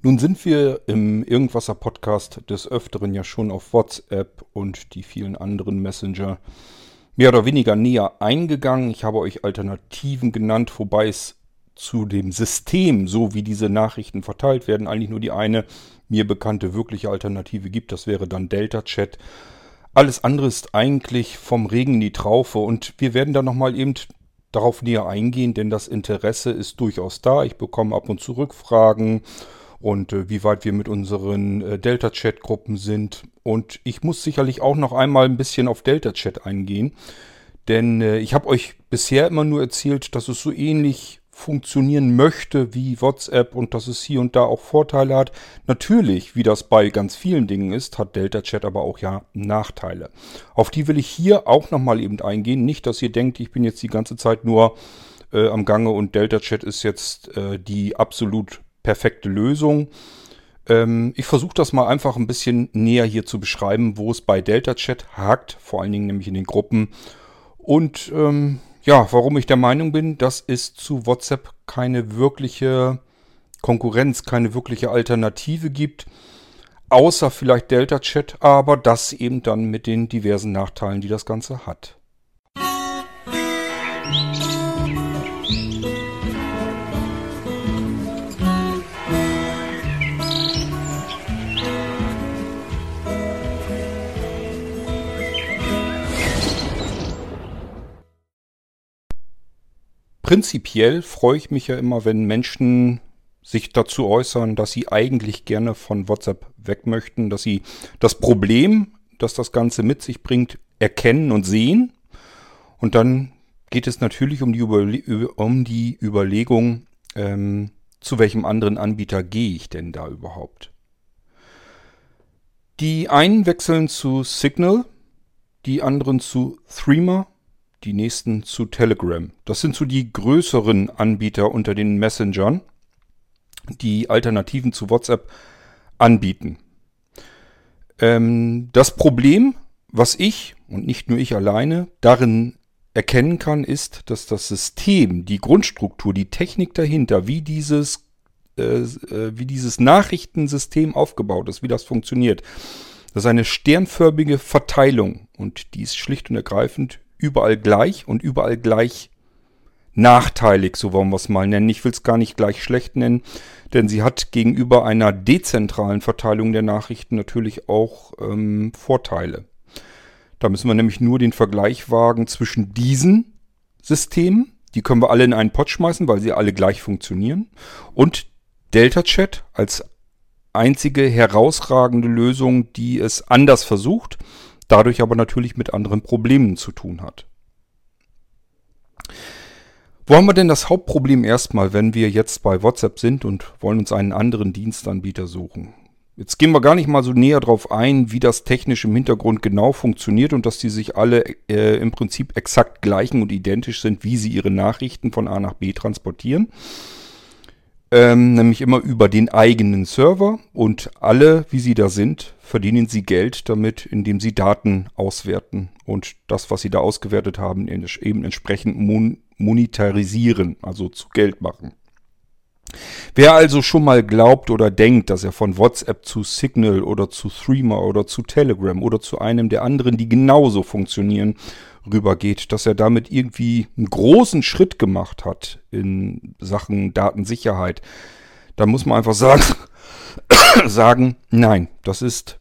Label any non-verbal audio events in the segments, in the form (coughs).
Nun sind wir im Irgendwasser Podcast des Öfteren ja schon auf WhatsApp und die vielen anderen Messenger mehr oder weniger näher eingegangen. Ich habe euch Alternativen genannt, wobei es zu dem System, so wie diese Nachrichten verteilt werden, eigentlich nur die eine mir bekannte wirkliche Alternative gibt. Das wäre dann Delta Chat. Alles andere ist eigentlich vom Regen in die Traufe und wir werden da nochmal eben darauf näher eingehen, denn das Interesse ist durchaus da. Ich bekomme ab und zu Rückfragen und äh, wie weit wir mit unseren äh, Delta-Chat-Gruppen sind. Und ich muss sicherlich auch noch einmal ein bisschen auf Delta-Chat eingehen, denn äh, ich habe euch bisher immer nur erzählt, dass es so ähnlich funktionieren möchte wie WhatsApp und dass es hier und da auch Vorteile hat. Natürlich, wie das bei ganz vielen Dingen ist, hat Delta Chat aber auch ja Nachteile. Auf die will ich hier auch nochmal eben eingehen. Nicht, dass ihr denkt, ich bin jetzt die ganze Zeit nur äh, am Gange und Delta Chat ist jetzt äh, die absolut perfekte Lösung. Ähm, ich versuche das mal einfach ein bisschen näher hier zu beschreiben, wo es bei Delta Chat hakt, vor allen Dingen nämlich in den Gruppen. Und ähm, ja, warum ich der Meinung bin, dass es zu WhatsApp keine wirkliche Konkurrenz, keine wirkliche Alternative gibt. Außer vielleicht Delta Chat, aber das eben dann mit den diversen Nachteilen, die das Ganze hat. Prinzipiell freue ich mich ja immer, wenn Menschen sich dazu äußern, dass sie eigentlich gerne von WhatsApp weg möchten, dass sie das Problem, das das Ganze mit sich bringt, erkennen und sehen. Und dann geht es natürlich um die, Überle um die Überlegung, ähm, zu welchem anderen Anbieter gehe ich denn da überhaupt. Die einen wechseln zu Signal, die anderen zu Threema die nächsten zu Telegram. Das sind so die größeren Anbieter unter den Messengern, die Alternativen zu WhatsApp anbieten. Ähm, das Problem, was ich und nicht nur ich alleine darin erkennen kann, ist, dass das System, die Grundstruktur, die Technik dahinter, wie dieses, äh, äh wie dieses Nachrichtensystem aufgebaut ist, wie das funktioniert, das ist eine sternförmige Verteilung und die ist schlicht und ergreifend überall gleich und überall gleich nachteilig, so wollen wir es mal nennen. Ich will es gar nicht gleich schlecht nennen, denn sie hat gegenüber einer dezentralen Verteilung der Nachrichten natürlich auch ähm, Vorteile. Da müssen wir nämlich nur den Vergleich wagen zwischen diesen Systemen, die können wir alle in einen Pot schmeißen, weil sie alle gleich funktionieren, und Delta Chat als einzige herausragende Lösung, die es anders versucht dadurch aber natürlich mit anderen Problemen zu tun hat. Wo haben wir denn das Hauptproblem erstmal, wenn wir jetzt bei WhatsApp sind und wollen uns einen anderen Dienstanbieter suchen? Jetzt gehen wir gar nicht mal so näher drauf ein, wie das technisch im Hintergrund genau funktioniert und dass die sich alle äh, im Prinzip exakt gleichen und identisch sind, wie sie ihre Nachrichten von A nach B transportieren ähm, nämlich immer über den eigenen Server und alle, wie sie da sind, verdienen sie Geld damit, indem sie Daten auswerten und das, was sie da ausgewertet haben, eben entsprechend mon monetarisieren, also zu Geld machen. Wer also schon mal glaubt oder denkt, dass er von WhatsApp zu Signal oder zu Threema oder zu Telegram oder zu einem der anderen, die genauso funktionieren, rübergeht, dass er damit irgendwie einen großen Schritt gemacht hat in Sachen Datensicherheit, dann muss man einfach sagen, (coughs) sagen, nein, das ist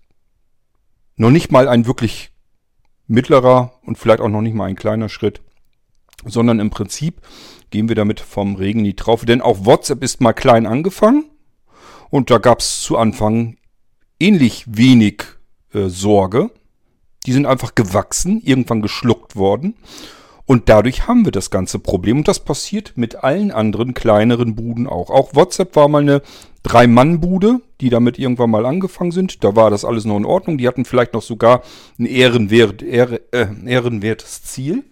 noch nicht mal ein wirklich mittlerer und vielleicht auch noch nicht mal ein kleiner Schritt, sondern im Prinzip gehen wir damit vom Regen nie drauf. Denn auch WhatsApp ist mal klein angefangen und da gab es zu Anfang ähnlich wenig äh, Sorge. Die sind einfach gewachsen, irgendwann geschluckt worden. Und dadurch haben wir das ganze Problem. Und das passiert mit allen anderen kleineren Buden auch. Auch WhatsApp war mal eine Drei-Mann-Bude, die damit irgendwann mal angefangen sind. Da war das alles noch in Ordnung. Die hatten vielleicht noch sogar ein ehrenwert, ehre, äh, ehrenwertes Ziel.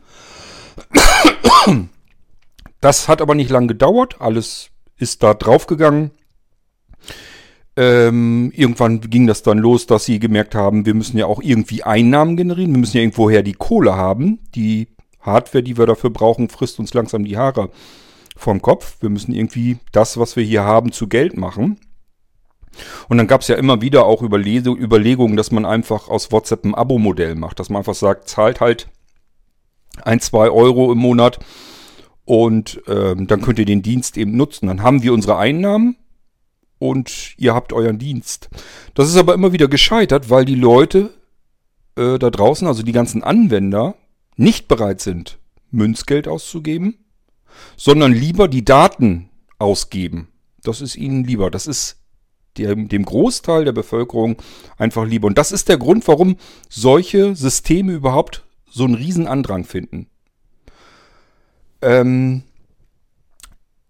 Das hat aber nicht lange gedauert. Alles ist da draufgegangen. Ähm, irgendwann ging das dann los, dass sie gemerkt haben, wir müssen ja auch irgendwie Einnahmen generieren. Wir müssen ja irgendwoher die Kohle haben. Die Hardware, die wir dafür brauchen, frisst uns langsam die Haare vom Kopf. Wir müssen irgendwie das, was wir hier haben, zu Geld machen. Und dann gab es ja immer wieder auch Überlegungen, dass man einfach aus WhatsApp ein Abo-Modell macht, dass man einfach sagt, zahlt halt ein, zwei Euro im Monat und ähm, dann könnt ihr den Dienst eben nutzen. Dann haben wir unsere Einnahmen und ihr habt euren Dienst. Das ist aber immer wieder gescheitert, weil die Leute äh, da draußen, also die ganzen Anwender, nicht bereit sind, Münzgeld auszugeben, sondern lieber die Daten ausgeben. Das ist ihnen lieber. Das ist dem, dem Großteil der Bevölkerung einfach lieber. Und das ist der Grund, warum solche Systeme überhaupt so einen riesen Andrang finden. Ähm,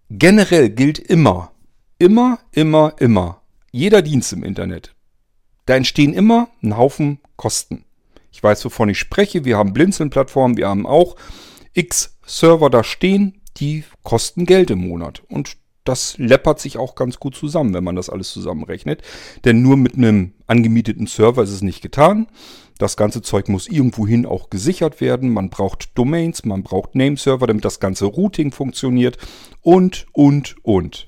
generell gilt immer, immer, immer, immer, jeder Dienst im Internet, da entstehen immer ein Haufen Kosten. Ich weiß, wovon ich spreche. Wir haben Blinzeln-Plattformen, wir haben auch x Server da stehen, die kosten Geld im Monat. Und das läppert sich auch ganz gut zusammen, wenn man das alles zusammenrechnet. Denn nur mit einem angemieteten Server ist es nicht getan. Das ganze Zeug muss irgendwohin auch gesichert werden. Man braucht Domains, man braucht Nameserver, damit das ganze Routing funktioniert und, und, und.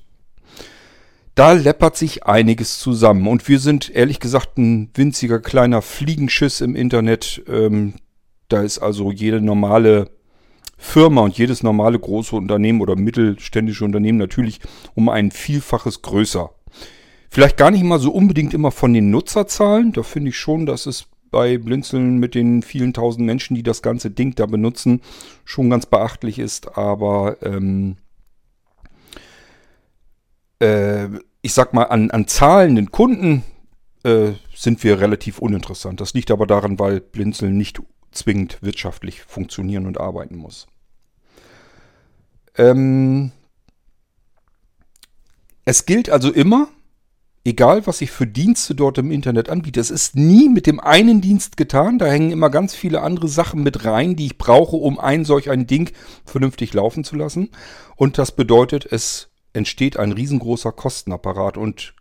Da läppert sich einiges zusammen. Und wir sind ehrlich gesagt ein winziger kleiner Fliegenschiss im Internet. Ähm, da ist also jede normale Firma und jedes normale große Unternehmen oder mittelständische Unternehmen natürlich um ein Vielfaches größer. Vielleicht gar nicht mal so unbedingt immer von den Nutzerzahlen. Da finde ich schon, dass es bei Blinzeln mit den vielen tausend Menschen, die das ganze Ding da benutzen, schon ganz beachtlich ist. Aber ähm, äh, ich sag mal, an, an zahlenden Kunden äh, sind wir relativ uninteressant. Das liegt aber daran, weil Blinzeln nicht zwingend wirtschaftlich funktionieren und arbeiten muss. Ähm, es gilt also immer, egal was ich für Dienste dort im Internet anbiete, es ist nie mit dem einen Dienst getan. Da hängen immer ganz viele andere Sachen mit rein, die ich brauche, um ein solch ein Ding vernünftig laufen zu lassen. Und das bedeutet, es entsteht ein riesengroßer Kostenapparat. Und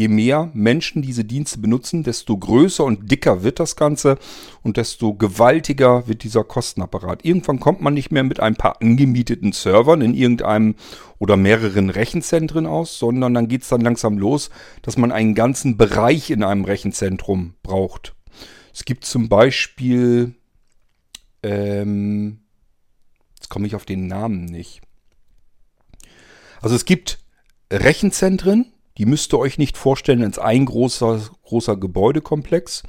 je mehr Menschen diese Dienste benutzen, desto größer und dicker wird das Ganze und desto gewaltiger wird dieser Kostenapparat. Irgendwann kommt man nicht mehr mit ein paar angemieteten Servern in irgendeinem oder mehreren Rechenzentren aus, sondern dann geht es dann langsam los, dass man einen ganzen Bereich in einem Rechenzentrum braucht. Es gibt zum Beispiel, ähm, jetzt komme ich auf den Namen nicht. Also es gibt Rechenzentren, die müsst ihr euch nicht vorstellen als ein großer, großer Gebäudekomplex.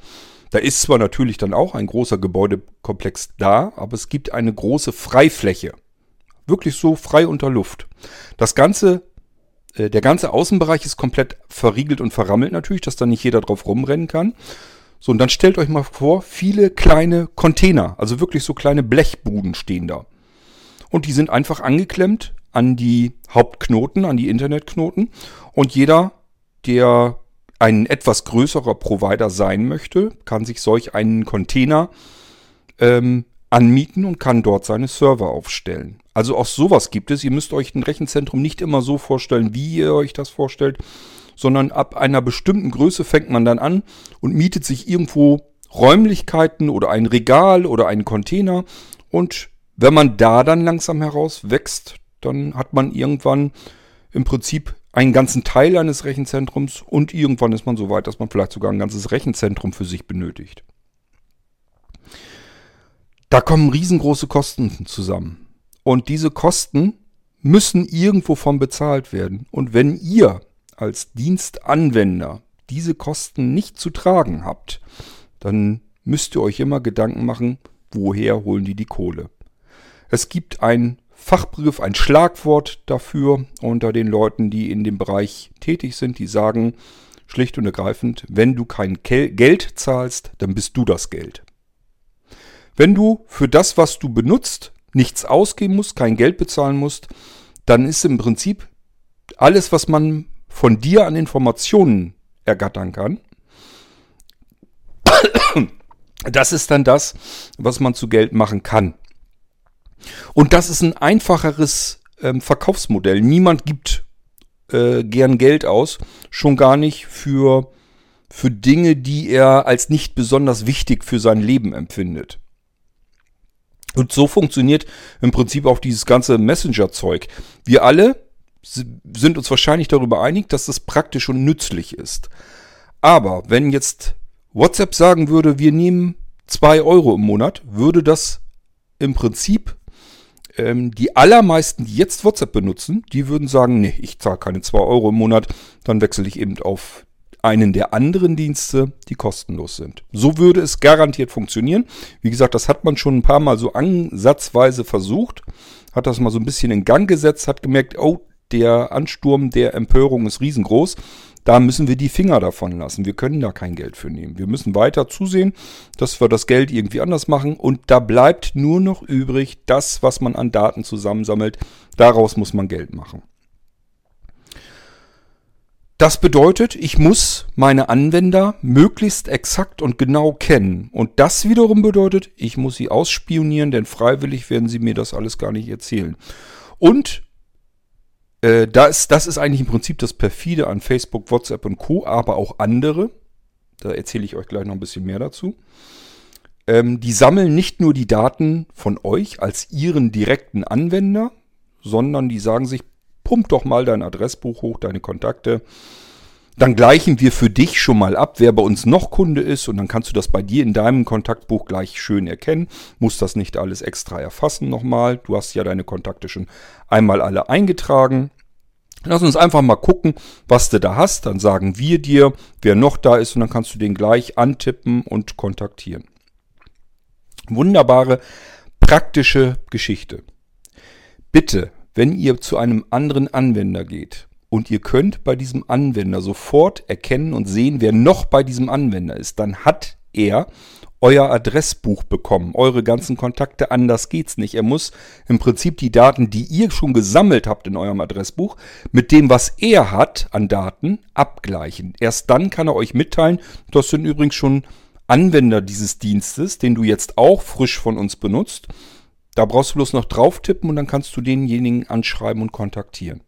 Da ist zwar natürlich dann auch ein großer Gebäudekomplex da, aber es gibt eine große Freifläche. Wirklich so frei unter Luft. Das Ganze, äh, der ganze Außenbereich ist komplett verriegelt und verrammelt natürlich, dass da nicht jeder drauf rumrennen kann. So, und dann stellt euch mal vor, viele kleine Container, also wirklich so kleine Blechbuden stehen da. Und die sind einfach angeklemmt an die Hauptknoten, an die Internetknoten. Und jeder, der ein etwas größerer Provider sein möchte, kann sich solch einen Container ähm, anmieten und kann dort seine Server aufstellen. Also auch sowas gibt es. Ihr müsst euch ein Rechenzentrum nicht immer so vorstellen, wie ihr euch das vorstellt, sondern ab einer bestimmten Größe fängt man dann an und mietet sich irgendwo Räumlichkeiten oder ein Regal oder einen Container. Und wenn man da dann langsam heraus wächst, dann hat man irgendwann im Prinzip einen ganzen Teil eines Rechenzentrums und irgendwann ist man so weit, dass man vielleicht sogar ein ganzes Rechenzentrum für sich benötigt. Da kommen riesengroße Kosten zusammen. Und diese Kosten müssen irgendwo von bezahlt werden. Und wenn ihr als Dienstanwender diese Kosten nicht zu tragen habt, dann müsst ihr euch immer Gedanken machen, woher holen die die Kohle. Es gibt ein Fachbegriff, ein Schlagwort dafür unter den Leuten, die in dem Bereich tätig sind, die sagen schlicht und ergreifend, wenn du kein Geld zahlst, dann bist du das Geld. Wenn du für das, was du benutzt, nichts ausgeben musst, kein Geld bezahlen musst, dann ist im Prinzip alles, was man von dir an Informationen ergattern kann, (coughs) das ist dann das, was man zu Geld machen kann. Und das ist ein einfacheres ähm, Verkaufsmodell. Niemand gibt äh, gern Geld aus, schon gar nicht für, für Dinge, die er als nicht besonders wichtig für sein Leben empfindet. Und so funktioniert im Prinzip auch dieses ganze Messenger-Zeug. Wir alle sind uns wahrscheinlich darüber einig, dass das praktisch und nützlich ist. Aber wenn jetzt WhatsApp sagen würde, wir nehmen 2 Euro im Monat, würde das im Prinzip ähm, die allermeisten, die jetzt WhatsApp benutzen, die würden sagen, nee, ich zahle keine 2 Euro im Monat, dann wechsle ich eben auf einen der anderen Dienste, die kostenlos sind. So würde es garantiert funktionieren. Wie gesagt, das hat man schon ein paar Mal so ansatzweise versucht, hat das mal so ein bisschen in Gang gesetzt, hat gemerkt, oh, der Ansturm der Empörung ist riesengroß. Da müssen wir die Finger davon lassen. Wir können da kein Geld für nehmen. Wir müssen weiter zusehen, dass wir das Geld irgendwie anders machen. Und da bleibt nur noch übrig das, was man an Daten zusammensammelt. Daraus muss man Geld machen. Das bedeutet, ich muss meine Anwender möglichst exakt und genau kennen. Und das wiederum bedeutet, ich muss sie ausspionieren, denn freiwillig werden sie mir das alles gar nicht erzählen. Und äh, das, das ist eigentlich im Prinzip das perfide an Facebook, WhatsApp und Co., aber auch andere. Da erzähle ich euch gleich noch ein bisschen mehr dazu. Ähm, die sammeln nicht nur die Daten von euch als ihren direkten Anwender, sondern die sagen sich, pump doch mal dein Adressbuch hoch, deine Kontakte. Dann gleichen wir für dich schon mal ab, wer bei uns noch Kunde ist und dann kannst du das bei dir in deinem Kontaktbuch gleich schön erkennen. Musst das nicht alles extra erfassen nochmal. Du hast ja deine Kontakte schon einmal alle eingetragen. Lass uns einfach mal gucken, was du da hast. Dann sagen wir dir, wer noch da ist und dann kannst du den gleich antippen und kontaktieren. Wunderbare, praktische Geschichte. Bitte, wenn ihr zu einem anderen Anwender geht und ihr könnt bei diesem Anwender sofort erkennen und sehen, wer noch bei diesem Anwender ist, dann hat er euer Adressbuch bekommen, eure ganzen Kontakte, anders geht's nicht. Er muss im Prinzip die Daten, die ihr schon gesammelt habt in eurem Adressbuch, mit dem, was er hat an Daten, abgleichen. Erst dann kann er euch mitteilen, das sind übrigens schon Anwender dieses Dienstes, den du jetzt auch frisch von uns benutzt. Da brauchst du bloß noch drauf tippen und dann kannst du denjenigen anschreiben und kontaktieren.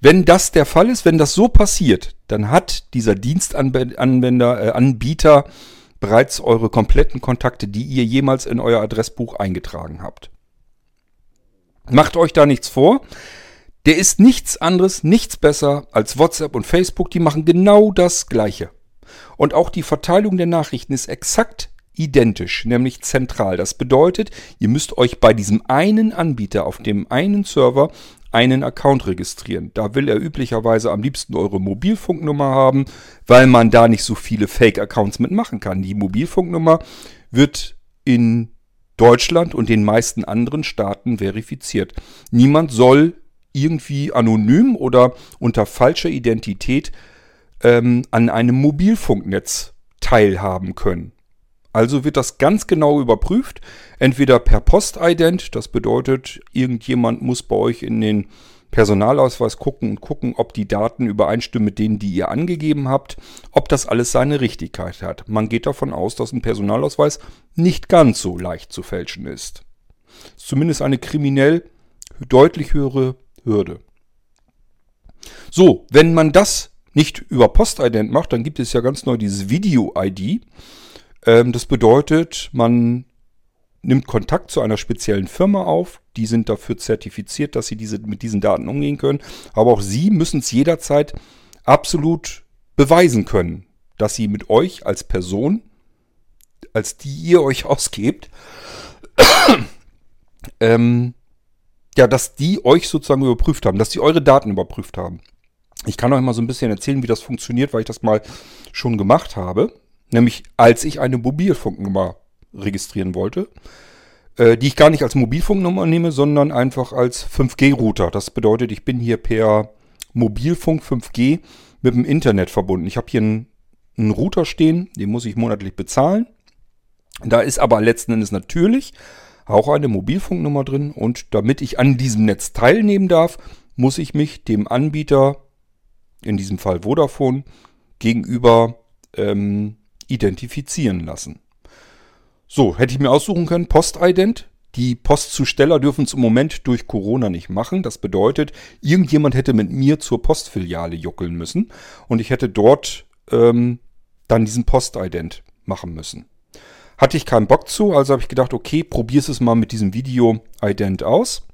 Wenn das der Fall ist, wenn das so passiert, dann hat dieser Dienstanwender, äh, Anbieter bereits eure kompletten Kontakte, die ihr jemals in euer Adressbuch eingetragen habt. Macht euch da nichts vor. Der ist nichts anderes, nichts besser als WhatsApp und Facebook. Die machen genau das Gleiche. Und auch die Verteilung der Nachrichten ist exakt identisch, nämlich zentral. Das bedeutet, ihr müsst euch bei diesem einen Anbieter auf dem einen Server einen Account registrieren. Da will er üblicherweise am liebsten eure Mobilfunknummer haben, weil man da nicht so viele Fake-Accounts mitmachen kann. Die Mobilfunknummer wird in Deutschland und den meisten anderen Staaten verifiziert. Niemand soll irgendwie anonym oder unter falscher Identität ähm, an einem Mobilfunknetz teilhaben können. Also wird das ganz genau überprüft, entweder per Postident, das bedeutet, irgendjemand muss bei euch in den Personalausweis gucken und gucken, ob die Daten übereinstimmen mit denen, die ihr angegeben habt, ob das alles seine Richtigkeit hat. Man geht davon aus, dass ein Personalausweis nicht ganz so leicht zu fälschen ist. ist zumindest eine kriminell deutlich höhere Hürde. So, wenn man das nicht über Postident macht, dann gibt es ja ganz neu dieses Video-ID. Ähm, das bedeutet, man nimmt Kontakt zu einer speziellen Firma auf. Die sind dafür zertifiziert, dass sie diese, mit diesen Daten umgehen können. Aber auch sie müssen es jederzeit absolut beweisen können, dass sie mit euch als Person, als die ihr euch ausgebt, (coughs) ähm, ja, dass die euch sozusagen überprüft haben, dass sie eure Daten überprüft haben. Ich kann euch mal so ein bisschen erzählen, wie das funktioniert, weil ich das mal schon gemacht habe. Nämlich als ich eine Mobilfunknummer registrieren wollte, äh, die ich gar nicht als Mobilfunknummer nehme, sondern einfach als 5G-Router. Das bedeutet, ich bin hier per Mobilfunk 5G mit dem Internet verbunden. Ich habe hier einen, einen Router stehen, den muss ich monatlich bezahlen. Da ist aber letzten Endes natürlich auch eine Mobilfunknummer drin und damit ich an diesem Netz teilnehmen darf, muss ich mich dem Anbieter, in diesem Fall Vodafone, gegenüber ähm, identifizieren lassen. So, hätte ich mir aussuchen können, Postident. Die Postzusteller dürfen es im Moment durch Corona nicht machen. Das bedeutet, irgendjemand hätte mit mir zur Postfiliale juckeln müssen und ich hätte dort ähm, dann diesen Postident machen müssen. Hatte ich keinen Bock zu, also habe ich gedacht, okay, probier's es mal mit diesem Video-Ident aus.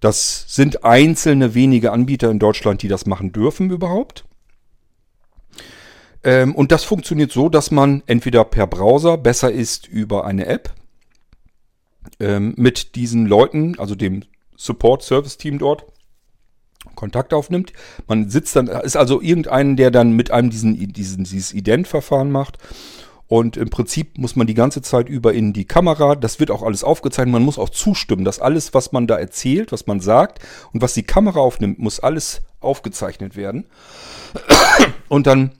Das sind einzelne wenige Anbieter in Deutschland, die das machen dürfen überhaupt. Ähm, und das funktioniert so, dass man entweder per Browser besser ist über eine App ähm, mit diesen Leuten, also dem Support-Service-Team dort, Kontakt aufnimmt. Man sitzt dann, ist also irgendeinen, der dann mit einem diesen, diesen, dieses Ident-Verfahren macht. Und im Prinzip muss man die ganze Zeit über in die Kamera, das wird auch alles aufgezeichnet, man muss auch zustimmen, dass alles, was man da erzählt, was man sagt und was die Kamera aufnimmt, muss alles aufgezeichnet werden. Und dann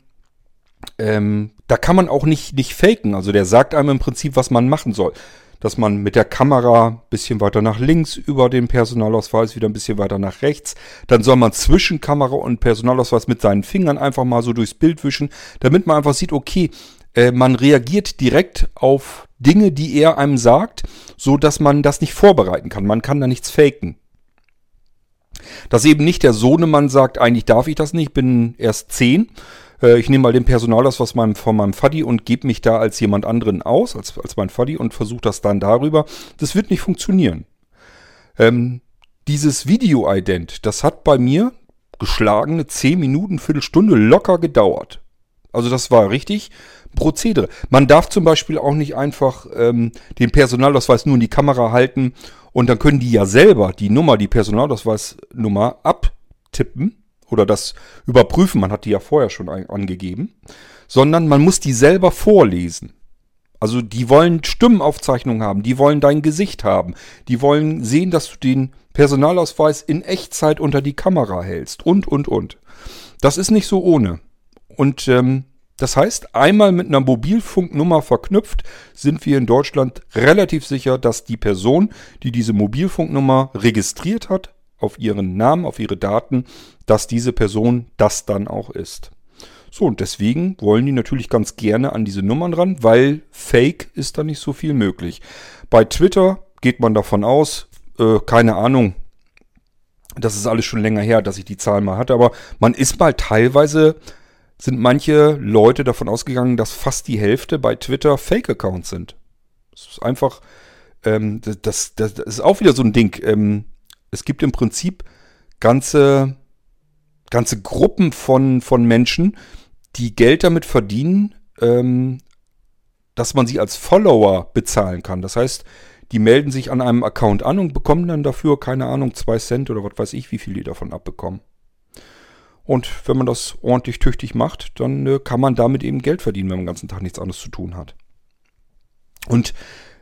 ähm, da kann man auch nicht, nicht faken. Also der sagt einem im Prinzip, was man machen soll. Dass man mit der Kamera ein bisschen weiter nach links über den Personalausweis, wieder ein bisschen weiter nach rechts. Dann soll man zwischen Kamera und Personalausweis mit seinen Fingern einfach mal so durchs Bild wischen, damit man einfach sieht, okay, äh, man reagiert direkt auf Dinge, die er einem sagt, so dass man das nicht vorbereiten kann. Man kann da nichts faken. Dass eben nicht der Sohnemann sagt, eigentlich darf ich das nicht, ich bin erst zehn, äh, ich nehme mal den Personalausweis meinem, von meinem Faddy und gebe mich da als jemand anderen aus, als, als mein Faddy und versuche das dann darüber. Das wird nicht funktionieren. Ähm, dieses Video-Ident, das hat bei mir geschlagene 10 Minuten, Viertelstunde locker gedauert. Also das war richtig Prozedere. Man darf zum Beispiel auch nicht einfach ähm, den Personalausweis nur in die Kamera halten und dann können die ja selber die Nummer, die Personalausweisnummer abtippen oder das überprüfen, man hat die ja vorher schon angegeben, sondern man muss die selber vorlesen. Also die wollen Stimmenaufzeichnungen haben, die wollen dein Gesicht haben, die wollen sehen, dass du den Personalausweis in Echtzeit unter die Kamera hältst und, und, und. Das ist nicht so ohne. Und ähm, das heißt, einmal mit einer Mobilfunknummer verknüpft, sind wir in Deutschland relativ sicher, dass die Person, die diese Mobilfunknummer registriert hat, auf ihren Namen, auf ihre Daten, dass diese Person das dann auch ist. So, und deswegen wollen die natürlich ganz gerne an diese Nummern ran, weil Fake ist da nicht so viel möglich. Bei Twitter geht man davon aus, äh, keine Ahnung, das ist alles schon länger her, dass ich die Zahl mal hatte, aber man ist mal teilweise, sind manche Leute davon ausgegangen, dass fast die Hälfte bei Twitter Fake-Accounts sind. Das ist einfach, ähm, das, das, das, ist auch wieder so ein Ding. Ähm, es gibt im Prinzip ganze, ganze Gruppen von, von Menschen, die Geld damit verdienen, ähm, dass man sie als Follower bezahlen kann. Das heißt, die melden sich an einem Account an und bekommen dann dafür, keine Ahnung, zwei Cent oder was weiß ich, wie viel die davon abbekommen. Und wenn man das ordentlich tüchtig macht, dann äh, kann man damit eben Geld verdienen, wenn man den ganzen Tag nichts anderes zu tun hat. Und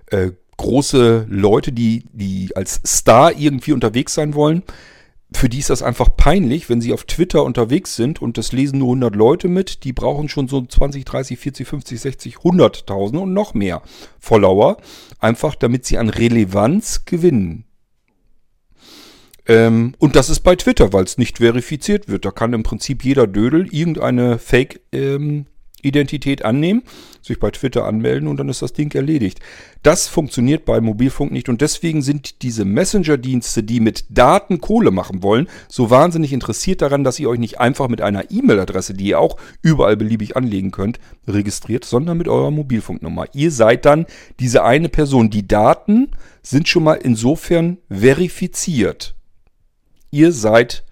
äh, große Leute, die, die als Star irgendwie unterwegs sein wollen, für die ist das einfach peinlich, wenn sie auf Twitter unterwegs sind und das lesen nur 100 Leute mit. Die brauchen schon so 20, 30, 40, 50, 60, 100.000 und noch mehr Follower. Einfach damit sie an Relevanz gewinnen. Ähm, und das ist bei Twitter, weil es nicht verifiziert wird. Da kann im Prinzip jeder Dödel irgendeine Fake ähm, Identität annehmen, sich bei Twitter anmelden und dann ist das Ding erledigt. Das funktioniert bei Mobilfunk nicht und deswegen sind diese Messenger-Dienste, die mit Daten Kohle machen wollen, so wahnsinnig interessiert daran, dass ihr euch nicht einfach mit einer E-Mail-Adresse, die ihr auch überall beliebig anlegen könnt, registriert, sondern mit eurer Mobilfunknummer. Ihr seid dann diese eine Person. Die Daten sind schon mal insofern verifiziert. Ihr seid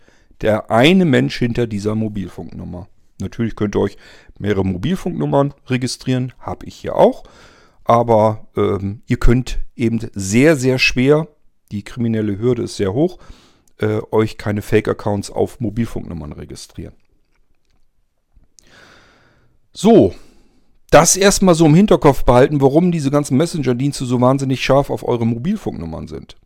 der eine Mensch hinter dieser Mobilfunknummer. Natürlich könnt ihr euch mehrere Mobilfunknummern registrieren, habe ich hier auch. Aber ähm, ihr könnt eben sehr, sehr schwer, die kriminelle Hürde ist sehr hoch, äh, euch keine Fake-Accounts auf Mobilfunknummern registrieren. So, das erstmal so im Hinterkopf behalten, warum diese ganzen Messenger-Dienste so wahnsinnig scharf auf eure Mobilfunknummern sind.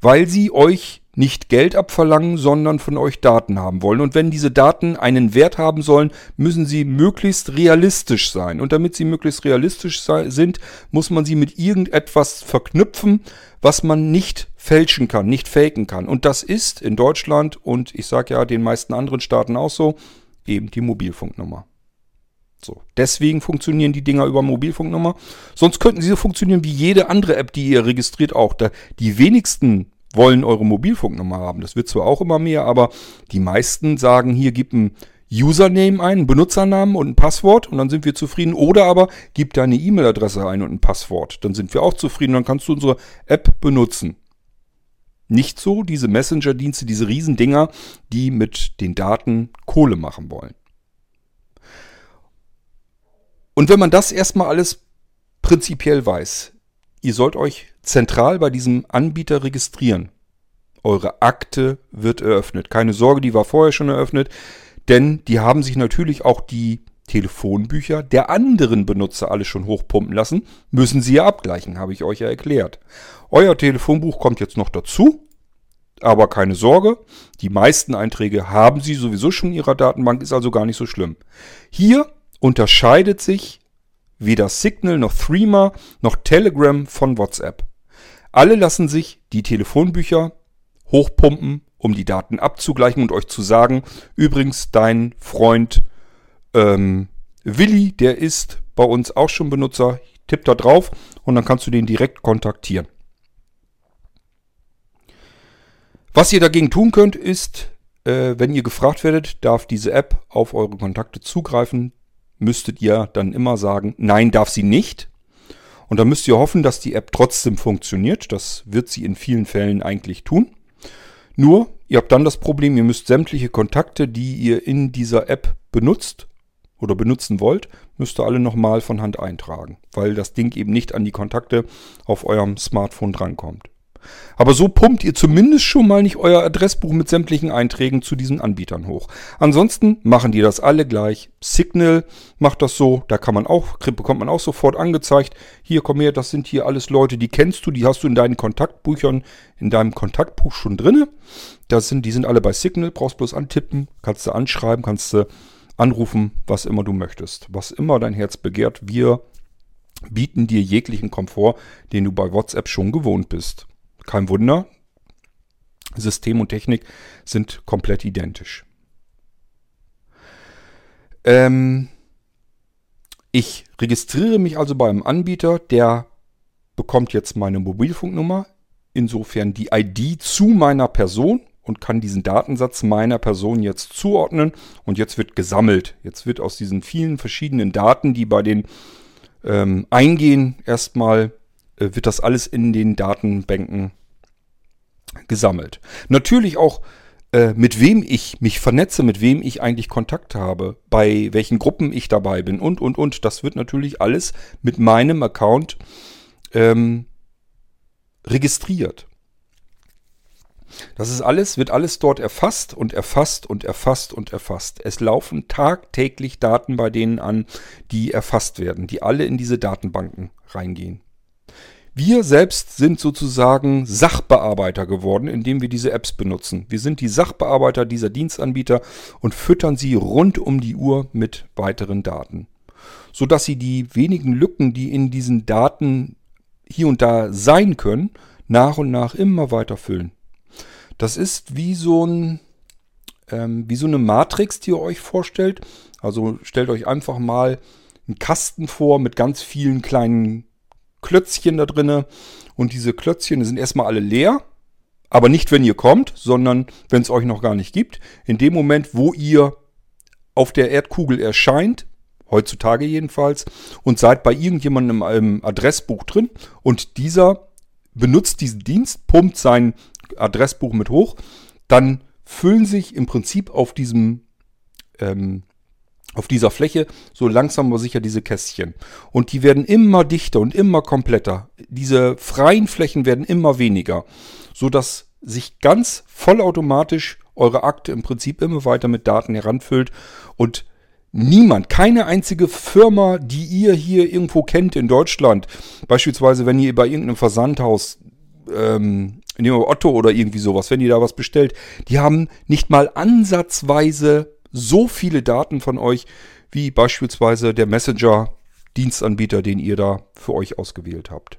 Weil sie euch nicht Geld abverlangen, sondern von euch Daten haben wollen. Und wenn diese Daten einen Wert haben sollen, müssen sie möglichst realistisch sein. Und damit sie möglichst realistisch sind, muss man sie mit irgendetwas verknüpfen, was man nicht fälschen kann, nicht faken kann. Und das ist in Deutschland und ich sage ja den meisten anderen Staaten auch so, eben die Mobilfunknummer. So, deswegen funktionieren die Dinger über Mobilfunknummer. Sonst könnten sie so funktionieren wie jede andere App, die ihr registriert auch. Da die wenigsten wollen eure Mobilfunknummer haben. Das wird zwar auch immer mehr, aber die meisten sagen, hier gib ein Username ein, einen Benutzernamen und ein Passwort und dann sind wir zufrieden. Oder aber gib deine E-Mail-Adresse ein und ein Passwort. Dann sind wir auch zufrieden, dann kannst du unsere App benutzen. Nicht so diese Messenger-Dienste, diese Riesendinger, die mit den Daten Kohle machen wollen. Und wenn man das erstmal alles prinzipiell weiß, ihr sollt euch zentral bei diesem Anbieter registrieren. Eure Akte wird eröffnet. Keine Sorge, die war vorher schon eröffnet, denn die haben sich natürlich auch die Telefonbücher der anderen Benutzer alle schon hochpumpen lassen. Müssen sie ja abgleichen, habe ich euch ja erklärt. Euer Telefonbuch kommt jetzt noch dazu. Aber keine Sorge, die meisten Einträge haben Sie sowieso schon in Ihrer Datenbank, ist also gar nicht so schlimm. Hier unterscheidet sich weder Signal noch Threema noch Telegram von WhatsApp. Alle lassen sich die Telefonbücher hochpumpen, um die Daten abzugleichen und euch zu sagen, übrigens dein Freund ähm, Willi, der ist bei uns auch schon Benutzer, tipp da drauf und dann kannst du den direkt kontaktieren. Was ihr dagegen tun könnt, ist, äh, wenn ihr gefragt werdet, darf diese App auf eure Kontakte zugreifen, müsstet ihr dann immer sagen, nein, darf sie nicht. Und dann müsst ihr hoffen, dass die App trotzdem funktioniert. Das wird sie in vielen Fällen eigentlich tun. Nur, ihr habt dann das Problem, ihr müsst sämtliche Kontakte, die ihr in dieser App benutzt oder benutzen wollt, müsst ihr alle nochmal von Hand eintragen, weil das Ding eben nicht an die Kontakte auf eurem Smartphone drankommt. Aber so pumpt ihr zumindest schon mal nicht euer Adressbuch mit sämtlichen Einträgen zu diesen Anbietern hoch. Ansonsten machen die das alle gleich. Signal macht das so, da kann man auch, bekommt man auch sofort angezeigt. Hier, komm her, das sind hier alles Leute, die kennst du, die hast du in deinen Kontaktbüchern, in deinem Kontaktbuch schon drinne. Das sind, die sind alle bei Signal, brauchst bloß antippen, kannst du anschreiben, kannst du anrufen, was immer du möchtest. Was immer dein Herz begehrt, wir bieten dir jeglichen Komfort, den du bei WhatsApp schon gewohnt bist. Kein Wunder, System und Technik sind komplett identisch. Ähm, ich registriere mich also bei einem Anbieter, der bekommt jetzt meine Mobilfunknummer, insofern die ID zu meiner Person und kann diesen Datensatz meiner Person jetzt zuordnen und jetzt wird gesammelt. Jetzt wird aus diesen vielen verschiedenen Daten, die bei den ähm, eingehen, erstmal wird das alles in den Datenbanken gesammelt. Natürlich auch, äh, mit wem ich mich vernetze, mit wem ich eigentlich Kontakt habe, bei welchen Gruppen ich dabei bin und, und, und. Das wird natürlich alles mit meinem Account ähm, registriert. Das ist alles, wird alles dort erfasst und erfasst und erfasst und erfasst. Es laufen tagtäglich Daten bei denen an, die erfasst werden, die alle in diese Datenbanken reingehen. Wir selbst sind sozusagen Sachbearbeiter geworden, indem wir diese Apps benutzen. Wir sind die Sachbearbeiter dieser Dienstanbieter und füttern sie rund um die Uhr mit weiteren Daten. Sodass sie die wenigen Lücken, die in diesen Daten hier und da sein können, nach und nach immer weiter füllen. Das ist wie so ein, ähm, wie so eine Matrix, die ihr euch vorstellt. Also stellt euch einfach mal einen Kasten vor mit ganz vielen kleinen Klötzchen da drinne. Und diese Klötzchen sind erstmal alle leer. Aber nicht, wenn ihr kommt, sondern wenn es euch noch gar nicht gibt. In dem Moment, wo ihr auf der Erdkugel erscheint, heutzutage jedenfalls, und seid bei irgendjemandem im Adressbuch drin und dieser benutzt diesen Dienst, pumpt sein Adressbuch mit hoch, dann füllen sich im Prinzip auf diesem ähm, auf dieser Fläche so langsam aber sicher diese Kästchen. Und die werden immer dichter und immer kompletter. Diese freien Flächen werden immer weniger, sodass sich ganz vollautomatisch eure Akte im Prinzip immer weiter mit Daten heranfüllt und niemand, keine einzige Firma, die ihr hier irgendwo kennt in Deutschland, beispielsweise wenn ihr bei irgendeinem Versandhaus ähm, Otto oder irgendwie sowas, wenn ihr da was bestellt, die haben nicht mal ansatzweise so viele Daten von euch, wie beispielsweise der Messenger-Dienstanbieter, den ihr da für euch ausgewählt habt.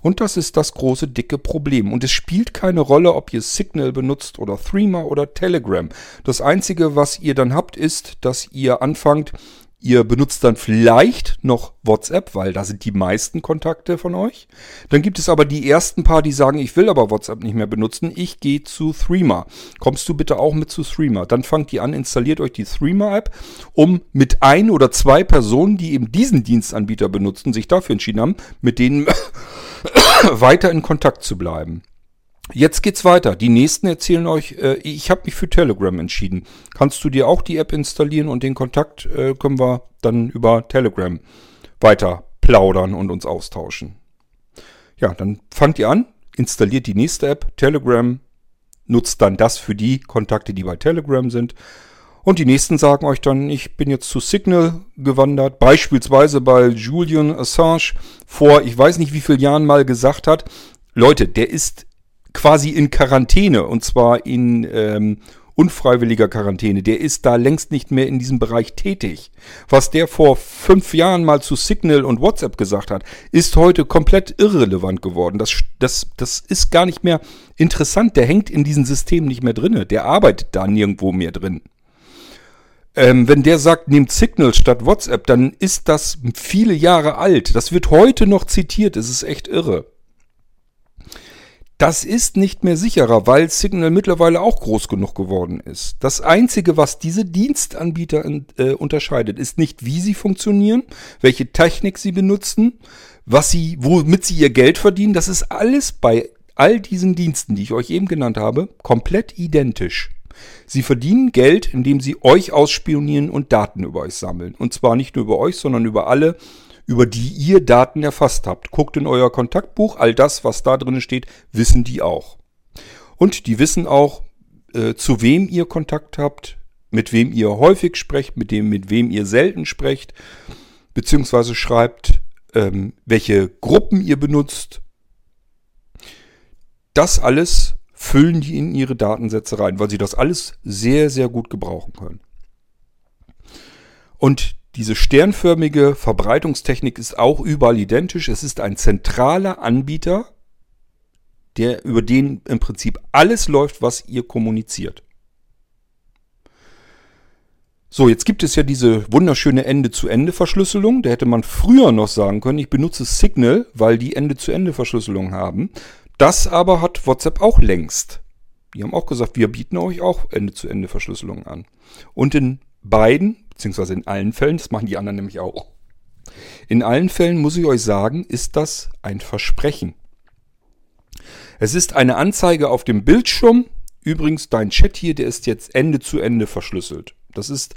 Und das ist das große dicke Problem. Und es spielt keine Rolle, ob ihr Signal benutzt oder Threema oder Telegram. Das Einzige, was ihr dann habt, ist, dass ihr anfangt, Ihr benutzt dann vielleicht noch WhatsApp, weil da sind die meisten Kontakte von euch. Dann gibt es aber die ersten paar, die sagen, ich will aber WhatsApp nicht mehr benutzen. Ich gehe zu Threema. Kommst du bitte auch mit zu Threema? Dann fangt ihr an, installiert euch die Threema-App, um mit ein oder zwei Personen, die eben diesen Dienstanbieter benutzen, sich dafür entschieden haben, mit denen (coughs) weiter in Kontakt zu bleiben. Jetzt geht's weiter. Die nächsten erzählen euch, äh, ich habe mich für Telegram entschieden. Kannst du dir auch die App installieren und den Kontakt äh, können wir dann über Telegram weiter plaudern und uns austauschen. Ja, dann fangt ihr an, installiert die nächste App, Telegram, nutzt dann das für die Kontakte, die bei Telegram sind. Und die nächsten sagen euch dann, ich bin jetzt zu Signal gewandert, beispielsweise bei Julian Assange vor, ich weiß nicht wie vielen Jahren mal gesagt hat, Leute, der ist quasi in Quarantäne und zwar in ähm, unfreiwilliger Quarantäne. Der ist da längst nicht mehr in diesem Bereich tätig. Was der vor fünf Jahren mal zu Signal und WhatsApp gesagt hat, ist heute komplett irrelevant geworden. Das, das, das ist gar nicht mehr interessant. Der hängt in diesem System nicht mehr drin. Der arbeitet da nirgendwo mehr drin. Ähm, wenn der sagt, nehmt Signal statt WhatsApp, dann ist das viele Jahre alt. Das wird heute noch zitiert. Es ist echt irre. Das ist nicht mehr sicherer, weil Signal mittlerweile auch groß genug geworden ist. Das Einzige, was diese Dienstanbieter äh, unterscheidet, ist nicht, wie sie funktionieren, welche Technik sie benutzen, was sie, womit sie ihr Geld verdienen. Das ist alles bei all diesen Diensten, die ich euch eben genannt habe, komplett identisch. Sie verdienen Geld, indem sie euch ausspionieren und Daten über euch sammeln. Und zwar nicht nur über euch, sondern über alle über die ihr Daten erfasst habt. Guckt in euer Kontaktbuch, all das, was da drin steht, wissen die auch. Und die wissen auch, äh, zu wem ihr Kontakt habt, mit wem ihr häufig sprecht, mit dem, mit wem ihr selten sprecht, beziehungsweise schreibt, ähm, welche Gruppen ihr benutzt. Das alles füllen die in ihre Datensätze rein, weil sie das alles sehr, sehr gut gebrauchen können. Und diese sternförmige Verbreitungstechnik ist auch überall identisch. Es ist ein zentraler Anbieter, der, über den im Prinzip alles läuft, was ihr kommuniziert. So, jetzt gibt es ja diese wunderschöne Ende-zu-Ende-Verschlüsselung. Da hätte man früher noch sagen können, ich benutze Signal, weil die Ende-zu-Ende-Verschlüsselung haben. Das aber hat WhatsApp auch längst. Die haben auch gesagt, wir bieten euch auch Ende-zu-Ende-Verschlüsselung an. Und in beiden beziehungsweise in allen Fällen, das machen die anderen nämlich auch. In allen Fällen muss ich euch sagen, ist das ein Versprechen. Es ist eine Anzeige auf dem Bildschirm. Übrigens, dein Chat hier, der ist jetzt Ende zu Ende verschlüsselt. Das ist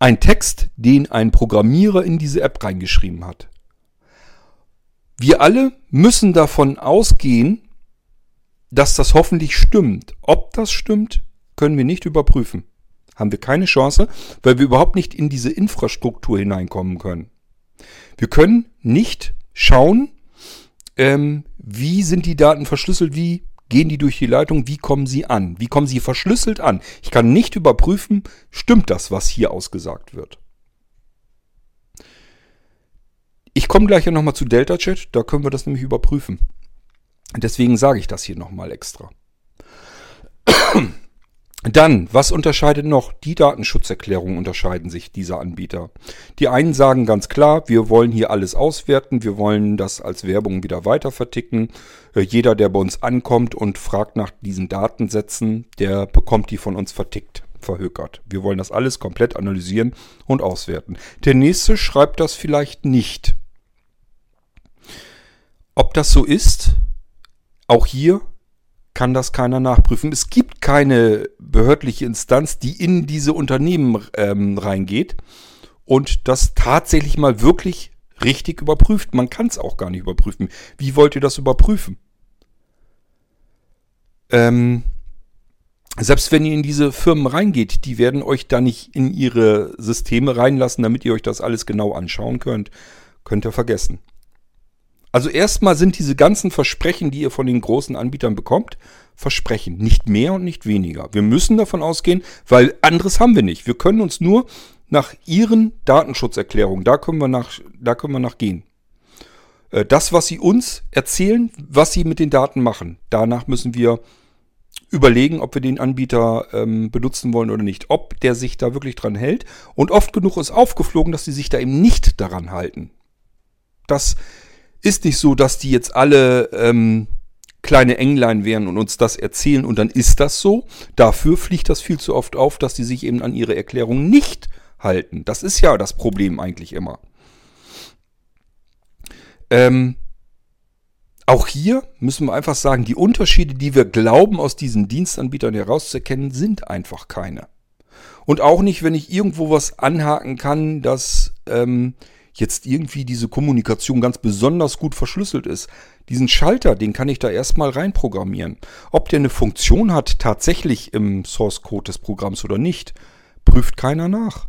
ein Text, den ein Programmierer in diese App reingeschrieben hat. Wir alle müssen davon ausgehen, dass das hoffentlich stimmt. Ob das stimmt, können wir nicht überprüfen haben wir keine Chance, weil wir überhaupt nicht in diese Infrastruktur hineinkommen können. Wir können nicht schauen, ähm, wie sind die Daten verschlüsselt, wie gehen die durch die Leitung, wie kommen sie an, wie kommen sie verschlüsselt an. Ich kann nicht überprüfen, stimmt das, was hier ausgesagt wird. Ich komme gleich ja nochmal zu Delta Chat, da können wir das nämlich überprüfen. Deswegen sage ich das hier nochmal extra. Dann, was unterscheidet noch? Die Datenschutzerklärungen unterscheiden sich dieser Anbieter. Die einen sagen ganz klar, wir wollen hier alles auswerten, wir wollen das als Werbung wieder weiter verticken. Äh, jeder, der bei uns ankommt und fragt nach diesen Datensätzen, der bekommt die von uns vertickt, verhökert. Wir wollen das alles komplett analysieren und auswerten. Der nächste schreibt das vielleicht nicht. Ob das so ist, auch hier kann das keiner nachprüfen. Es gibt keine behördliche Instanz, die in diese Unternehmen ähm, reingeht und das tatsächlich mal wirklich richtig überprüft. Man kann es auch gar nicht überprüfen. Wie wollt ihr das überprüfen? Ähm, selbst wenn ihr in diese Firmen reingeht, die werden euch da nicht in ihre Systeme reinlassen, damit ihr euch das alles genau anschauen könnt. Könnt ihr vergessen. Also erstmal sind diese ganzen Versprechen, die ihr von den großen Anbietern bekommt, Versprechen. Nicht mehr und nicht weniger. Wir müssen davon ausgehen, weil anderes haben wir nicht. Wir können uns nur nach ihren Datenschutzerklärungen, da können wir nach, da können wir nach gehen. Äh, das, was sie uns erzählen, was sie mit den Daten machen, danach müssen wir überlegen, ob wir den Anbieter ähm, benutzen wollen oder nicht. Ob der sich da wirklich dran hält. Und oft genug ist aufgeflogen, dass sie sich da eben nicht daran halten. Das ist nicht so, dass die jetzt alle ähm, kleine Englein wären und uns das erzählen und dann ist das so. Dafür fliegt das viel zu oft auf, dass die sich eben an ihre Erklärung nicht halten. Das ist ja das Problem eigentlich immer. Ähm, Auch hier müssen wir einfach sagen, die Unterschiede, die wir glauben aus diesen Dienstanbietern herauszuerkennen, sind einfach keine. Und auch nicht, wenn ich irgendwo was anhaken kann, dass ähm, jetzt irgendwie diese Kommunikation ganz besonders gut verschlüsselt ist. Diesen Schalter, den kann ich da erstmal reinprogrammieren. Ob der eine Funktion hat tatsächlich im Source Code des Programms oder nicht, prüft keiner nach.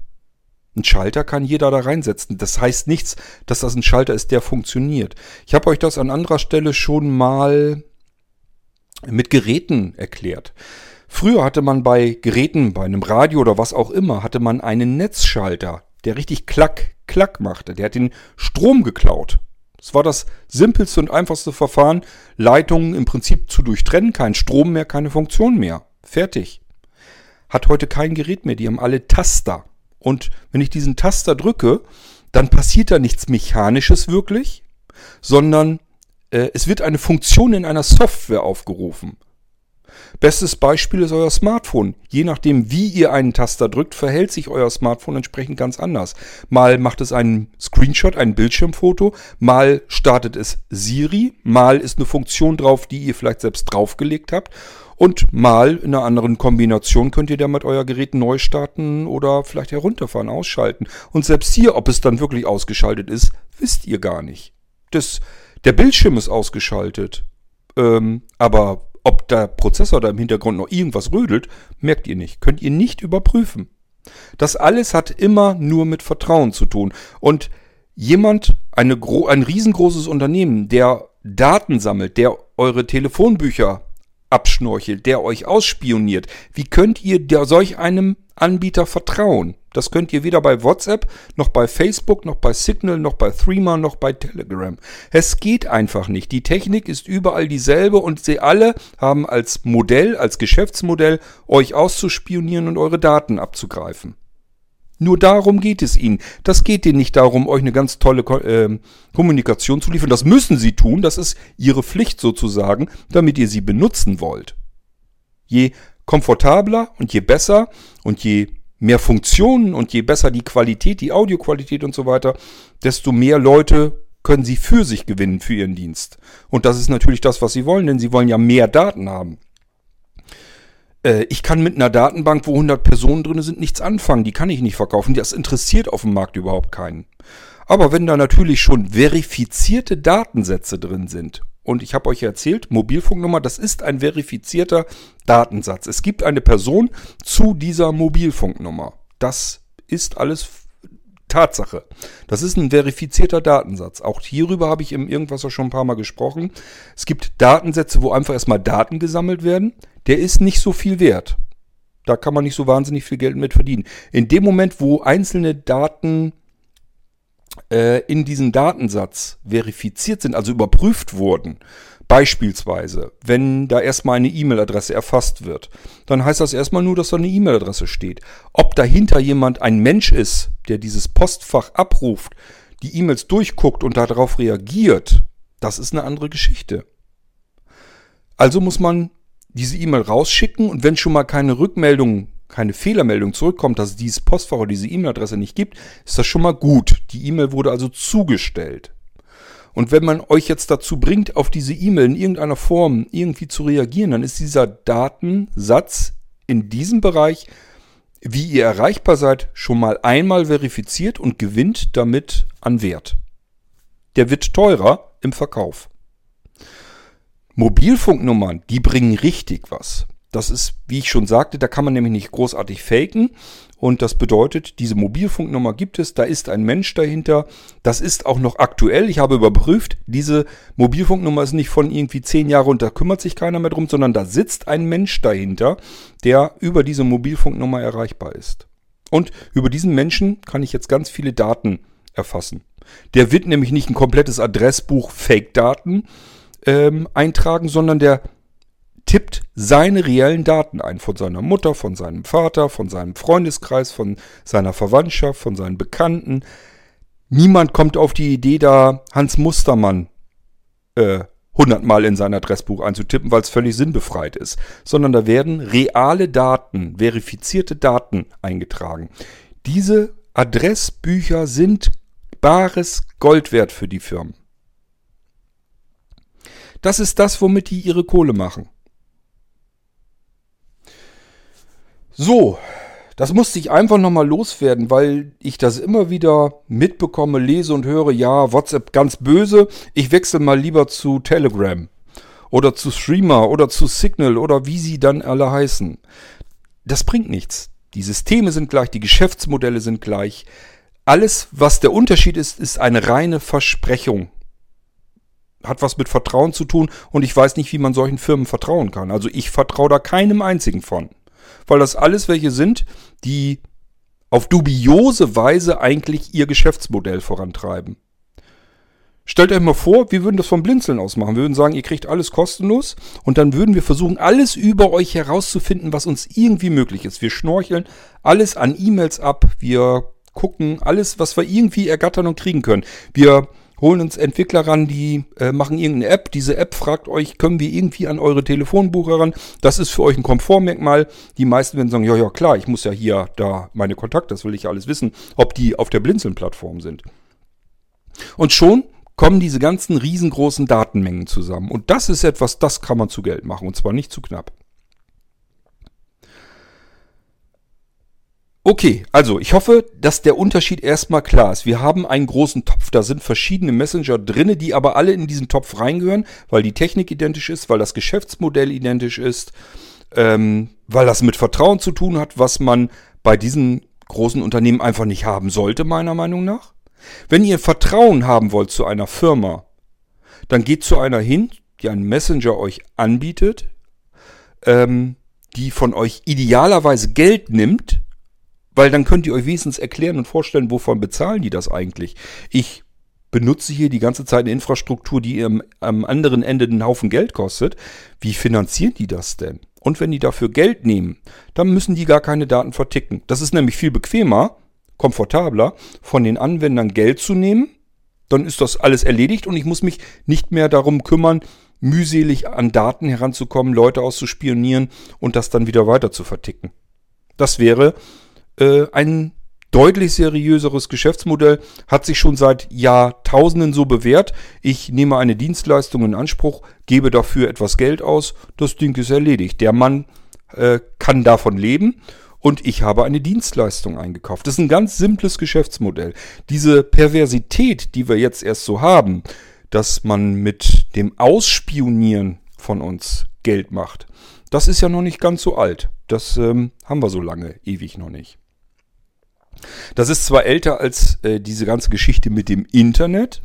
Ein Schalter kann jeder da reinsetzen. Das heißt nichts, dass das ein Schalter ist, der funktioniert. Ich habe euch das an anderer Stelle schon mal mit Geräten erklärt. Früher hatte man bei Geräten, bei einem Radio oder was auch immer, hatte man einen Netzschalter, der richtig klack, klack machte. Der hat den Strom geklaut. Das war das simpelste und einfachste Verfahren, Leitungen im Prinzip zu durchtrennen, kein Strom mehr, keine Funktion mehr. Fertig. Hat heute kein Gerät mehr, die haben alle Taster. Und wenn ich diesen Taster drücke, dann passiert da nichts Mechanisches wirklich, sondern äh, es wird eine Funktion in einer Software aufgerufen. Bestes Beispiel ist euer Smartphone. Je nachdem, wie ihr einen Taster drückt, verhält sich euer Smartphone entsprechend ganz anders. Mal macht es einen Screenshot, ein Bildschirmfoto, mal startet es Siri, mal ist eine Funktion drauf, die ihr vielleicht selbst draufgelegt habt und mal in einer anderen Kombination könnt ihr damit euer Gerät neu starten oder vielleicht herunterfahren, ausschalten. Und selbst hier, ob es dann wirklich ausgeschaltet ist, wisst ihr gar nicht. Das, der Bildschirm ist ausgeschaltet. Ähm, aber ob der Prozessor da im Hintergrund noch irgendwas rödelt, merkt ihr nicht. Könnt ihr nicht überprüfen. Das alles hat immer nur mit Vertrauen zu tun. Und jemand, eine, ein riesengroßes Unternehmen, der Daten sammelt, der eure Telefonbücher abschnorchelt, der euch ausspioniert. Wie könnt ihr der, solch einem Anbieter vertrauen? Das könnt ihr weder bei WhatsApp, noch bei Facebook, noch bei Signal, noch bei Threema, noch bei Telegram. Es geht einfach nicht. Die Technik ist überall dieselbe und sie alle haben als Modell, als Geschäftsmodell, euch auszuspionieren und eure Daten abzugreifen. Nur darum geht es ihnen. Das geht ihnen nicht darum, euch eine ganz tolle äh, Kommunikation zu liefern. Das müssen sie tun. Das ist ihre Pflicht sozusagen, damit ihr sie benutzen wollt. Je komfortabler und je besser und je mehr Funktionen und je besser die Qualität, die Audioqualität und so weiter, desto mehr Leute können sie für sich gewinnen für ihren Dienst. Und das ist natürlich das, was sie wollen, denn sie wollen ja mehr Daten haben. Äh, ich kann mit einer Datenbank, wo 100 Personen drin sind, nichts anfangen. Die kann ich nicht verkaufen. Das interessiert auf dem Markt überhaupt keinen. Aber wenn da natürlich schon verifizierte Datensätze drin sind, und ich habe euch erzählt, Mobilfunknummer, das ist ein verifizierter Datensatz. Es gibt eine Person zu dieser Mobilfunknummer. Das ist alles Tatsache. Das ist ein verifizierter Datensatz. Auch hierüber habe ich im Irgendwas schon ein paar Mal gesprochen. Es gibt Datensätze, wo einfach erstmal Daten gesammelt werden der ist nicht so viel wert. Da kann man nicht so wahnsinnig viel Geld mit verdienen. In dem Moment, wo einzelne Daten in diesem Datensatz verifiziert sind, also überprüft wurden, beispielsweise, wenn da erstmal eine E-Mail-Adresse erfasst wird, dann heißt das erstmal nur, dass da eine E-Mail-Adresse steht. Ob dahinter jemand ein Mensch ist, der dieses Postfach abruft, die E-Mails durchguckt und darauf reagiert, das ist eine andere Geschichte. Also muss man diese E-Mail rausschicken und wenn schon mal keine Rückmeldung, keine Fehlermeldung zurückkommt, dass es dieses Postfach oder diese E-Mail-Adresse nicht gibt, ist das schon mal gut. Die E-Mail wurde also zugestellt. Und wenn man euch jetzt dazu bringt, auf diese E-Mail in irgendeiner Form irgendwie zu reagieren, dann ist dieser Datensatz in diesem Bereich, wie ihr erreichbar seid, schon mal einmal verifiziert und gewinnt damit an Wert. Der wird teurer im Verkauf. Mobilfunknummern, die bringen richtig was. Das ist, wie ich schon sagte, da kann man nämlich nicht großartig faken. Und das bedeutet, diese Mobilfunknummer gibt es, da ist ein Mensch dahinter. Das ist auch noch aktuell. Ich habe überprüft, diese Mobilfunknummer ist nicht von irgendwie zehn Jahren und da kümmert sich keiner mehr drum, sondern da sitzt ein Mensch dahinter, der über diese Mobilfunknummer erreichbar ist. Und über diesen Menschen kann ich jetzt ganz viele Daten erfassen. Der wird nämlich nicht ein komplettes Adressbuch Fake-Daten, ähm, eintragen, sondern der tippt seine reellen Daten ein. Von seiner Mutter, von seinem Vater, von seinem Freundeskreis, von seiner Verwandtschaft, von seinen Bekannten. Niemand kommt auf die Idee, da Hans Mustermann äh, hundertmal in sein Adressbuch einzutippen, weil es völlig sinnbefreit ist, sondern da werden reale Daten, verifizierte Daten eingetragen. Diese Adressbücher sind bares Gold wert für die Firmen. Das ist das, womit die ihre Kohle machen. So, das musste ich einfach nochmal loswerden, weil ich das immer wieder mitbekomme, lese und höre, ja, WhatsApp ganz böse, ich wechsle mal lieber zu Telegram oder zu Streamer oder zu Signal oder wie sie dann alle heißen. Das bringt nichts. Die Systeme sind gleich, die Geschäftsmodelle sind gleich. Alles, was der Unterschied ist, ist eine reine Versprechung. Hat was mit Vertrauen zu tun und ich weiß nicht, wie man solchen Firmen vertrauen kann. Also ich vertraue da keinem einzigen von weil das alles welche sind, die auf dubiose Weise eigentlich ihr Geschäftsmodell vorantreiben. Stellt euch mal vor, wir würden das vom Blinzeln aus machen. Wir würden sagen, ihr kriegt alles kostenlos und dann würden wir versuchen, alles über euch herauszufinden, was uns irgendwie möglich ist. Wir schnorcheln alles an E-Mails ab, wir gucken alles, was wir irgendwie ergattern und kriegen können. Wir holen uns Entwickler ran, die äh, machen irgendeine App. Diese App fragt euch, können wir irgendwie an eure Telefonbucher ran? Das ist für euch ein Komfortmerkmal. Die meisten werden sagen, ja, ja, klar, ich muss ja hier da meine Kontakte, das will ich ja alles wissen, ob die auf der Blinzeln-Plattform sind. Und schon kommen diese ganzen riesengroßen Datenmengen zusammen. Und das ist etwas, das kann man zu Geld machen. Und zwar nicht zu knapp. Okay, also ich hoffe, dass der Unterschied erstmal klar ist. Wir haben einen großen Topf, da sind verschiedene Messenger drinne, die aber alle in diesen Topf reingehören, weil die Technik identisch ist, weil das Geschäftsmodell identisch ist, ähm, weil das mit Vertrauen zu tun hat, was man bei diesen großen Unternehmen einfach nicht haben sollte, meiner Meinung nach. Wenn ihr Vertrauen haben wollt zu einer Firma, dann geht zu einer hin, die einen Messenger euch anbietet, ähm, die von euch idealerweise Geld nimmt, weil dann könnt ihr euch wenigstens erklären und vorstellen, wovon bezahlen die das eigentlich. Ich benutze hier die ganze Zeit eine Infrastruktur, die am, am anderen Ende einen Haufen Geld kostet. Wie finanzieren die das denn? Und wenn die dafür Geld nehmen, dann müssen die gar keine Daten verticken. Das ist nämlich viel bequemer, komfortabler, von den Anwendern Geld zu nehmen. Dann ist das alles erledigt und ich muss mich nicht mehr darum kümmern, mühselig an Daten heranzukommen, Leute auszuspionieren und das dann wieder weiter zu verticken. Das wäre äh, ein deutlich seriöseres Geschäftsmodell, hat sich schon seit Jahrtausenden so bewährt. Ich nehme eine Dienstleistung in Anspruch, gebe dafür etwas Geld aus, das Ding ist erledigt. Der Mann äh, kann davon leben und ich habe eine Dienstleistung eingekauft. Das ist ein ganz simples Geschäftsmodell. Diese Perversität, die wir jetzt erst so haben, dass man mit dem Ausspionieren von uns Geld macht, das ist ja noch nicht ganz so alt. Das ähm, haben wir so lange, ewig noch nicht. Das ist zwar älter als äh, diese ganze Geschichte mit dem Internet.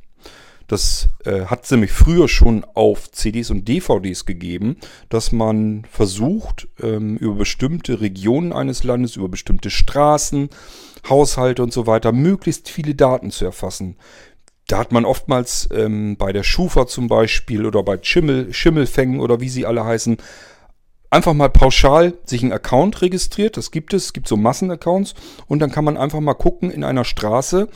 Das äh, hat es nämlich früher schon auf CDs und DVDs gegeben, dass man versucht, ähm, über bestimmte Regionen eines Landes, über bestimmte Straßen, Haushalte und so weiter, möglichst viele Daten zu erfassen. Da hat man oftmals ähm, bei der Schufa zum Beispiel oder bei Schimmel, Schimmelfängen oder wie sie alle heißen, einfach mal pauschal sich einen Account registriert. Das gibt es. Es gibt so Massenaccounts. Und dann kann man einfach mal gucken in einer Straße.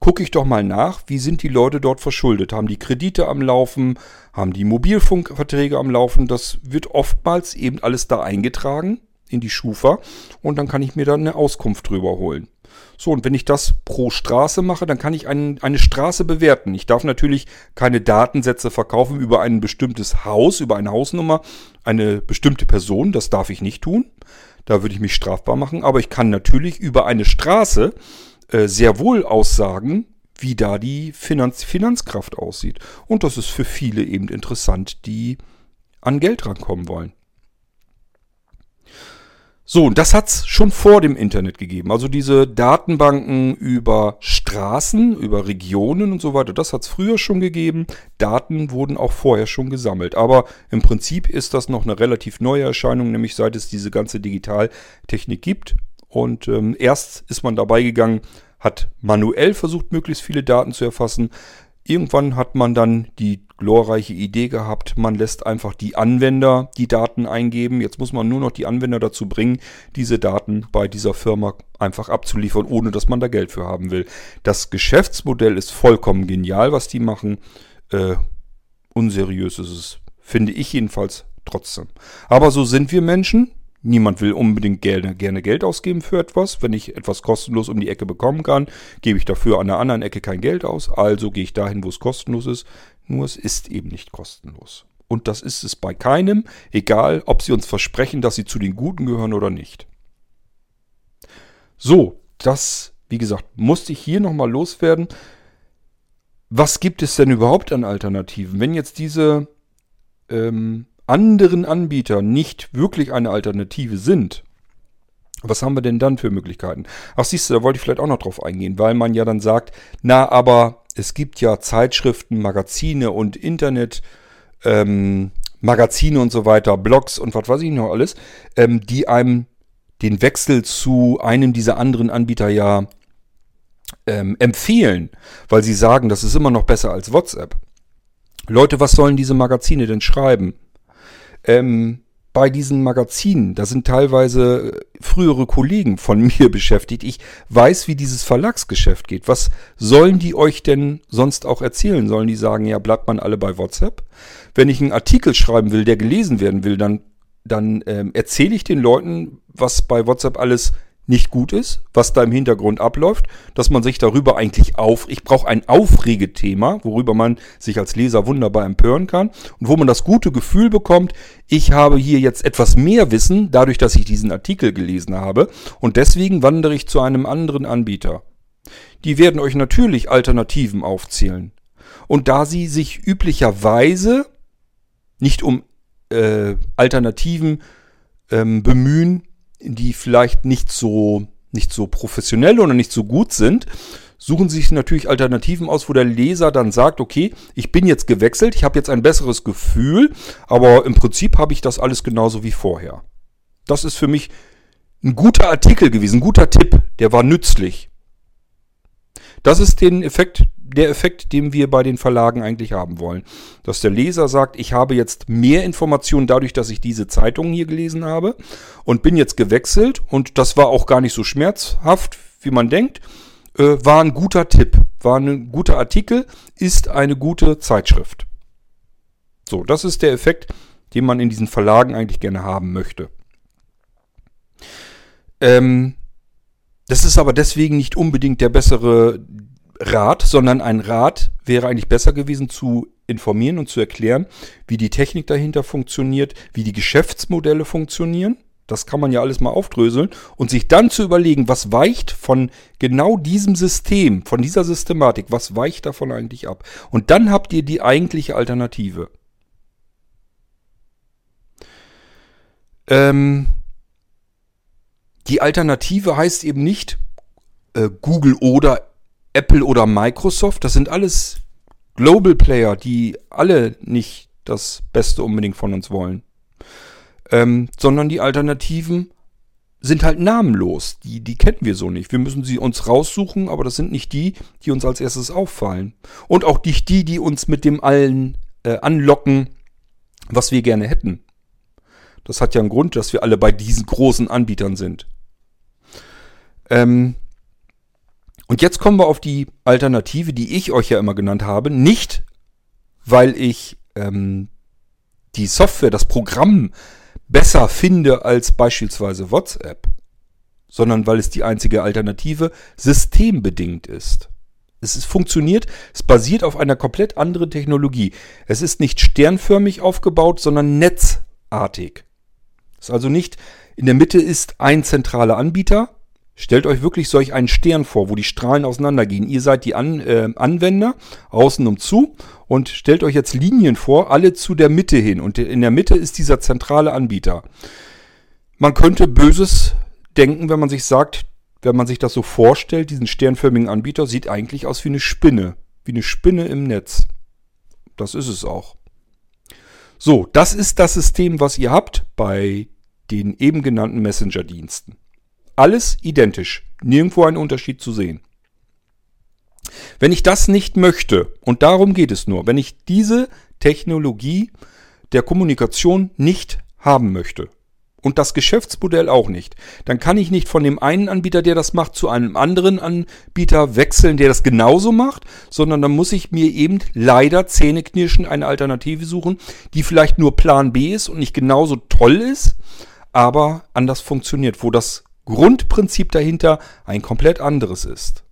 Gucke ich doch mal nach, wie sind die Leute dort verschuldet? Haben die Kredite am Laufen? Haben die Mobilfunkverträge am Laufen? Das wird oftmals eben alles da eingetragen in die Schufa. Und dann kann ich mir dann eine Auskunft drüber holen. So, und wenn ich das pro Straße mache, dann kann ich ein, eine Straße bewerten. Ich darf natürlich keine Datensätze verkaufen über ein bestimmtes Haus, über eine Hausnummer, eine bestimmte Person. Das darf ich nicht tun. Da würde ich mich strafbar machen. Aber ich kann natürlich über eine Straße äh, sehr wohl aussagen, wie da die Finanz Finanzkraft aussieht. Und das ist für viele eben interessant, die an Geld rankommen wollen. So, und das hat's schon vor dem Internet gegeben. Also diese Datenbanken über Straßen, über Regionen und so weiter, das hat's früher schon gegeben. Daten wurden auch vorher schon gesammelt. Aber im Prinzip ist das noch eine relativ neue Erscheinung, nämlich seit es diese ganze Digitaltechnik gibt. Und ähm, erst ist man dabei gegangen, hat manuell versucht, möglichst viele Daten zu erfassen. Irgendwann hat man dann die glorreiche Idee gehabt, man lässt einfach die Anwender die Daten eingeben. Jetzt muss man nur noch die Anwender dazu bringen, diese Daten bei dieser Firma einfach abzuliefern, ohne dass man da Geld für haben will. Das Geschäftsmodell ist vollkommen genial, was die machen. Äh, unseriös ist es, finde ich jedenfalls trotzdem. Aber so sind wir Menschen. Niemand will unbedingt gerne, gerne Geld ausgeben für etwas. Wenn ich etwas kostenlos um die Ecke bekommen kann, gebe ich dafür an der anderen Ecke kein Geld aus. Also gehe ich dahin, wo es kostenlos ist. Nur es ist eben nicht kostenlos. und das ist es bei keinem, egal ob sie uns versprechen, dass sie zu den Guten gehören oder nicht. So, das, wie gesagt, musste ich hier nochmal loswerden. Was gibt es denn überhaupt an Alternativen? Wenn jetzt diese ähm, anderen Anbieter nicht wirklich eine Alternative sind, was haben wir denn dann für Möglichkeiten? Ach, siehst du, da wollte ich vielleicht auch noch drauf eingehen, weil man ja dann sagt, na, aber es gibt ja Zeitschriften, Magazine und Internet, ähm, Magazine und so weiter, Blogs und was weiß ich noch alles, ähm, die einem den Wechsel zu einem dieser anderen Anbieter ja ähm, empfehlen, weil sie sagen, das ist immer noch besser als WhatsApp. Leute, was sollen diese Magazine denn schreiben? Ähm, bei diesen Magazinen, da sind teilweise äh, frühere Kollegen von (laughs) mir beschäftigt. Ich weiß, wie dieses Verlagsgeschäft geht. Was sollen die euch denn sonst auch erzählen? Sollen die sagen, ja, bleibt man alle bei WhatsApp? Wenn ich einen Artikel schreiben will, der gelesen werden will, dann, dann ähm, erzähle ich den Leuten, was bei WhatsApp alles nicht gut ist, was da im Hintergrund abläuft, dass man sich darüber eigentlich auf, ich brauche ein Aufregethema, worüber man sich als Leser wunderbar empören kann und wo man das gute Gefühl bekommt, ich habe hier jetzt etwas mehr Wissen, dadurch, dass ich diesen Artikel gelesen habe und deswegen wandere ich zu einem anderen Anbieter. Die werden euch natürlich Alternativen aufzählen. Und da sie sich üblicherweise nicht um äh, Alternativen ähm, bemühen, die vielleicht nicht so, nicht so professionell oder nicht so gut sind, suchen sich natürlich Alternativen aus, wo der Leser dann sagt, okay, ich bin jetzt gewechselt, ich habe jetzt ein besseres Gefühl, aber im Prinzip habe ich das alles genauso wie vorher. Das ist für mich ein guter Artikel gewesen, ein guter Tipp, der war nützlich. Das ist den Effekt, der Effekt, den wir bei den Verlagen eigentlich haben wollen. Dass der Leser sagt, ich habe jetzt mehr Informationen dadurch, dass ich diese Zeitungen hier gelesen habe und bin jetzt gewechselt und das war auch gar nicht so schmerzhaft, wie man denkt. Äh, war ein guter Tipp, war ein guter Artikel, ist eine gute Zeitschrift. So, das ist der Effekt, den man in diesen Verlagen eigentlich gerne haben möchte. Ähm, das ist aber deswegen nicht unbedingt der bessere Rat, sondern ein Rat wäre eigentlich besser gewesen zu informieren und zu erklären, wie die Technik dahinter funktioniert, wie die Geschäftsmodelle funktionieren. Das kann man ja alles mal aufdröseln und sich dann zu überlegen, was weicht von genau diesem System, von dieser Systematik, was weicht davon eigentlich ab? Und dann habt ihr die eigentliche Alternative. Ähm, die Alternative heißt eben nicht äh, Google oder Apple oder Microsoft. Das sind alles Global Player, die alle nicht das Beste unbedingt von uns wollen. Ähm, sondern die Alternativen sind halt namenlos. Die, die kennen wir so nicht. Wir müssen sie uns raussuchen, aber das sind nicht die, die uns als erstes auffallen. Und auch nicht die, die uns mit dem allen äh, anlocken, was wir gerne hätten. Das hat ja einen Grund, dass wir alle bei diesen großen Anbietern sind. Ähm, und jetzt kommen wir auf die Alternative, die ich euch ja immer genannt habe. Nicht, weil ich ähm, die Software, das Programm besser finde als beispielsweise WhatsApp, sondern weil es die einzige Alternative systembedingt ist. Es ist, funktioniert, es basiert auf einer komplett anderen Technologie. Es ist nicht sternförmig aufgebaut, sondern netzartig. Es ist also nicht, in der Mitte ist ein zentraler Anbieter, Stellt euch wirklich solch einen Stern vor, wo die Strahlen auseinandergehen. Ihr seid die An äh, Anwender, außen um zu und stellt euch jetzt Linien vor, alle zu der Mitte hin. Und in der Mitte ist dieser zentrale Anbieter. Man könnte Böses denken, wenn man sich sagt, wenn man sich das so vorstellt, diesen sternförmigen Anbieter sieht eigentlich aus wie eine Spinne. Wie eine Spinne im Netz. Das ist es auch. So, das ist das System, was ihr habt bei den eben genannten Messenger-Diensten. Alles identisch. Nirgendwo ein Unterschied zu sehen. Wenn ich das nicht möchte, und darum geht es nur, wenn ich diese Technologie der Kommunikation nicht haben möchte und das Geschäftsmodell auch nicht, dann kann ich nicht von dem einen Anbieter, der das macht, zu einem anderen Anbieter wechseln, der das genauso macht, sondern dann muss ich mir eben leider zähneknirschen eine Alternative suchen, die vielleicht nur Plan B ist und nicht genauso toll ist, aber anders funktioniert, wo das Grundprinzip dahinter ein komplett anderes ist.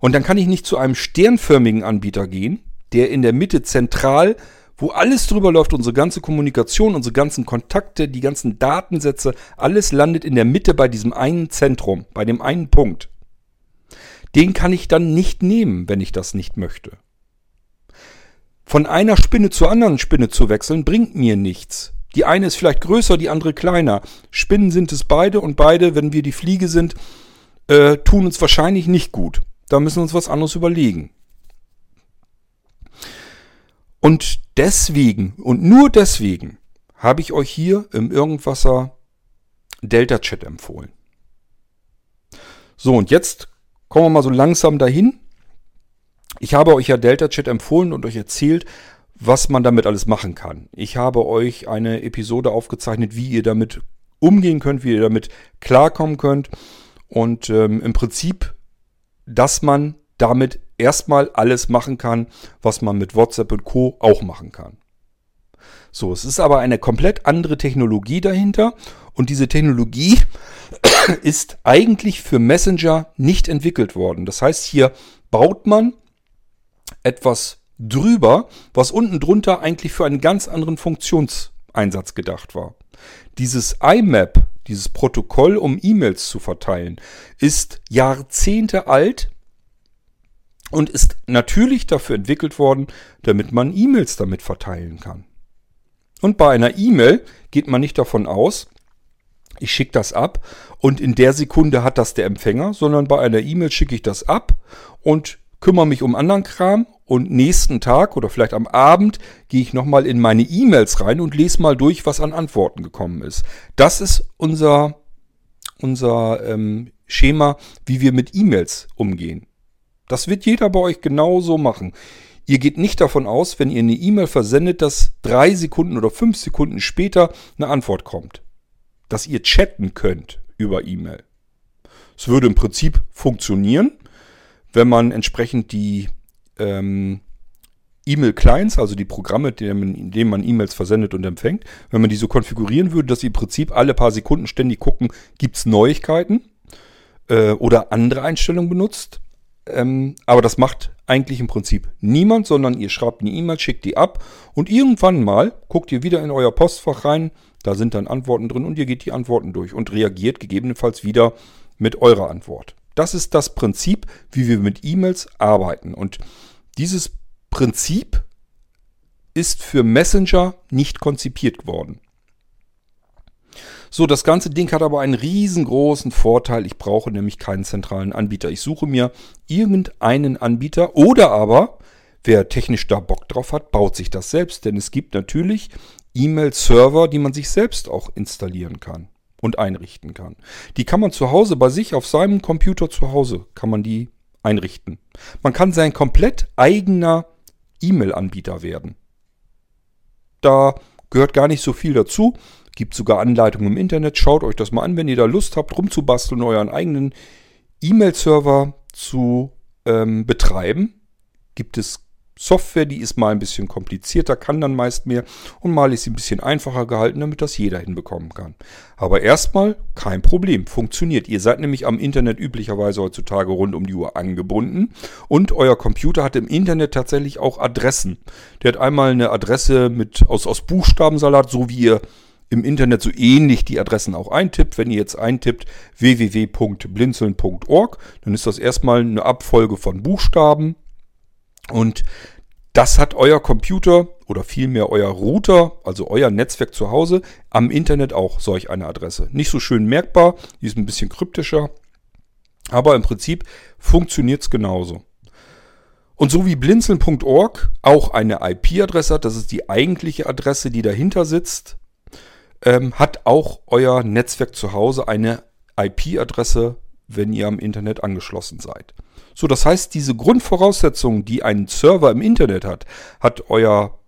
Und dann kann ich nicht zu einem sternförmigen Anbieter gehen, der in der Mitte zentral wo alles drüber läuft, unsere ganze Kommunikation, unsere ganzen Kontakte, die ganzen Datensätze, alles landet in der Mitte bei diesem einen Zentrum, bei dem einen Punkt. Den kann ich dann nicht nehmen, wenn ich das nicht möchte. Von einer Spinne zur anderen Spinne zu wechseln, bringt mir nichts. Die eine ist vielleicht größer, die andere kleiner. Spinnen sind es beide und beide, wenn wir die Fliege sind, äh, tun uns wahrscheinlich nicht gut. Da müssen wir uns was anderes überlegen. Und deswegen und nur deswegen habe ich euch hier im Irgendwasser Delta Chat empfohlen. So, und jetzt kommen wir mal so langsam dahin. Ich habe euch ja Delta Chat empfohlen und euch erzählt, was man damit alles machen kann. Ich habe euch eine Episode aufgezeichnet, wie ihr damit umgehen könnt, wie ihr damit klarkommen könnt. Und ähm, im Prinzip, dass man damit erstmal alles machen kann, was man mit WhatsApp und Co. auch machen kann. So, es ist aber eine komplett andere Technologie dahinter und diese Technologie (coughs) ist eigentlich für Messenger nicht entwickelt worden. Das heißt, hier baut man etwas drüber, was unten drunter eigentlich für einen ganz anderen Funktionseinsatz gedacht war. Dieses IMAP, dieses Protokoll, um E-Mails zu verteilen, ist Jahrzehnte alt und ist natürlich dafür entwickelt worden, damit man E-Mails damit verteilen kann. Und bei einer E-Mail geht man nicht davon aus, ich schicke das ab und in der Sekunde hat das der Empfänger, sondern bei einer E-Mail schicke ich das ab und kümmere mich um anderen Kram und nächsten Tag oder vielleicht am Abend gehe ich nochmal in meine E-Mails rein und lese mal durch, was an Antworten gekommen ist. Das ist unser, unser ähm, Schema, wie wir mit E-Mails umgehen. Das wird jeder bei euch genauso machen. Ihr geht nicht davon aus, wenn ihr eine E-Mail versendet, dass drei Sekunden oder fünf Sekunden später eine Antwort kommt. Dass ihr chatten könnt über E-Mail. Es würde im Prinzip funktionieren, wenn man entsprechend die ähm, E-Mail-Clients, also die Programme, in denen man E-Mails versendet und empfängt, wenn man die so konfigurieren würde, dass sie im Prinzip alle paar Sekunden ständig gucken, gibt es Neuigkeiten äh, oder andere Einstellungen benutzt. Ähm, aber das macht eigentlich im Prinzip niemand, sondern ihr schreibt eine E-Mail, schickt die ab und irgendwann mal guckt ihr wieder in euer Postfach rein, da sind dann Antworten drin und ihr geht die Antworten durch und reagiert gegebenenfalls wieder mit eurer Antwort. Das ist das Prinzip, wie wir mit E-Mails arbeiten. Und dieses Prinzip ist für Messenger nicht konzipiert worden. So, das ganze Ding hat aber einen riesengroßen Vorteil. Ich brauche nämlich keinen zentralen Anbieter. Ich suche mir irgendeinen Anbieter oder aber, wer technisch da Bock drauf hat, baut sich das selbst. Denn es gibt natürlich E-Mail-Server, die man sich selbst auch installieren kann und einrichten kann. Die kann man zu Hause bei sich auf seinem Computer zu Hause kann man die einrichten. Man kann sein komplett eigener E-Mail-Anbieter werden. Da gehört gar nicht so viel dazu. Gibt sogar Anleitungen im Internet. Schaut euch das mal an, wenn ihr da Lust habt, rumzubasteln, euren eigenen E-Mail-Server zu ähm, betreiben. Gibt es Software, die ist mal ein bisschen komplizierter, kann dann meist mehr und mal ist sie ein bisschen einfacher gehalten, damit das jeder hinbekommen kann. Aber erstmal kein Problem, funktioniert. Ihr seid nämlich am Internet üblicherweise heutzutage rund um die Uhr angebunden und euer Computer hat im Internet tatsächlich auch Adressen. Der hat einmal eine Adresse mit aus, aus Buchstabensalat, so wie ihr im Internet so ähnlich die Adressen auch eintippt. Wenn ihr jetzt eintippt www.blinzeln.org, dann ist das erstmal eine Abfolge von Buchstaben und das hat euer Computer oder vielmehr euer Router, also euer Netzwerk zu Hause, am Internet auch solch eine Adresse. Nicht so schön merkbar, die ist ein bisschen kryptischer, aber im Prinzip funktioniert es genauso. Und so wie blinzeln.org auch eine IP-Adresse hat, das ist die eigentliche Adresse, die dahinter sitzt, ähm, hat auch euer Netzwerk zu Hause eine IP-Adresse, wenn ihr am Internet angeschlossen seid. So, das heißt, diese Grundvoraussetzungen, die ein Server im Internet hat, hat euer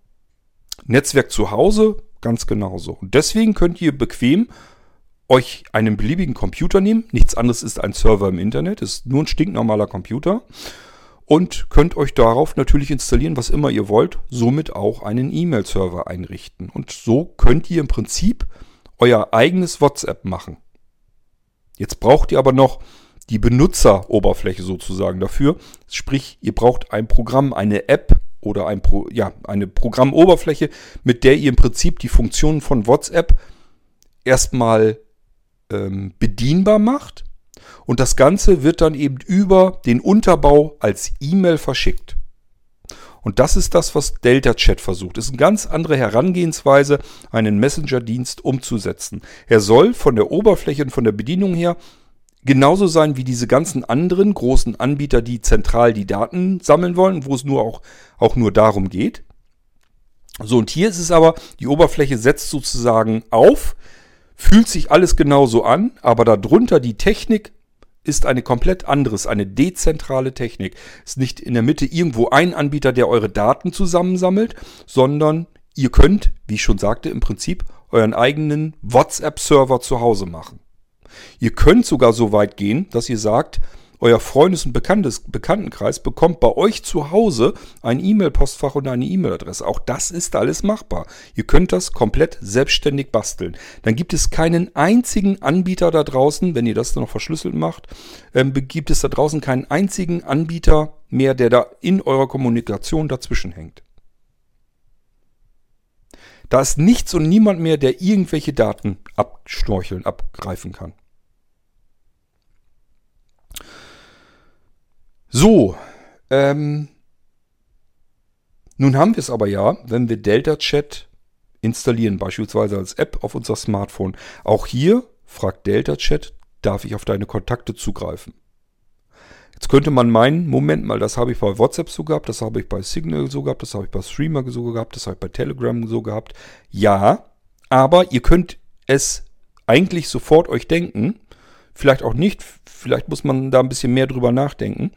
Netzwerk zu Hause ganz genauso. Und deswegen könnt ihr bequem euch einen beliebigen Computer nehmen. Nichts anderes ist ein Server im Internet, ist nur ein stinknormaler Computer. Und könnt euch darauf natürlich installieren, was immer ihr wollt, somit auch einen E-Mail-Server einrichten. Und so könnt ihr im Prinzip euer eigenes WhatsApp machen. Jetzt braucht ihr aber noch die Benutzeroberfläche sozusagen dafür. Sprich, ihr braucht ein Programm, eine App, oder ein Pro, ja, eine Programmoberfläche, mit der ihr im Prinzip die Funktionen von WhatsApp erstmal ähm, bedienbar macht. Und das Ganze wird dann eben über den Unterbau als E-Mail verschickt. Und das ist das, was Delta Chat versucht. Es ist eine ganz andere Herangehensweise, einen Messenger-Dienst umzusetzen. Er soll von der Oberfläche und von der Bedienung her genauso sein wie diese ganzen anderen großen Anbieter, die zentral die Daten sammeln wollen, wo es nur auch, auch nur darum geht. So, und hier ist es aber, die Oberfläche setzt sozusagen auf, fühlt sich alles genauso an, aber darunter die Technik ist eine komplett anderes, eine dezentrale Technik. Ist nicht in der Mitte irgendwo ein Anbieter, der eure Daten zusammensammelt, sondern ihr könnt, wie ich schon sagte, im Prinzip euren eigenen WhatsApp-Server zu Hause machen. Ihr könnt sogar so weit gehen, dass ihr sagt, euer Freundes- und Bekanntes, Bekanntenkreis bekommt bei euch zu Hause ein E-Mail-Postfach und eine E-Mail-Adresse. Auch das ist alles machbar. Ihr könnt das komplett selbstständig basteln. Dann gibt es keinen einzigen Anbieter da draußen, wenn ihr das dann noch verschlüsselt macht, ähm, gibt es da draußen keinen einzigen Anbieter mehr, der da in eurer Kommunikation dazwischen hängt. Da ist nichts und niemand mehr, der irgendwelche Daten abschnorcheln, abgreifen kann. So, ähm, nun haben wir es aber ja, wenn wir Delta Chat installieren, beispielsweise als App auf unser Smartphone. Auch hier fragt Delta Chat, darf ich auf deine Kontakte zugreifen? Jetzt könnte man meinen, Moment mal, das habe ich bei WhatsApp so gehabt, das habe ich bei Signal so gehabt, das habe ich bei Streamer so gehabt, das habe ich bei Telegram so gehabt. Ja, aber ihr könnt es eigentlich sofort euch denken, vielleicht auch nicht, vielleicht muss man da ein bisschen mehr drüber nachdenken.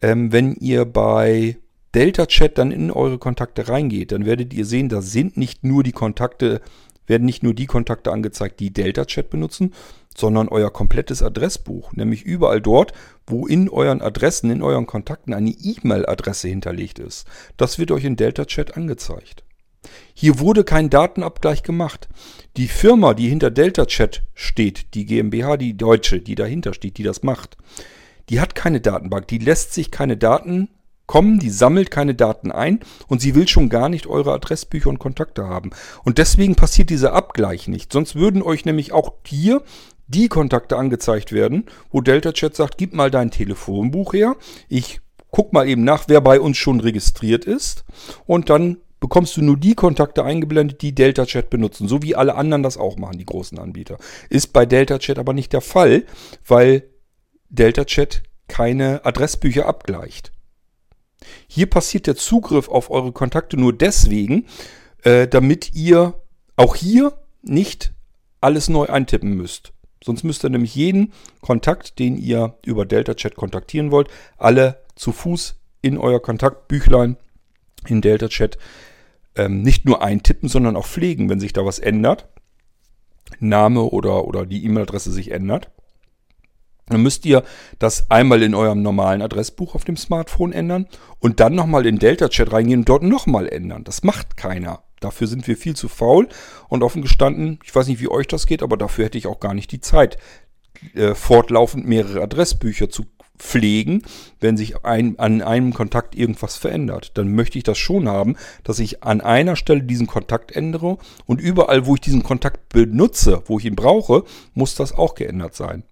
Ähm, wenn ihr bei Delta Chat dann in eure Kontakte reingeht, dann werdet ihr sehen, da sind nicht nur die Kontakte, werden nicht nur die Kontakte angezeigt, die Delta Chat benutzen, sondern euer komplettes Adressbuch, nämlich überall dort, wo in euren Adressen, in euren Kontakten eine E-Mail-Adresse hinterlegt ist. Das wird euch in Delta Chat angezeigt. Hier wurde kein Datenabgleich gemacht. Die Firma, die hinter Delta Chat steht, die GmbH, die deutsche, die dahinter steht, die das macht, die hat keine Datenbank, die lässt sich keine Daten kommen, die sammelt keine Daten ein und sie will schon gar nicht eure Adressbücher und Kontakte haben. Und deswegen passiert dieser Abgleich nicht. Sonst würden euch nämlich auch hier die Kontakte angezeigt werden, wo Delta Chat sagt, gib mal dein Telefonbuch her, ich guck mal eben nach, wer bei uns schon registriert ist und dann bekommst du nur die Kontakte eingeblendet, die Delta Chat benutzen, so wie alle anderen das auch machen, die großen Anbieter. Ist bei Delta Chat aber nicht der Fall, weil Delta Chat keine Adressbücher abgleicht. Hier passiert der Zugriff auf eure Kontakte nur deswegen, äh, damit ihr auch hier nicht alles neu eintippen müsst. Sonst müsst ihr nämlich jeden Kontakt, den ihr über Delta Chat kontaktieren wollt, alle zu Fuß in euer Kontaktbüchlein in Delta Chat ähm, nicht nur eintippen, sondern auch pflegen, wenn sich da was ändert. Name oder, oder die E-Mail-Adresse sich ändert. Dann müsst ihr das einmal in eurem normalen Adressbuch auf dem Smartphone ändern und dann nochmal in Delta Chat reingehen und dort nochmal ändern. Das macht keiner. Dafür sind wir viel zu faul und offen gestanden, ich weiß nicht, wie euch das geht, aber dafür hätte ich auch gar nicht die Zeit, äh, fortlaufend mehrere Adressbücher zu pflegen, wenn sich ein, an einem Kontakt irgendwas verändert. Dann möchte ich das schon haben, dass ich an einer Stelle diesen Kontakt ändere und überall, wo ich diesen Kontakt benutze, wo ich ihn brauche, muss das auch geändert sein.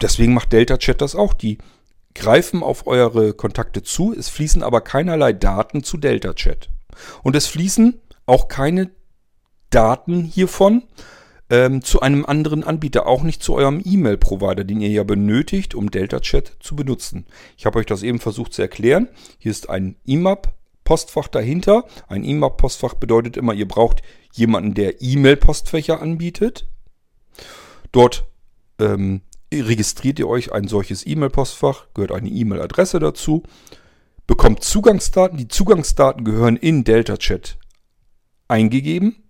Deswegen macht Delta Chat das auch. Die greifen auf eure Kontakte zu, es fließen aber keinerlei Daten zu Delta Chat. Und es fließen auch keine Daten hiervon ähm, zu einem anderen Anbieter, auch nicht zu eurem E-Mail-Provider, den ihr ja benötigt, um Delta Chat zu benutzen. Ich habe euch das eben versucht zu erklären. Hier ist ein IMAP-Postfach dahinter. Ein IMAP-Postfach bedeutet immer, ihr braucht jemanden, der E-Mail-Postfächer anbietet. Dort ähm, registriert ihr euch ein solches E-Mail-Postfach, gehört eine E-Mail-Adresse dazu, bekommt Zugangsdaten. Die Zugangsdaten gehören in Delta Chat eingegeben.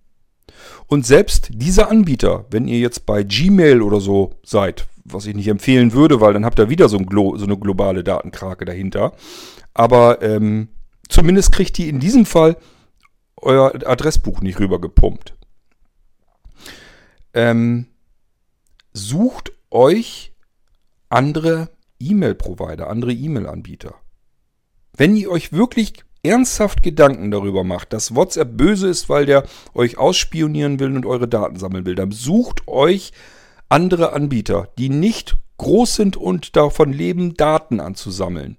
Und selbst dieser Anbieter, wenn ihr jetzt bei Gmail oder so seid, was ich nicht empfehlen würde, weil dann habt ihr wieder so, ein Glo so eine globale Datenkrake dahinter. Aber ähm, zumindest kriegt ihr in diesem Fall euer Adressbuch nicht rübergepumpt. Ähm, sucht euch andere E-Mail-Provider, andere E-Mail-Anbieter. Wenn ihr euch wirklich ernsthaft Gedanken darüber macht, dass WhatsApp böse ist, weil der euch ausspionieren will und eure Daten sammeln will, dann sucht euch andere Anbieter, die nicht groß sind und davon leben, Daten anzusammeln.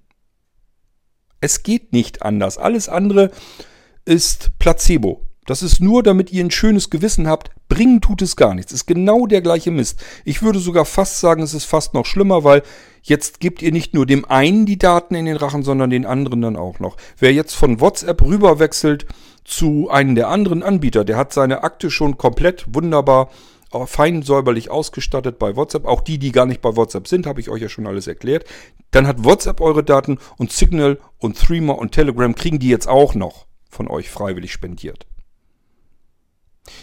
Es geht nicht anders. Alles andere ist Placebo. Das ist nur, damit ihr ein schönes Gewissen habt. Bringen tut es gar nichts. Ist genau der gleiche Mist. Ich würde sogar fast sagen, es ist fast noch schlimmer, weil jetzt gebt ihr nicht nur dem einen die Daten in den Rachen, sondern den anderen dann auch noch. Wer jetzt von WhatsApp rüberwechselt zu einem der anderen Anbieter, der hat seine Akte schon komplett wunderbar äh, fein säuberlich ausgestattet bei WhatsApp. Auch die, die gar nicht bei WhatsApp sind, habe ich euch ja schon alles erklärt. Dann hat WhatsApp eure Daten und Signal und Threema und Telegram kriegen die jetzt auch noch von euch freiwillig spendiert.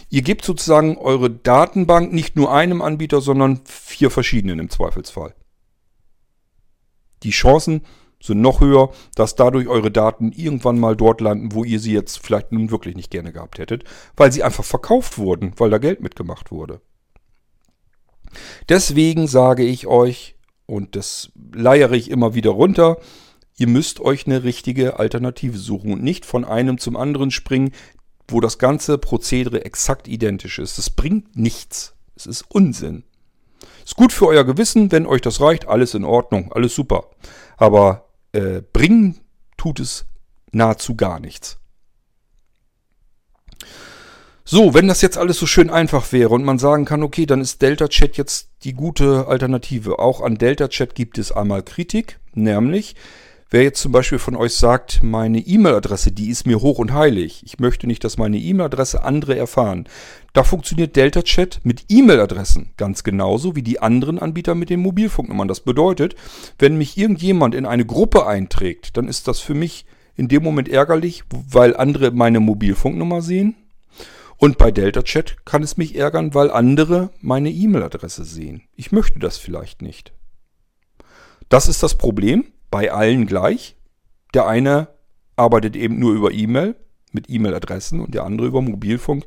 Ihr gebt sozusagen eure Datenbank nicht nur einem Anbieter, sondern vier verschiedenen im Zweifelsfall. Die Chancen sind noch höher, dass dadurch eure Daten irgendwann mal dort landen, wo ihr sie jetzt vielleicht nun wirklich nicht gerne gehabt hättet, weil sie einfach verkauft wurden, weil da Geld mitgemacht wurde. Deswegen sage ich euch, und das leiere ich immer wieder runter, ihr müsst euch eine richtige Alternative suchen und nicht von einem zum anderen springen, wo das ganze Prozedere exakt identisch ist. Das bringt nichts. Es ist Unsinn. Ist gut für euer Gewissen, wenn euch das reicht, alles in Ordnung, alles super. Aber äh, bringen tut es nahezu gar nichts. So, wenn das jetzt alles so schön einfach wäre und man sagen kann, okay, dann ist Delta Chat jetzt die gute Alternative. Auch an Delta Chat gibt es einmal Kritik, nämlich Wer jetzt zum Beispiel von euch sagt, meine E-Mail-Adresse, die ist mir hoch und heilig. Ich möchte nicht, dass meine E-Mail-Adresse andere erfahren. Da funktioniert Delta Chat mit E-Mail-Adressen ganz genauso wie die anderen Anbieter mit den Mobilfunknummern. Das bedeutet, wenn mich irgendjemand in eine Gruppe einträgt, dann ist das für mich in dem Moment ärgerlich, weil andere meine Mobilfunknummer sehen. Und bei Delta Chat kann es mich ärgern, weil andere meine E-Mail-Adresse sehen. Ich möchte das vielleicht nicht. Das ist das Problem bei allen gleich. Der eine arbeitet eben nur über E-Mail mit E-Mail-Adressen und der andere über Mobilfunk.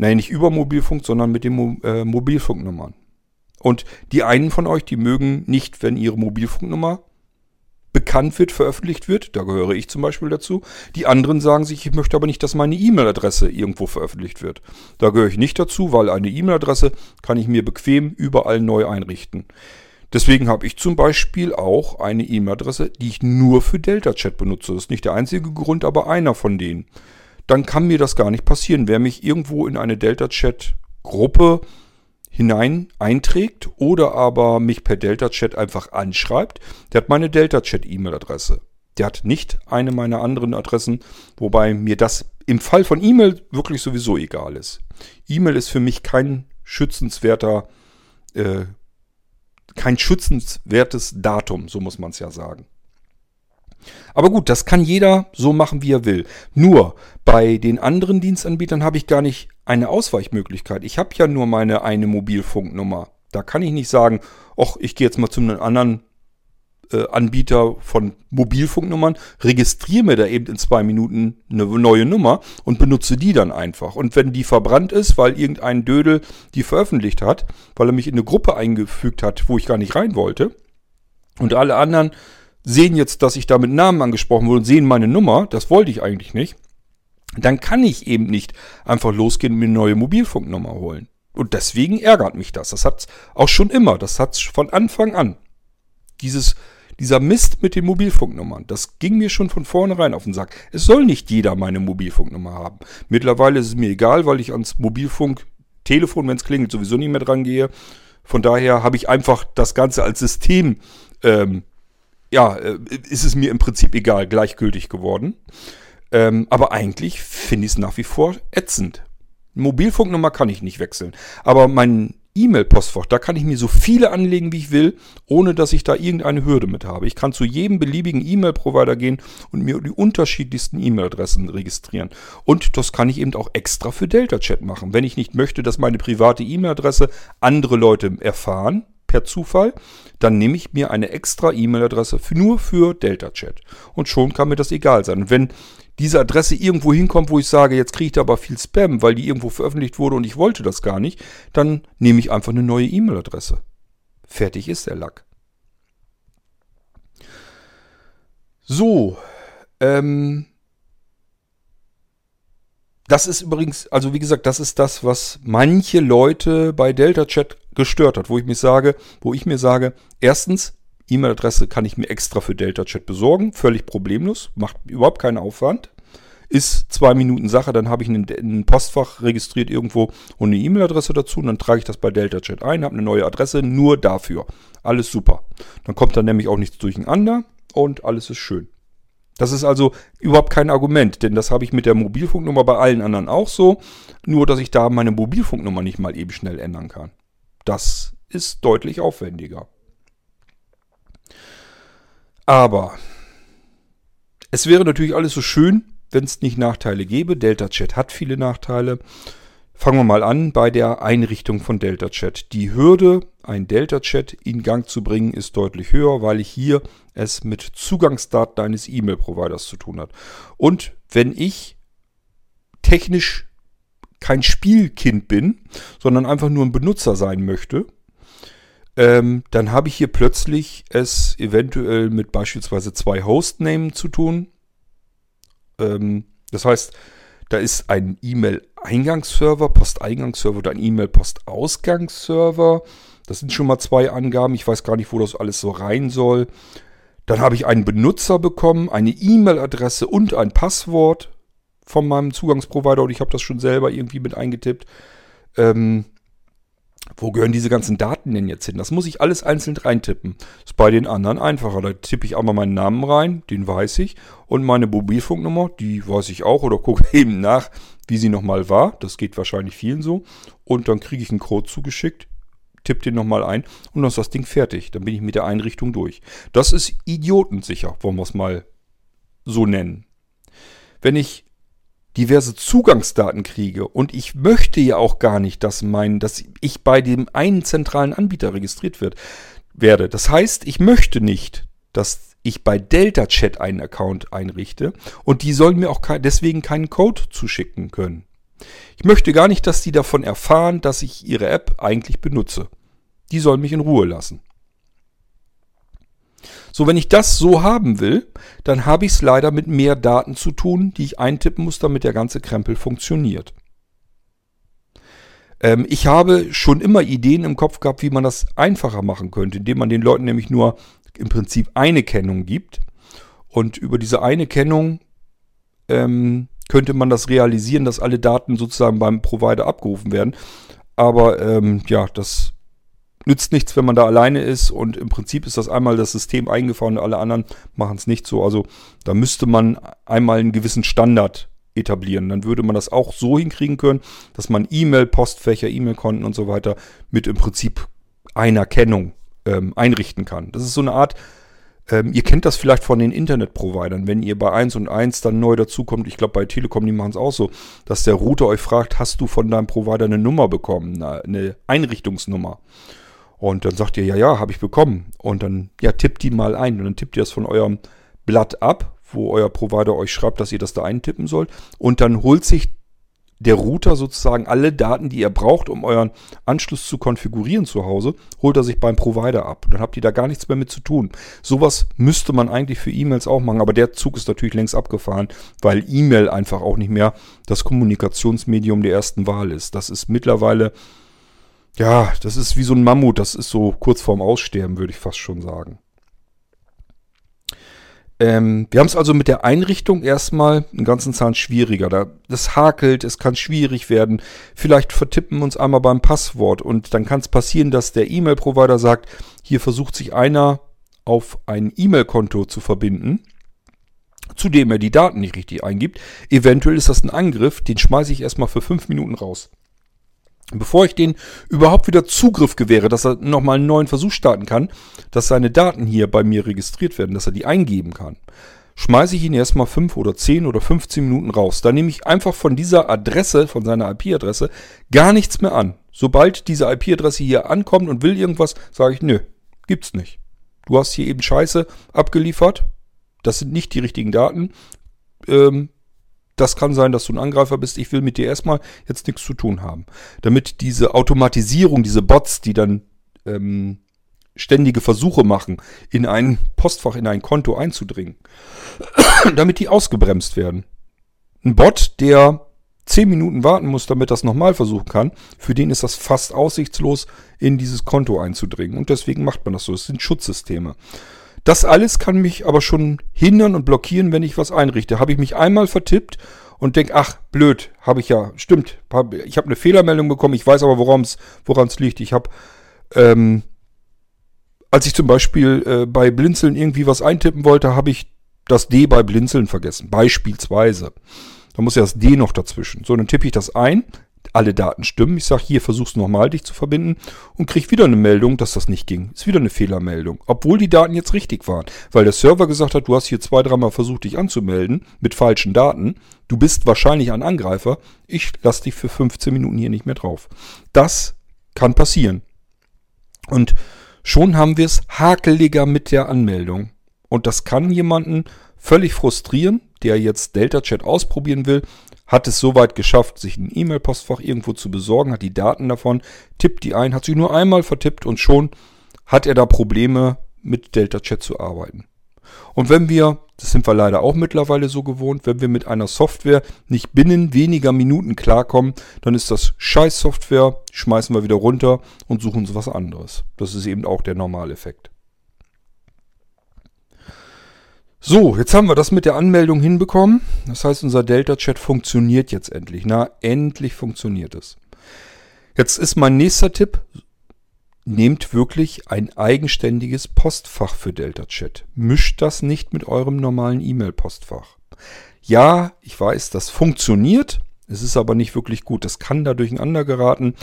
Nein, nicht über Mobilfunk, sondern mit den Mo äh, Mobilfunknummern. Und die einen von euch, die mögen nicht, wenn ihre Mobilfunknummer bekannt wird, veröffentlicht wird. Da gehöre ich zum Beispiel dazu. Die anderen sagen sich, ich möchte aber nicht, dass meine E-Mail-Adresse irgendwo veröffentlicht wird. Da gehöre ich nicht dazu, weil eine E-Mail-Adresse kann ich mir bequem überall neu einrichten. Deswegen habe ich zum Beispiel auch eine E-Mail-Adresse, die ich nur für Delta Chat benutze. Das ist nicht der einzige Grund, aber einer von denen. Dann kann mir das gar nicht passieren. Wer mich irgendwo in eine Delta Chat Gruppe hinein einträgt oder aber mich per Delta Chat einfach anschreibt, der hat meine Delta Chat E-Mail-Adresse. Der hat nicht eine meiner anderen Adressen, wobei mir das im Fall von E-Mail wirklich sowieso egal ist. E-Mail ist für mich kein schützenswerter äh, kein schützenswertes Datum, so muss man es ja sagen. Aber gut, das kann jeder so machen, wie er will. Nur bei den anderen Dienstanbietern habe ich gar nicht eine Ausweichmöglichkeit. Ich habe ja nur meine eine Mobilfunknummer. Da kann ich nicht sagen, ach, ich gehe jetzt mal zu einem anderen Anbieter von Mobilfunknummern, registriere mir da eben in zwei Minuten eine neue Nummer und benutze die dann einfach. Und wenn die verbrannt ist, weil irgendein Dödel die veröffentlicht hat, weil er mich in eine Gruppe eingefügt hat, wo ich gar nicht rein wollte, und alle anderen sehen jetzt, dass ich da mit Namen angesprochen wurde und sehen meine Nummer, das wollte ich eigentlich nicht, dann kann ich eben nicht einfach losgehen und mir eine neue Mobilfunknummer holen. Und deswegen ärgert mich das. Das hat auch schon immer, das hat von Anfang an. Dieses dieser Mist mit den Mobilfunknummern, das ging mir schon von vornherein auf den Sack. Es soll nicht jeder meine Mobilfunknummer haben. Mittlerweile ist es mir egal, weil ich ans Mobilfunktelefon, wenn es klingelt, sowieso nicht mehr dran gehe. Von daher habe ich einfach das Ganze als System, ähm, ja, äh, ist es mir im Prinzip egal, gleichgültig geworden. Ähm, aber eigentlich finde ich es nach wie vor ätzend. Mobilfunknummer kann ich nicht wechseln. Aber mein E-Mail-Postfach, da kann ich mir so viele anlegen, wie ich will, ohne dass ich da irgendeine Hürde mit habe. Ich kann zu jedem beliebigen E-Mail-Provider gehen und mir die unterschiedlichsten E-Mail-Adressen registrieren. Und das kann ich eben auch extra für Delta Chat machen. Wenn ich nicht möchte, dass meine private E-Mail-Adresse andere Leute erfahren, per Zufall, dann nehme ich mir eine extra E-Mail-Adresse nur für Delta Chat. Und schon kann mir das egal sein. Und wenn diese Adresse irgendwo hinkommt, wo ich sage, jetzt kriege ich da aber viel Spam, weil die irgendwo veröffentlicht wurde und ich wollte das gar nicht, dann nehme ich einfach eine neue E-Mail-Adresse. Fertig ist der Lack. So, ähm, das ist übrigens, also wie gesagt, das ist das, was manche Leute bei Delta Chat gestört hat, wo ich mir sage, wo ich mir sage, erstens, E-Mail-Adresse kann ich mir extra für Delta Chat besorgen, völlig problemlos, macht überhaupt keinen Aufwand. Ist zwei Minuten Sache, dann habe ich ein Postfach registriert irgendwo und eine E-Mail-Adresse dazu und dann trage ich das bei Delta Chat ein, habe eine neue Adresse nur dafür. Alles super. Dann kommt dann nämlich auch nichts durcheinander und alles ist schön. Das ist also überhaupt kein Argument, denn das habe ich mit der Mobilfunknummer bei allen anderen auch so, nur dass ich da meine Mobilfunknummer nicht mal eben schnell ändern kann. Das ist deutlich aufwendiger. Aber es wäre natürlich alles so schön, wenn es nicht Nachteile gäbe. Delta Chat hat viele Nachteile. Fangen wir mal an bei der Einrichtung von Delta Chat. Die Hürde, ein Delta Chat in Gang zu bringen, ist deutlich höher, weil ich hier es mit Zugangsdaten eines E-Mail-Providers zu tun hat. Und wenn ich technisch kein Spielkind bin, sondern einfach nur ein Benutzer sein möchte, ähm, dann habe ich hier plötzlich es eventuell mit beispielsweise zwei Hostnamen zu tun. Ähm, das heißt, da ist ein E-Mail-Eingangsserver, Posteingangsserver oder ein E-Mail-Postausgangsserver. Das sind schon mal zwei Angaben. Ich weiß gar nicht, wo das alles so rein soll. Dann habe ich einen Benutzer bekommen, eine E-Mail-Adresse und ein Passwort von meinem Zugangsprovider und ich habe das schon selber irgendwie mit eingetippt. Ähm, wo gehören diese ganzen Daten denn jetzt hin? Das muss ich alles einzeln reintippen. Ist bei den anderen einfacher. Da tippe ich einmal meinen Namen rein, den weiß ich. Und meine Mobilfunknummer, die weiß ich auch. Oder gucke (laughs) eben nach, wie sie nochmal war. Das geht wahrscheinlich vielen so. Und dann kriege ich einen Code zugeschickt, tippe den nochmal ein und dann ist das Ding fertig. Dann bin ich mit der Einrichtung durch. Das ist idiotensicher, wollen wir es mal so nennen. Wenn ich diverse Zugangsdaten kriege und ich möchte ja auch gar nicht, dass mein, dass ich bei dem einen zentralen Anbieter registriert wird, werde. Das heißt, ich möchte nicht, dass ich bei Delta Chat einen Account einrichte und die sollen mir auch deswegen keinen Code zuschicken können. Ich möchte gar nicht, dass die davon erfahren, dass ich ihre App eigentlich benutze. Die sollen mich in Ruhe lassen. So, wenn ich das so haben will, dann habe ich es leider mit mehr Daten zu tun, die ich eintippen muss, damit der ganze Krempel funktioniert. Ähm, ich habe schon immer Ideen im Kopf gehabt, wie man das einfacher machen könnte, indem man den Leuten nämlich nur im Prinzip eine Kennung gibt. Und über diese eine Kennung ähm, könnte man das realisieren, dass alle Daten sozusagen beim Provider abgerufen werden. Aber ähm, ja, das nützt nichts, wenn man da alleine ist und im Prinzip ist das einmal das System eingefahren und alle anderen machen es nicht so. Also da müsste man einmal einen gewissen Standard etablieren. Dann würde man das auch so hinkriegen können, dass man E-Mail, Postfächer, E-Mail-Konten und so weiter mit im Prinzip einer Kennung ähm, einrichten kann. Das ist so eine Art, ähm, ihr kennt das vielleicht von den Internetprovidern, wenn ihr bei 1 und 1 dann neu dazukommt, ich glaube bei Telekom, die machen es auch so, dass der Router euch fragt, hast du von deinem Provider eine Nummer bekommen, eine Einrichtungsnummer? Und dann sagt ihr, ja, ja, habe ich bekommen. Und dann, ja, tippt die mal ein. Und dann tippt ihr das von eurem Blatt ab, wo euer Provider euch schreibt, dass ihr das da eintippen sollt. Und dann holt sich der Router sozusagen alle Daten, die ihr braucht, um euren Anschluss zu konfigurieren zu Hause, holt er sich beim Provider ab. Dann habt ihr da gar nichts mehr mit zu tun. Sowas müsste man eigentlich für E-Mails auch machen, aber der Zug ist natürlich längst abgefahren, weil E-Mail einfach auch nicht mehr das Kommunikationsmedium der ersten Wahl ist. Das ist mittlerweile ja, das ist wie so ein Mammut, das ist so kurz vorm Aussterben, würde ich fast schon sagen. Ähm, wir haben es also mit der Einrichtung erstmal einen ganzen Zahn schwieriger. Da, das hakelt, es kann schwierig werden. Vielleicht vertippen wir uns einmal beim Passwort und dann kann es passieren, dass der E-Mail-Provider sagt, hier versucht sich einer auf ein E-Mail-Konto zu verbinden, zu dem er die Daten nicht richtig eingibt. Eventuell ist das ein Angriff, den schmeiße ich erstmal für fünf Minuten raus. Bevor ich den überhaupt wieder Zugriff gewähre, dass er nochmal einen neuen Versuch starten kann, dass seine Daten hier bei mir registriert werden, dass er die eingeben kann, schmeiße ich ihn erstmal 5 oder 10 oder 15 Minuten raus. Da nehme ich einfach von dieser Adresse, von seiner IP-Adresse, gar nichts mehr an. Sobald diese IP-Adresse hier ankommt und will irgendwas, sage ich, nö, gibt's nicht. Du hast hier eben Scheiße abgeliefert. Das sind nicht die richtigen Daten. Ähm, das kann sein, dass du ein Angreifer bist. Ich will mit dir erstmal jetzt nichts zu tun haben. Damit diese Automatisierung, diese Bots, die dann ähm, ständige Versuche machen, in ein Postfach, in ein Konto einzudringen, (coughs) damit die ausgebremst werden. Ein Bot, der 10 Minuten warten muss, damit das nochmal versuchen kann, für den ist das fast aussichtslos, in dieses Konto einzudringen. Und deswegen macht man das so. Es sind Schutzsysteme. Das alles kann mich aber schon hindern und blockieren, wenn ich was einrichte. Habe ich mich einmal vertippt und denke, ach, blöd, habe ich ja, stimmt, hab, ich habe eine Fehlermeldung bekommen, ich weiß aber, woran es liegt. Ich habe, ähm, als ich zum Beispiel äh, bei Blinzeln irgendwie was eintippen wollte, habe ich das D bei Blinzeln vergessen, beispielsweise. Da muss ja das D noch dazwischen. So, dann tippe ich das ein, alle Daten stimmen. Ich sage, hier, versuch's nochmal, dich zu verbinden und kriege wieder eine Meldung, dass das nicht ging. Ist wieder eine Fehlermeldung. Obwohl die Daten jetzt richtig waren. Weil der Server gesagt hat, du hast hier zwei, dreimal versucht, dich anzumelden mit falschen Daten. Du bist wahrscheinlich ein Angreifer. Ich lasse dich für 15 Minuten hier nicht mehr drauf. Das kann passieren. Und schon haben wir es hakeliger mit der Anmeldung. Und das kann jemanden völlig frustrieren, der jetzt Delta Chat ausprobieren will, hat es soweit geschafft, sich ein E-Mail-Postfach irgendwo zu besorgen, hat die Daten davon, tippt die ein, hat sie nur einmal vertippt und schon hat er da Probleme mit Delta Chat zu arbeiten. Und wenn wir, das sind wir leider auch mittlerweile so gewohnt, wenn wir mit einer Software nicht binnen weniger Minuten klarkommen, dann ist das scheiß Software, schmeißen wir wieder runter und suchen uns was anderes. Das ist eben auch der Normaleffekt. So, jetzt haben wir das mit der Anmeldung hinbekommen. Das heißt, unser Delta-Chat funktioniert jetzt endlich. Na, endlich funktioniert es. Jetzt ist mein nächster Tipp. Nehmt wirklich ein eigenständiges Postfach für Delta-Chat. Mischt das nicht mit eurem normalen E-Mail-Postfach. Ja, ich weiß, das funktioniert. Es ist aber nicht wirklich gut. Das kann da durcheinander geraten.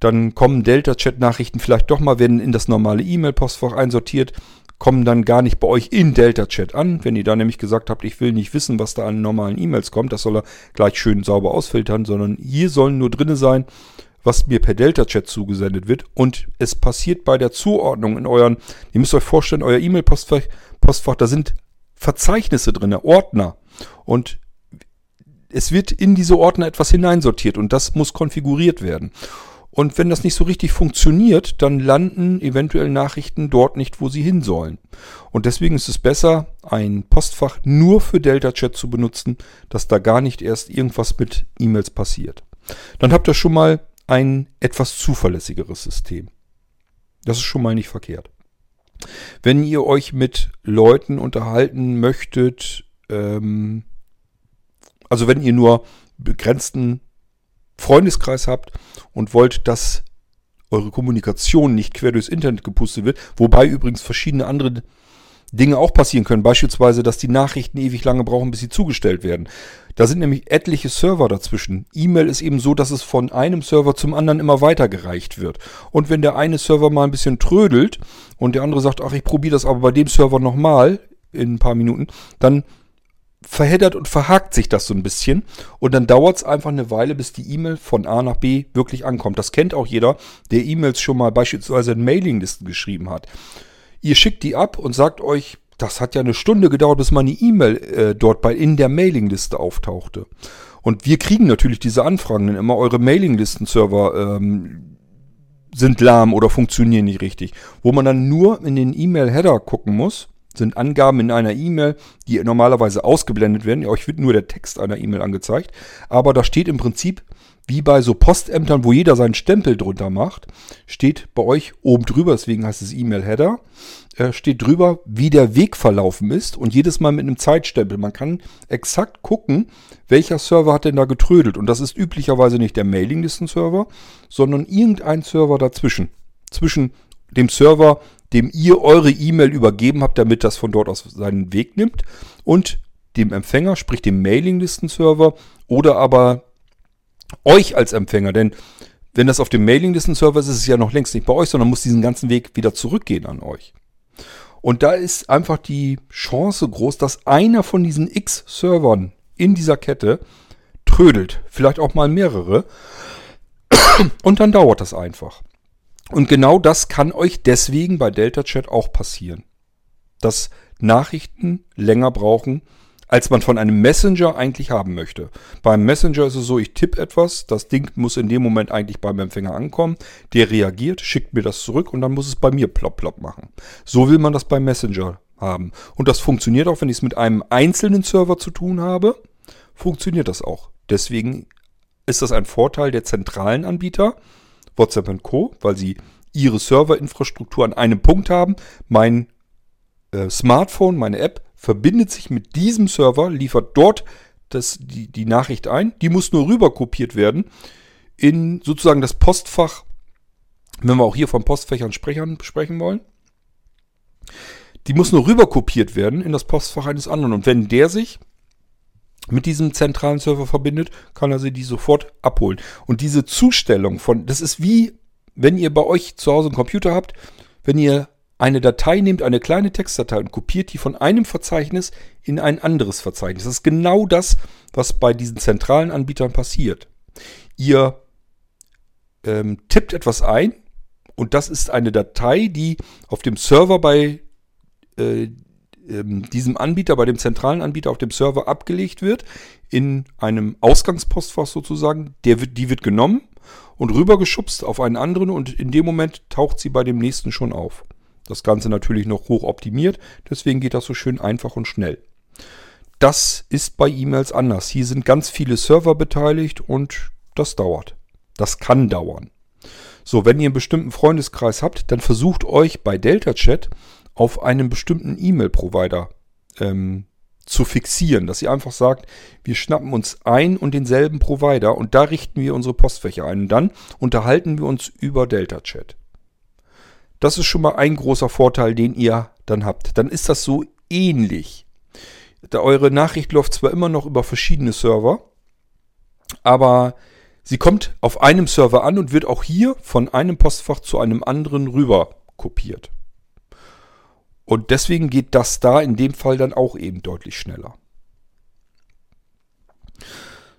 Dann kommen Delta-Chat-Nachrichten vielleicht doch mal, werden in das normale E-Mail-Postfach einsortiert kommen dann gar nicht bei euch in Delta Chat an. Wenn ihr da nämlich gesagt habt, ich will nicht wissen, was da an normalen E-Mails kommt, das soll er gleich schön sauber ausfiltern, sondern hier sollen nur drinne sein, was mir per Delta Chat zugesendet wird. Und es passiert bei der Zuordnung in euren, ihr müsst euch vorstellen, euer E-Mail-Postfach, Postfach, da sind Verzeichnisse drinne, Ordner. Und es wird in diese Ordner etwas hineinsortiert und das muss konfiguriert werden. Und wenn das nicht so richtig funktioniert, dann landen eventuell Nachrichten dort nicht, wo sie hin sollen. Und deswegen ist es besser, ein Postfach nur für Delta Chat zu benutzen, dass da gar nicht erst irgendwas mit E-Mails passiert. Dann habt ihr schon mal ein etwas zuverlässigeres System. Das ist schon mal nicht verkehrt. Wenn ihr euch mit Leuten unterhalten möchtet, ähm, also wenn ihr nur begrenzten Freundeskreis habt und wollt, dass eure Kommunikation nicht quer durchs Internet gepustet wird, wobei übrigens verschiedene andere Dinge auch passieren können. Beispielsweise, dass die Nachrichten ewig lange brauchen, bis sie zugestellt werden. Da sind nämlich etliche Server dazwischen. E-Mail ist eben so, dass es von einem Server zum anderen immer weitergereicht wird. Und wenn der eine Server mal ein bisschen trödelt und der andere sagt, ach, ich probiere das aber bei dem Server nochmal in ein paar Minuten, dann verheddert und verhakt sich das so ein bisschen. Und dann dauert es einfach eine Weile, bis die E-Mail von A nach B wirklich ankommt. Das kennt auch jeder, der E-Mails schon mal beispielsweise in Mailinglisten geschrieben hat. Ihr schickt die ab und sagt euch, das hat ja eine Stunde gedauert, bis meine E-Mail äh, dort bei in der Mailingliste auftauchte. Und wir kriegen natürlich diese Anfragen, denn immer eure Mailinglisten-Server ähm, sind lahm oder funktionieren nicht richtig. Wo man dann nur in den E-Mail-Header gucken muss sind Angaben in einer E-Mail, die normalerweise ausgeblendet werden. Euch wird nur der Text einer E-Mail angezeigt. Aber da steht im Prinzip, wie bei so Postämtern, wo jeder seinen Stempel drunter macht, steht bei euch oben drüber, deswegen heißt es E-Mail-Header, äh, steht drüber, wie der Weg verlaufen ist und jedes Mal mit einem Zeitstempel. Man kann exakt gucken, welcher Server hat denn da getrödelt. Und das ist üblicherweise nicht der Mailinglisten-Server, sondern irgendein Server dazwischen. Zwischen dem Server, dem ihr eure E-Mail übergeben habt, damit das von dort aus seinen Weg nimmt und dem Empfänger, sprich dem Mailinglisten-Server oder aber euch als Empfänger, denn wenn das auf dem Mailinglisten-Server ist, ist es ja noch längst nicht bei euch, sondern muss diesen ganzen Weg wieder zurückgehen an euch. Und da ist einfach die Chance groß, dass einer von diesen X-Servern in dieser Kette trödelt. Vielleicht auch mal mehrere. Und dann dauert das einfach. Und genau das kann euch deswegen bei Delta Chat auch passieren. Dass Nachrichten länger brauchen, als man von einem Messenger eigentlich haben möchte. Beim Messenger ist es so, ich tippe etwas, das Ding muss in dem Moment eigentlich beim Empfänger ankommen, der reagiert, schickt mir das zurück und dann muss es bei mir plopp plopp machen. So will man das beim Messenger haben. Und das funktioniert auch, wenn ich es mit einem einzelnen Server zu tun habe, funktioniert das auch. Deswegen ist das ein Vorteil der zentralen Anbieter, WhatsApp und Co., weil sie ihre Serverinfrastruktur an einem Punkt haben. Mein äh, Smartphone, meine App, verbindet sich mit diesem Server, liefert dort das, die, die Nachricht ein. Die muss nur rüber kopiert werden in sozusagen das Postfach, wenn wir auch hier von Postfächern Sprechern sprechen wollen. Die muss nur rüber kopiert werden in das Postfach eines anderen. Und wenn der sich mit diesem zentralen Server verbindet, kann er sie die sofort abholen. Und diese Zustellung von, das ist wie, wenn ihr bei euch zu Hause einen Computer habt, wenn ihr eine Datei nehmt, eine kleine Textdatei und kopiert die von einem Verzeichnis in ein anderes Verzeichnis. Das ist genau das, was bei diesen zentralen Anbietern passiert. Ihr ähm, tippt etwas ein und das ist eine Datei, die auf dem Server bei äh, ähm, diesem Anbieter, bei dem zentralen Anbieter auf dem Server abgelegt wird, in einem Ausgangspostfach sozusagen. Der wird, die wird genommen und rübergeschubst auf einen anderen und in dem Moment taucht sie bei dem nächsten schon auf. Das Ganze natürlich noch hoch optimiert, deswegen geht das so schön einfach und schnell. Das ist bei E-Mails anders. Hier sind ganz viele Server beteiligt und das dauert. Das kann dauern. So, wenn ihr einen bestimmten Freundeskreis habt, dann versucht euch bei Delta Chat auf einen bestimmten E-Mail-Provider ähm, zu fixieren, dass ihr einfach sagt, wir schnappen uns ein und denselben Provider und da richten wir unsere Postfächer ein und dann unterhalten wir uns über Delta Chat. Das ist schon mal ein großer Vorteil, den ihr dann habt. Dann ist das so ähnlich. Da eure Nachricht läuft zwar immer noch über verschiedene Server, aber sie kommt auf einem Server an und wird auch hier von einem Postfach zu einem anderen rüber kopiert. Und deswegen geht das da in dem Fall dann auch eben deutlich schneller.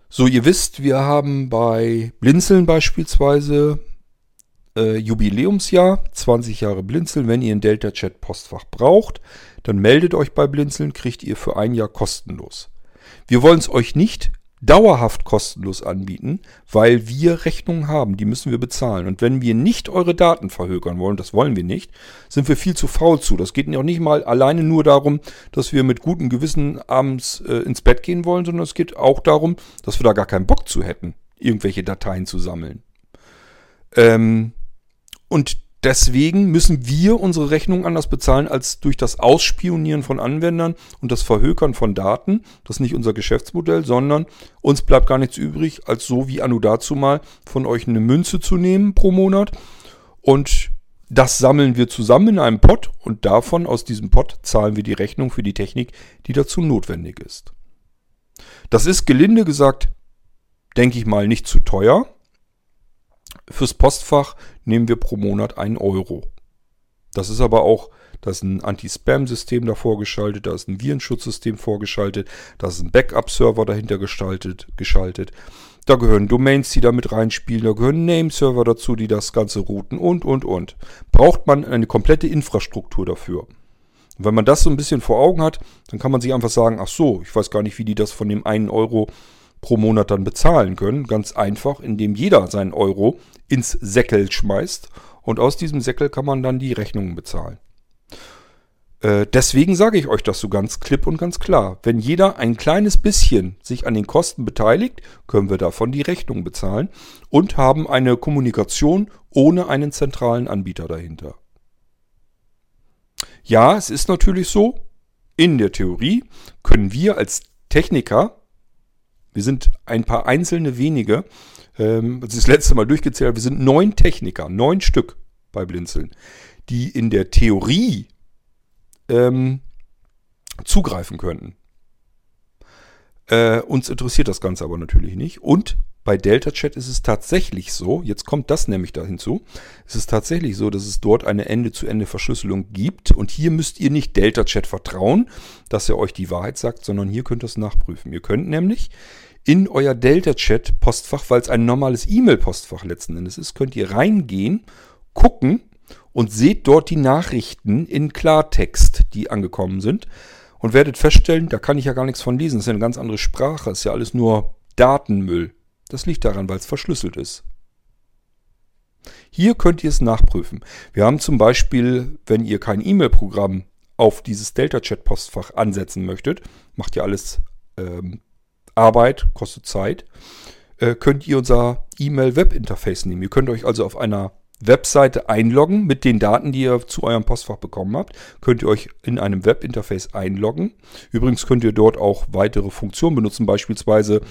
So, ihr wisst, wir haben bei Blinzeln beispielsweise äh, Jubiläumsjahr, 20 Jahre Blinzeln. Wenn ihr ein Delta Chat Postfach braucht, dann meldet euch bei Blinzeln, kriegt ihr für ein Jahr kostenlos. Wir wollen es euch nicht dauerhaft kostenlos anbieten, weil wir Rechnungen haben, die müssen wir bezahlen. Und wenn wir nicht eure Daten verhökern wollen, das wollen wir nicht, sind wir viel zu faul zu. Das geht auch nicht mal alleine nur darum, dass wir mit gutem Gewissen abends äh, ins Bett gehen wollen, sondern es geht auch darum, dass wir da gar keinen Bock zu hätten, irgendwelche Dateien zu sammeln. Ähm, und deswegen müssen wir unsere Rechnung anders bezahlen als durch das Ausspionieren von Anwendern und das Verhökern von Daten. Das ist nicht unser Geschäftsmodell, sondern uns bleibt gar nichts übrig, als so wie Anu dazu mal von euch eine Münze zu nehmen pro Monat. Und das sammeln wir zusammen in einem Pot und davon, aus diesem Pot, zahlen wir die Rechnung für die Technik, die dazu notwendig ist. Das ist gelinde gesagt, denke ich mal, nicht zu teuer. Fürs Postfach nehmen wir pro Monat einen Euro. Das ist aber auch, da ist ein Anti-Spam-System davor geschaltet, da ist ein Virenschutzsystem vorgeschaltet, da ist ein Backup-Server dahinter gestaltet, geschaltet. Da gehören Domains, die da mit reinspielen, da gehören Name-Server dazu, die das Ganze routen und, und, und. Braucht man eine komplette Infrastruktur dafür. Und wenn man das so ein bisschen vor Augen hat, dann kann man sich einfach sagen, ach so, ich weiß gar nicht, wie die das von dem einen Euro pro Monat dann bezahlen können. Ganz einfach, indem jeder seinen Euro ins Säckel schmeißt und aus diesem Säckel kann man dann die Rechnungen bezahlen. Äh, deswegen sage ich euch das so ganz klipp und ganz klar. Wenn jeder ein kleines bisschen sich an den Kosten beteiligt, können wir davon die Rechnung bezahlen und haben eine Kommunikation ohne einen zentralen Anbieter dahinter. Ja, es ist natürlich so, in der Theorie können wir als Techniker wir sind ein paar einzelne wenige. Ähm, als ich das letzte Mal durchgezählt wir sind neun Techniker, neun Stück bei Blinzeln, die in der Theorie ähm, zugreifen könnten. Äh, uns interessiert das Ganze aber natürlich nicht. Und bei Delta Chat ist es tatsächlich so, jetzt kommt das nämlich da hinzu, es ist tatsächlich so, dass es dort eine Ende-zu-Ende-Verschlüsselung gibt. Und hier müsst ihr nicht Delta Chat vertrauen, dass er euch die Wahrheit sagt, sondern hier könnt ihr es nachprüfen. Ihr könnt nämlich in euer Delta-Chat-Postfach, weil es ein normales E-Mail-Postfach letzten Endes ist, könnt ihr reingehen, gucken und seht dort die Nachrichten in Klartext, die angekommen sind. Und werdet feststellen, da kann ich ja gar nichts von lesen. Das ist ja eine ganz andere Sprache. Das ist ja alles nur Datenmüll. Das liegt daran, weil es verschlüsselt ist. Hier könnt ihr es nachprüfen. Wir haben zum Beispiel, wenn ihr kein E-Mail-Programm auf dieses Delta-Chat-Postfach ansetzen möchtet, macht ihr alles ähm, Arbeit, kostet Zeit. äh, könnt ihr unser E-Mail-Web-Interface nehmen. Ihr könnt euch also auf einer Webseite einloggen mit den Daten, die ihr zu eurem Postfach bekommen habt. Könnt ihr euch in einem Webinterface einloggen. Übrigens könnt ihr dort auch weitere Funktionen benutzen, beispielsweise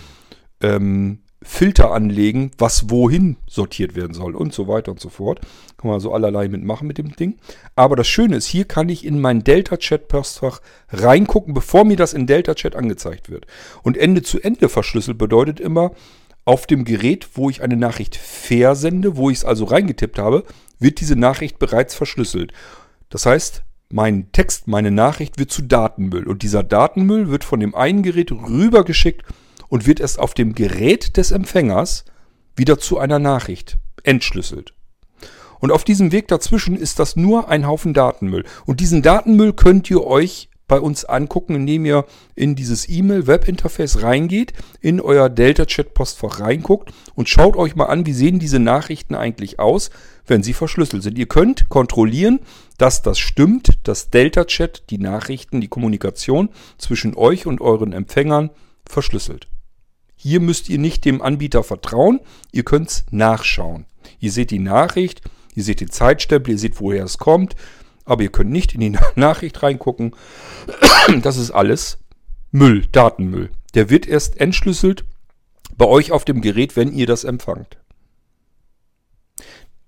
ähm, Filter anlegen, was wohin sortiert werden soll und so weiter und so fort. Kann man so allerlei mitmachen mit dem Ding. Aber das Schöne ist, hier kann ich in mein Delta-Chat-Postfach reingucken, bevor mir das in Delta-Chat angezeigt wird. Und Ende zu Ende verschlüsselt bedeutet immer, auf dem Gerät, wo ich eine Nachricht versende, wo ich es also reingetippt habe, wird diese Nachricht bereits verschlüsselt. Das heißt, mein Text, meine Nachricht wird zu Datenmüll. Und dieser Datenmüll wird von dem einen Gerät rübergeschickt und wird erst auf dem Gerät des Empfängers wieder zu einer Nachricht entschlüsselt. Und auf diesem Weg dazwischen ist das nur ein Haufen Datenmüll. Und diesen Datenmüll könnt ihr euch bei uns angucken, indem ihr in dieses E-Mail-Web-Interface reingeht, in euer Delta-Chat-Postfach reinguckt und schaut euch mal an, wie sehen diese Nachrichten eigentlich aus, wenn sie verschlüsselt sind. Ihr könnt kontrollieren, dass das stimmt, dass Delta-Chat die Nachrichten, die Kommunikation zwischen euch und euren Empfängern verschlüsselt. Hier müsst ihr nicht dem Anbieter vertrauen, ihr könnt es nachschauen. Ihr seht die Nachricht, ihr seht den Zeitstempel, ihr seht, woher es kommt, aber ihr könnt nicht in die (laughs) Nachricht reingucken. Das ist alles Müll, Datenmüll. Der wird erst entschlüsselt bei euch auf dem Gerät, wenn ihr das empfangt.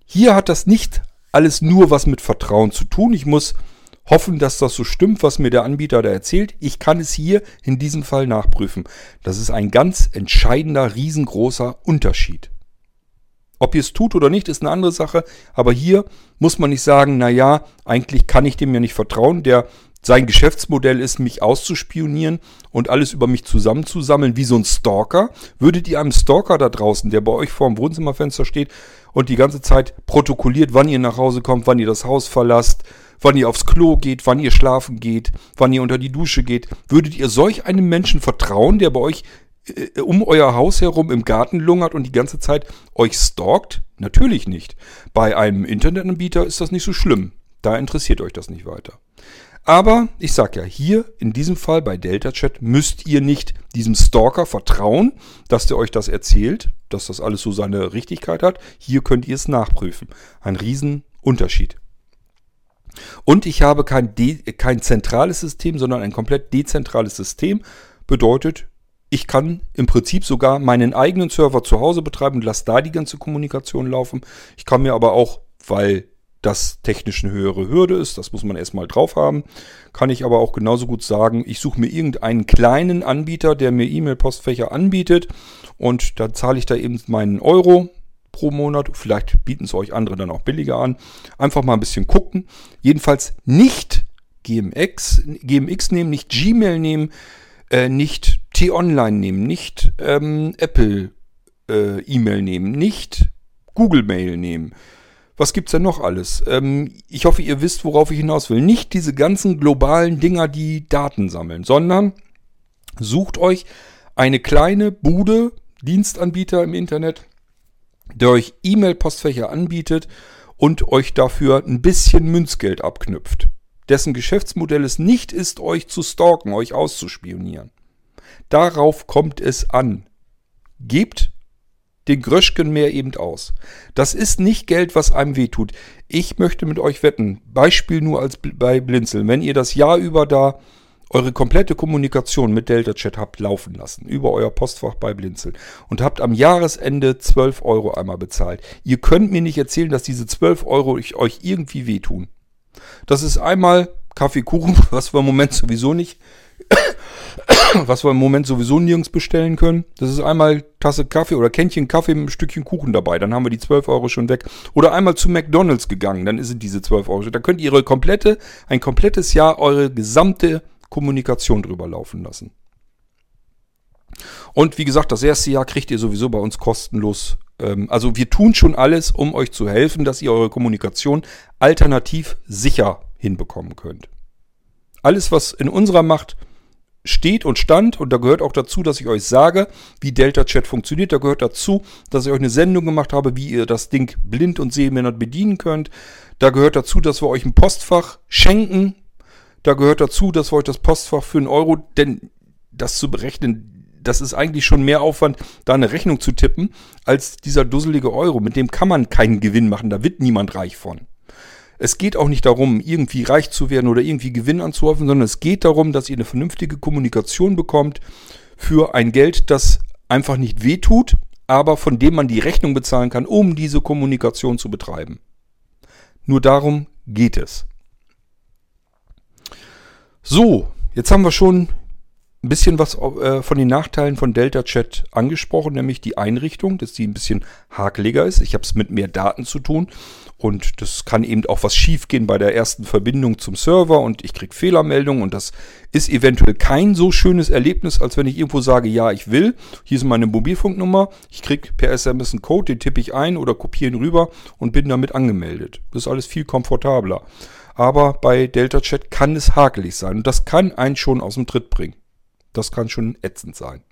Hier hat das nicht alles nur was mit Vertrauen zu tun. Ich muss hoffen, dass das so stimmt, was mir der Anbieter da erzählt. Ich kann es hier in diesem Fall nachprüfen. Das ist ein ganz entscheidender, riesengroßer Unterschied. Ob ihr es tut oder nicht, ist eine andere Sache. Aber hier muss man nicht sagen, na ja, eigentlich kann ich dem ja nicht vertrauen. Der, sein Geschäftsmodell ist, mich auszuspionieren und alles über mich zusammenzusammeln, wie so ein Stalker. Würdet ihr einem Stalker da draußen, der bei euch vor dem Wohnzimmerfenster steht und die ganze Zeit protokolliert, wann ihr nach Hause kommt, wann ihr das Haus verlasst, wann ihr aufs Klo geht, wann ihr schlafen geht, wann ihr unter die Dusche geht, würdet ihr solch einem Menschen vertrauen, der bei euch äh, um euer Haus herum im Garten lungert und die ganze Zeit euch stalkt? Natürlich nicht. Bei einem Internetanbieter ist das nicht so schlimm. Da interessiert euch das nicht weiter. Aber ich sag ja, hier in diesem Fall bei Delta Chat müsst ihr nicht diesem Stalker vertrauen, dass der euch das erzählt, dass das alles so seine Richtigkeit hat. Hier könnt ihr es nachprüfen. Ein Riesenunterschied. Und ich habe kein, kein zentrales System, sondern ein komplett dezentrales System. Bedeutet, ich kann im Prinzip sogar meinen eigenen Server zu Hause betreiben und lasse da die ganze Kommunikation laufen. Ich kann mir aber auch, weil das technisch eine höhere Hürde ist, das muss man erstmal drauf haben, kann ich aber auch genauso gut sagen, ich suche mir irgendeinen kleinen Anbieter, der mir E-Mail-Postfächer anbietet und dann zahle ich da eben meinen Euro pro Monat. Vielleicht bieten es euch andere dann auch billiger an. Einfach mal ein bisschen gucken. Jedenfalls nicht GMX, GMX nehmen, nicht Gmail nehmen, äh, nicht T-Online nehmen, nicht ähm, Apple äh, E-Mail nehmen, nicht Google Mail nehmen. Was gibt's denn noch alles? Ähm, ich hoffe, ihr wisst, worauf ich hinaus will. Nicht diese ganzen globalen Dinger, die Daten sammeln, sondern sucht euch eine kleine Bude, Dienstanbieter im Internet, der euch E-Mail-Postfächer anbietet und euch dafür ein bisschen Münzgeld abknüpft dessen Geschäftsmodell es nicht ist, euch zu stalken, euch auszuspionieren. Darauf kommt es an. Gebt den Gröschken mehr eben aus. Das ist nicht Geld, was einem wehtut. Ich möchte mit euch wetten, Beispiel nur als bei Blinzeln, wenn ihr das Jahr über da eure komplette Kommunikation mit Delta Chat habt laufen lassen, über euer Postfach bei Blinzeln und habt am Jahresende 12 Euro einmal bezahlt. Ihr könnt mir nicht erzählen, dass diese 12 Euro euch irgendwie wehtun. Das ist einmal Kaffeekuchen, (laughs) was wir im Moment sowieso nicht, (coughs) was wir im Moment sowieso nirgends bestellen können. Das ist einmal Tasse Kaffee oder Kännchen Kaffee mit einem Stückchen Kuchen dabei. Dann haben wir die 12 Euro schon weg. Oder einmal zu McDonalds gegangen, dann sind diese 12 Euro. Da könnt ihr ihre komplette, ein komplettes Jahr eure gesamte Kommunikation drüber laufen lassen. Und wie gesagt, das erste Jahr kriegt ihr sowieso bei uns kostenlos ähm, also wir tun schon alles, um euch zu helfen, dass ihr eure Kommunikation alternativ sicher hinbekommen könnt. Alles, was in unserer Macht steht und stand, und da gehört auch dazu, dass ich euch sage, wie Delta Chat funktioniert. Da gehört dazu, dass ich euch eine Sendung gemacht habe, wie ihr das Ding blind und sehbehindert bedienen könnt. Da gehört dazu, dass wir euch ein Postfach schenken. Da gehört dazu, dass wir euch das Postfach für einen Euro, denn das zu berechnen, das ist eigentlich schon mehr Aufwand, da eine Rechnung zu tippen, als dieser dusselige Euro. Mit dem kann man keinen Gewinn machen, da wird niemand reich von. Es geht auch nicht darum, irgendwie reich zu werden oder irgendwie Gewinn anzuhäufen, sondern es geht darum, dass ihr eine vernünftige Kommunikation bekommt für ein Geld, das einfach nicht wehtut, aber von dem man die Rechnung bezahlen kann, um diese Kommunikation zu betreiben. Nur darum geht es. So, jetzt haben wir schon ein bisschen was äh, von den Nachteilen von Delta Chat angesprochen, nämlich die Einrichtung, dass die ein bisschen hakeliger ist. Ich habe es mit mehr Daten zu tun und das kann eben auch was schiefgehen bei der ersten Verbindung zum Server und ich kriege Fehlermeldungen und das ist eventuell kein so schönes Erlebnis, als wenn ich irgendwo sage, ja, ich will, hier ist meine Mobilfunknummer, ich kriege per SMS einen Code, den tippe ich ein oder kopiere ihn rüber und bin damit angemeldet. Das ist alles viel komfortabler. Aber bei Delta Chat kann es hakelig sein und das kann einen schon aus dem Tritt bringen. Das kann schon ätzend sein.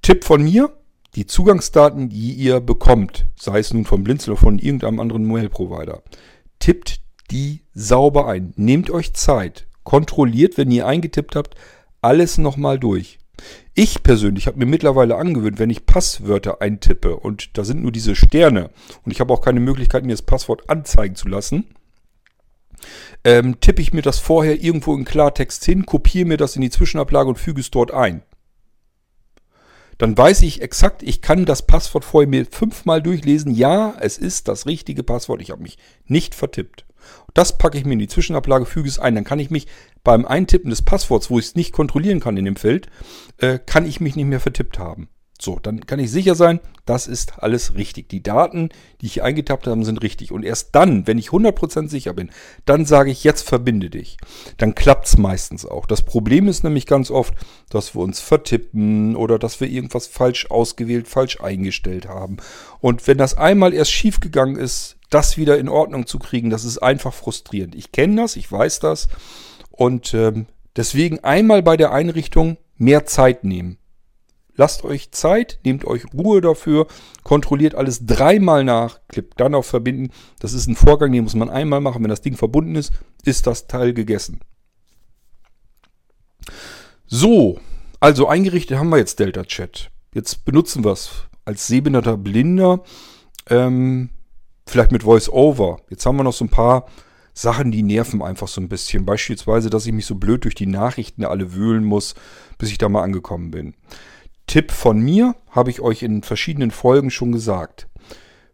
Tipp von mir, die Zugangsdaten, die ihr bekommt, sei es nun vom Blinzel oder von irgendeinem anderen Mail-Provider, tippt die sauber ein. Nehmt euch Zeit. Kontrolliert, wenn ihr eingetippt habt, alles nochmal durch. Ich persönlich habe mir mittlerweile angewöhnt, wenn ich Passwörter eintippe und da sind nur diese Sterne und ich habe auch keine Möglichkeit, mir das Passwort anzeigen zu lassen, ähm, tippe ich mir das vorher irgendwo in Klartext hin, kopiere mir das in die Zwischenablage und füge es dort ein. Dann weiß ich exakt, ich kann das Passwort vorher mir fünfmal durchlesen. Ja, es ist das richtige Passwort. Ich habe mich nicht vertippt. Das packe ich mir in die Zwischenablage, füge es ein. Dann kann ich mich beim Eintippen des Passworts, wo ich es nicht kontrollieren kann in dem Feld, äh, kann ich mich nicht mehr vertippt haben. So, dann kann ich sicher sein, das ist alles richtig. Die Daten, die ich eingetappt habe, sind richtig. Und erst dann, wenn ich 100% sicher bin, dann sage ich, jetzt verbinde dich. Dann klappt es meistens auch. Das Problem ist nämlich ganz oft, dass wir uns vertippen oder dass wir irgendwas falsch ausgewählt, falsch eingestellt haben. Und wenn das einmal erst schiefgegangen ist, das wieder in Ordnung zu kriegen, das ist einfach frustrierend. Ich kenne das, ich weiß das. Und ähm, deswegen einmal bei der Einrichtung mehr Zeit nehmen Lasst euch Zeit, nehmt euch Ruhe dafür, kontrolliert alles dreimal nach, klippt dann auf Verbinden. Das ist ein Vorgang, den muss man einmal machen. Wenn das Ding verbunden ist, ist das Teil gegessen. So, also eingerichtet haben wir jetzt Delta Chat. Jetzt benutzen wir es als sehbehinderter Blinder, ähm, vielleicht mit Voice-Over. Jetzt haben wir noch so ein paar Sachen, die nerven einfach so ein bisschen. Beispielsweise, dass ich mich so blöd durch die Nachrichten alle wühlen muss, bis ich da mal angekommen bin. Tipp von mir, habe ich euch in verschiedenen Folgen schon gesagt.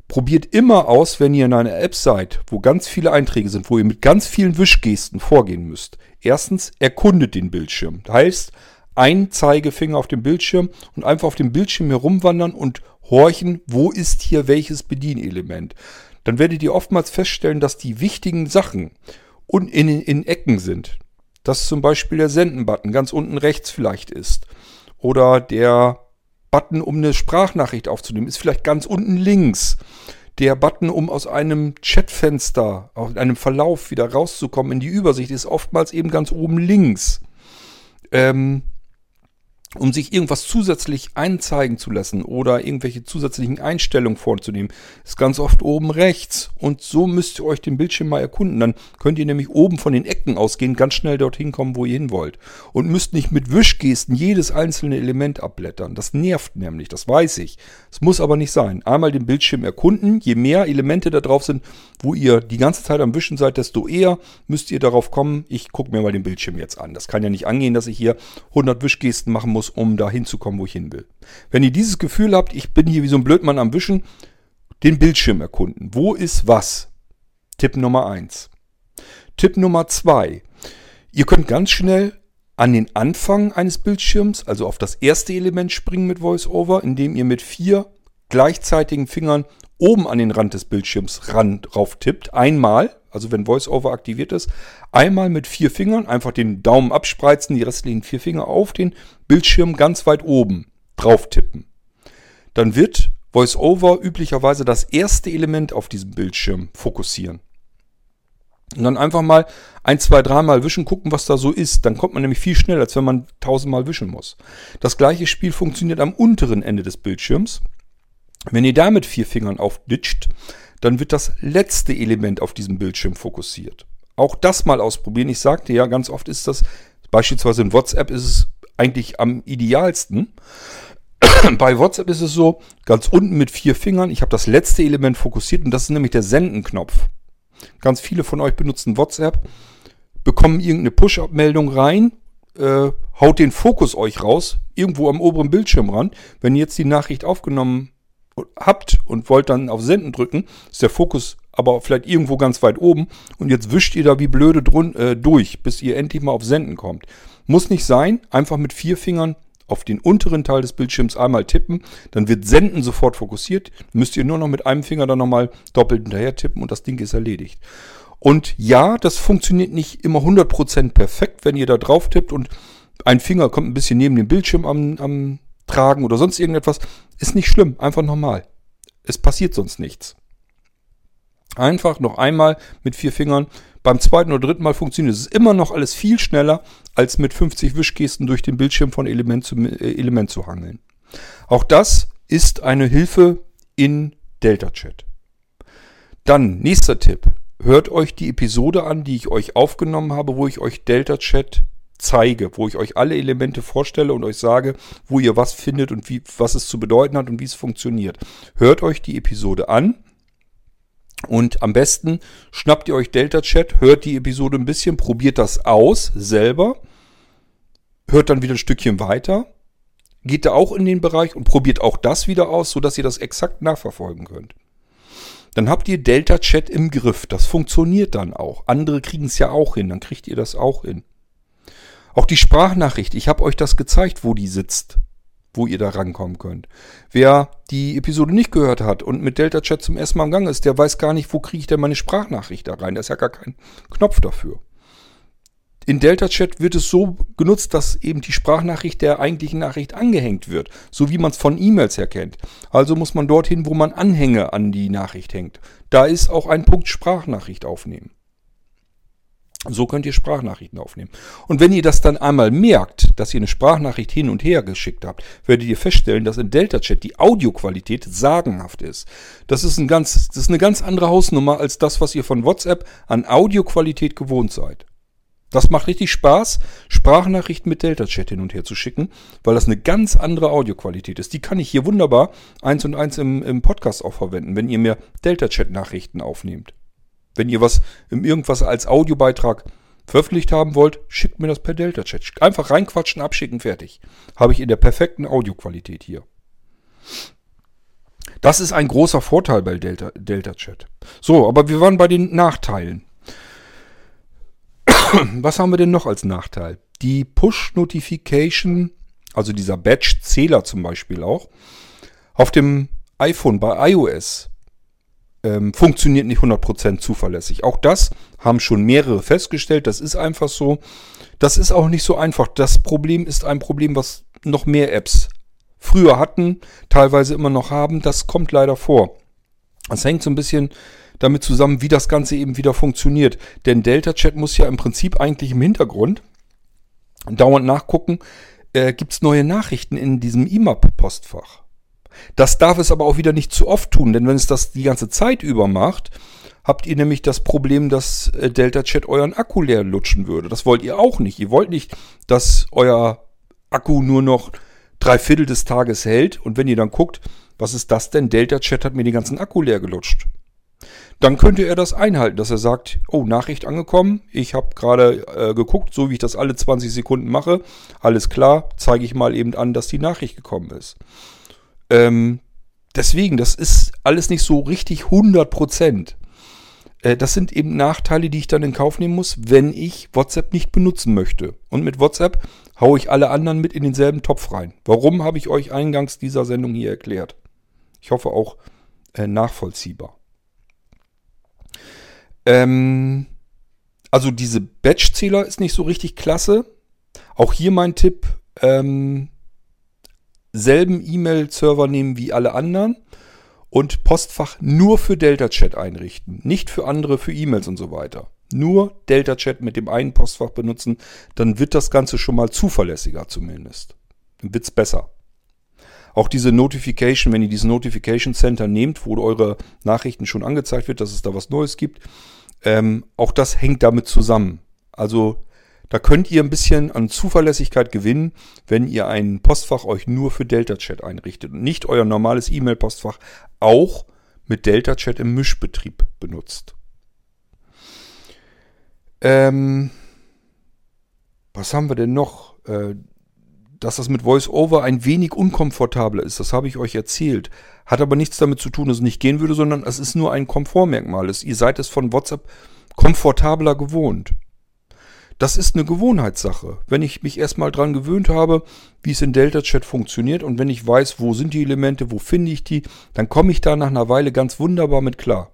Probiert immer aus, wenn ihr in einer App seid, wo ganz viele Einträge sind, wo ihr mit ganz vielen Wischgesten vorgehen müsst. Erstens, erkundet den Bildschirm. Das heißt, ein Zeigefinger auf dem Bildschirm und einfach auf dem Bildschirm herumwandern und horchen, wo ist hier welches Bedienelement. Dann werdet ihr oftmals feststellen, dass die wichtigen Sachen in, in Ecken sind. Dass zum Beispiel der Senden-Button ganz unten rechts vielleicht ist oder der Button, um eine Sprachnachricht aufzunehmen, ist vielleicht ganz unten links. Der Button, um aus einem Chatfenster, aus einem Verlauf wieder rauszukommen in die Übersicht, ist oftmals eben ganz oben links. Ähm, um sich irgendwas zusätzlich einzeigen zu lassen oder irgendwelche zusätzlichen Einstellungen vorzunehmen, ist ganz oft oben rechts. Und so müsst ihr euch den Bildschirm mal erkunden. Dann könnt ihr nämlich oben von den Ecken ausgehen, ganz schnell dorthin kommen, wo ihr hin wollt. Und müsst nicht mit Wischgesten jedes einzelne Element abblättern. Das nervt nämlich, das weiß ich. Es muss aber nicht sein. Einmal den Bildschirm erkunden. Je mehr Elemente da drauf sind, wo ihr die ganze Zeit am Wischen seid, desto eher müsst ihr darauf kommen, ich gucke mir mal den Bildschirm jetzt an. Das kann ja nicht angehen, dass ich hier 100 Wischgesten machen muss muss, um da hinzukommen, wo ich hin will. Wenn ihr dieses Gefühl habt, ich bin hier wie so ein Blödmann am Wischen, den Bildschirm erkunden. Wo ist was? Tipp Nummer 1. Tipp Nummer 2. Ihr könnt ganz schnell an den Anfang eines Bildschirms, also auf das erste Element springen mit VoiceOver, indem ihr mit vier gleichzeitigen Fingern oben an den Rand des Bildschirms ran drauf tippt. Einmal, also wenn VoiceOver aktiviert ist, einmal mit vier Fingern einfach den Daumen abspreizen, die restlichen vier Finger auf den Bildschirm ganz weit oben drauf tippen. Dann wird VoiceOver üblicherweise das erste Element auf diesem Bildschirm fokussieren. Und dann einfach mal ein, zwei, dreimal wischen, gucken, was da so ist. Dann kommt man nämlich viel schneller, als wenn man tausendmal wischen muss. Das gleiche Spiel funktioniert am unteren Ende des Bildschirms. Wenn ihr da mit vier Fingern aufditscht, dann wird das letzte Element auf diesem Bildschirm fokussiert. Auch das mal ausprobieren. Ich sagte ja, ganz oft ist das, beispielsweise in WhatsApp ist es eigentlich am idealsten. (clears throat) Bei WhatsApp ist es so, ganz unten mit vier Fingern, ich habe das letzte Element fokussiert und das ist nämlich der Senden-Knopf. Ganz viele von euch benutzen WhatsApp, bekommen irgendeine Push-Up-Meldung rein, äh, haut den Fokus euch raus, irgendwo am oberen Bildschirmrand. Wenn ihr jetzt die Nachricht aufgenommen habt und wollt dann auf Senden drücken, ist der Fokus aber vielleicht irgendwo ganz weit oben und jetzt wischt ihr da wie blöde drun, äh, durch, bis ihr endlich mal auf Senden kommt. Muss nicht sein, einfach mit vier Fingern auf den unteren Teil des Bildschirms einmal tippen, dann wird Senden sofort fokussiert. Müsst ihr nur noch mit einem Finger dann nochmal doppelt hinterher tippen und das Ding ist erledigt. Und ja, das funktioniert nicht immer 100% perfekt, wenn ihr da drauf tippt und ein Finger kommt ein bisschen neben dem Bildschirm am, am Tragen oder sonst irgendetwas. Ist nicht schlimm, einfach normal. Es passiert sonst nichts. Einfach noch einmal mit vier Fingern. Beim zweiten oder dritten Mal funktioniert es immer noch alles viel schneller, als mit 50 Wischgesten durch den Bildschirm von Element zu äh, Element zu hangeln. Auch das ist eine Hilfe in Delta Chat. Dann nächster Tipp. Hört euch die Episode an, die ich euch aufgenommen habe, wo ich euch Delta Chat zeige, wo ich euch alle Elemente vorstelle und euch sage, wo ihr was findet und wie, was es zu bedeuten hat und wie es funktioniert. Hört euch die Episode an und am besten schnappt ihr euch Delta Chat, hört die Episode ein bisschen, probiert das aus selber, hört dann wieder ein Stückchen weiter, geht da auch in den Bereich und probiert auch das wieder aus, sodass ihr das exakt nachverfolgen könnt. Dann habt ihr Delta Chat im Griff. Das funktioniert dann auch. Andere kriegen es ja auch hin, dann kriegt ihr das auch hin. Auch die Sprachnachricht, ich habe euch das gezeigt, wo die sitzt wo ihr da rankommen könnt. Wer die Episode nicht gehört hat und mit Delta Chat zum ersten Mal im Gang ist, der weiß gar nicht, wo kriege ich denn meine Sprachnachricht da rein. Da ist ja gar kein Knopf dafür. In Delta Chat wird es so genutzt, dass eben die Sprachnachricht der eigentlichen Nachricht angehängt wird, so wie man es von E-Mails her kennt. Also muss man dorthin, wo man Anhänge an die Nachricht hängt. Da ist auch ein Punkt Sprachnachricht aufnehmen. So könnt ihr Sprachnachrichten aufnehmen. Und wenn ihr das dann einmal merkt, dass ihr eine Sprachnachricht hin und her geschickt habt, werdet ihr feststellen, dass in Delta Chat die Audioqualität sagenhaft ist. Das ist, ein ganz, das ist eine ganz andere Hausnummer als das, was ihr von WhatsApp an Audioqualität gewohnt seid. Das macht richtig Spaß, Sprachnachrichten mit Delta Chat hin und her zu schicken, weil das eine ganz andere Audioqualität ist. Die kann ich hier wunderbar eins und eins im, im Podcast auch verwenden, wenn ihr mir Delta Chat Nachrichten aufnehmt. Wenn ihr was irgendwas als Audiobeitrag veröffentlicht haben wollt, schickt mir das per Delta-Chat. Einfach reinquatschen, abschicken, fertig. Habe ich in der perfekten Audioqualität hier. Das ist ein großer Vorteil bei Delta, Delta Chat. So, aber wir waren bei den Nachteilen. (coughs) Was haben wir denn noch als Nachteil? Die Push-Notification, also dieser Batch-Zähler zum Beispiel auch, auf dem iPhone bei iOS ähm, funktioniert nicht 100% zuverlässig. Auch das haben schon mehrere festgestellt. Das ist einfach so. Das ist auch nicht so einfach. Das Problem ist ein Problem, was noch mehr Apps früher hatten, teilweise immer noch haben. Das kommt leider vor. Das hängt so ein bisschen damit zusammen, wie das Ganze eben wieder funktioniert. Denn Delta Chat muss ja im Prinzip eigentlich im Hintergrund dauernd nachgucken, äh, gibt es neue Nachrichten in diesem IMAP-Postfach. Das darf es aber auch wieder nicht zu oft tun, denn wenn es das die ganze Zeit über macht, habt ihr nämlich das Problem, dass äh, Delta Chat euren Akku leer lutschen würde. Das wollt ihr auch nicht. Ihr wollt nicht, dass euer Akku nur noch drei Viertel des Tages hält und wenn ihr dann guckt, was ist das denn? Delta Chat hat mir den ganzen Akku leer gelutscht. Dann könnte er das einhalten, dass er sagt, oh, Nachricht angekommen, ich habe gerade äh, geguckt, so wie ich das alle 20 Sekunden mache, alles klar, zeige ich mal eben an, dass die Nachricht gekommen ist. Ähm, deswegen, das ist alles nicht so richtig 100 Prozent. Äh, das sind eben Nachteile, die ich dann in Kauf nehmen muss, wenn ich WhatsApp nicht benutzen möchte. Und mit WhatsApp haue ich alle anderen mit in denselben Topf rein. Warum habe ich euch eingangs dieser Sendung hier erklärt? Ich hoffe auch äh, nachvollziehbar. Ähm, also diese Batch-Zähler ist nicht so richtig klasse. Auch hier mein Tipp, ähm, selben E-Mail-Server nehmen wie alle anderen und Postfach nur für Delta Chat einrichten, nicht für andere, für E-Mails und so weiter. Nur Delta Chat mit dem einen Postfach benutzen, dann wird das Ganze schon mal zuverlässiger zumindest. Dann wird es besser. Auch diese Notification, wenn ihr dieses Notification Center nehmt, wo eure Nachrichten schon angezeigt wird, dass es da was Neues gibt, ähm, auch das hängt damit zusammen. Also Da könnt ihr ein bisschen an Zuverlässigkeit gewinnen, wenn ihr ein Postfach euch nur für Delta-Chat einrichtet und nicht euer normales E-Mail-Postfach auch mit Delta-Chat im Mischbetrieb benutzt. Ähm, was haben wir denn noch? Äh, dass das mit VoiceOver ein wenig unkomfortabler ist, das habe ich euch erzählt. Hat aber nichts damit zu tun, dass es nicht gehen würde, sondern es ist nur ein Komfortmerkmal. Ihr seid es von WhatsApp komfortabler gewohnt. Das ist eine Gewohnheitssache. Wenn ich mich erstmal dran gewöhnt habe, wie es in Delta Chat funktioniert und wenn ich weiß, wo sind die Elemente, wo finde ich die, dann komme ich da nach einer Weile ganz wunderbar mit klar.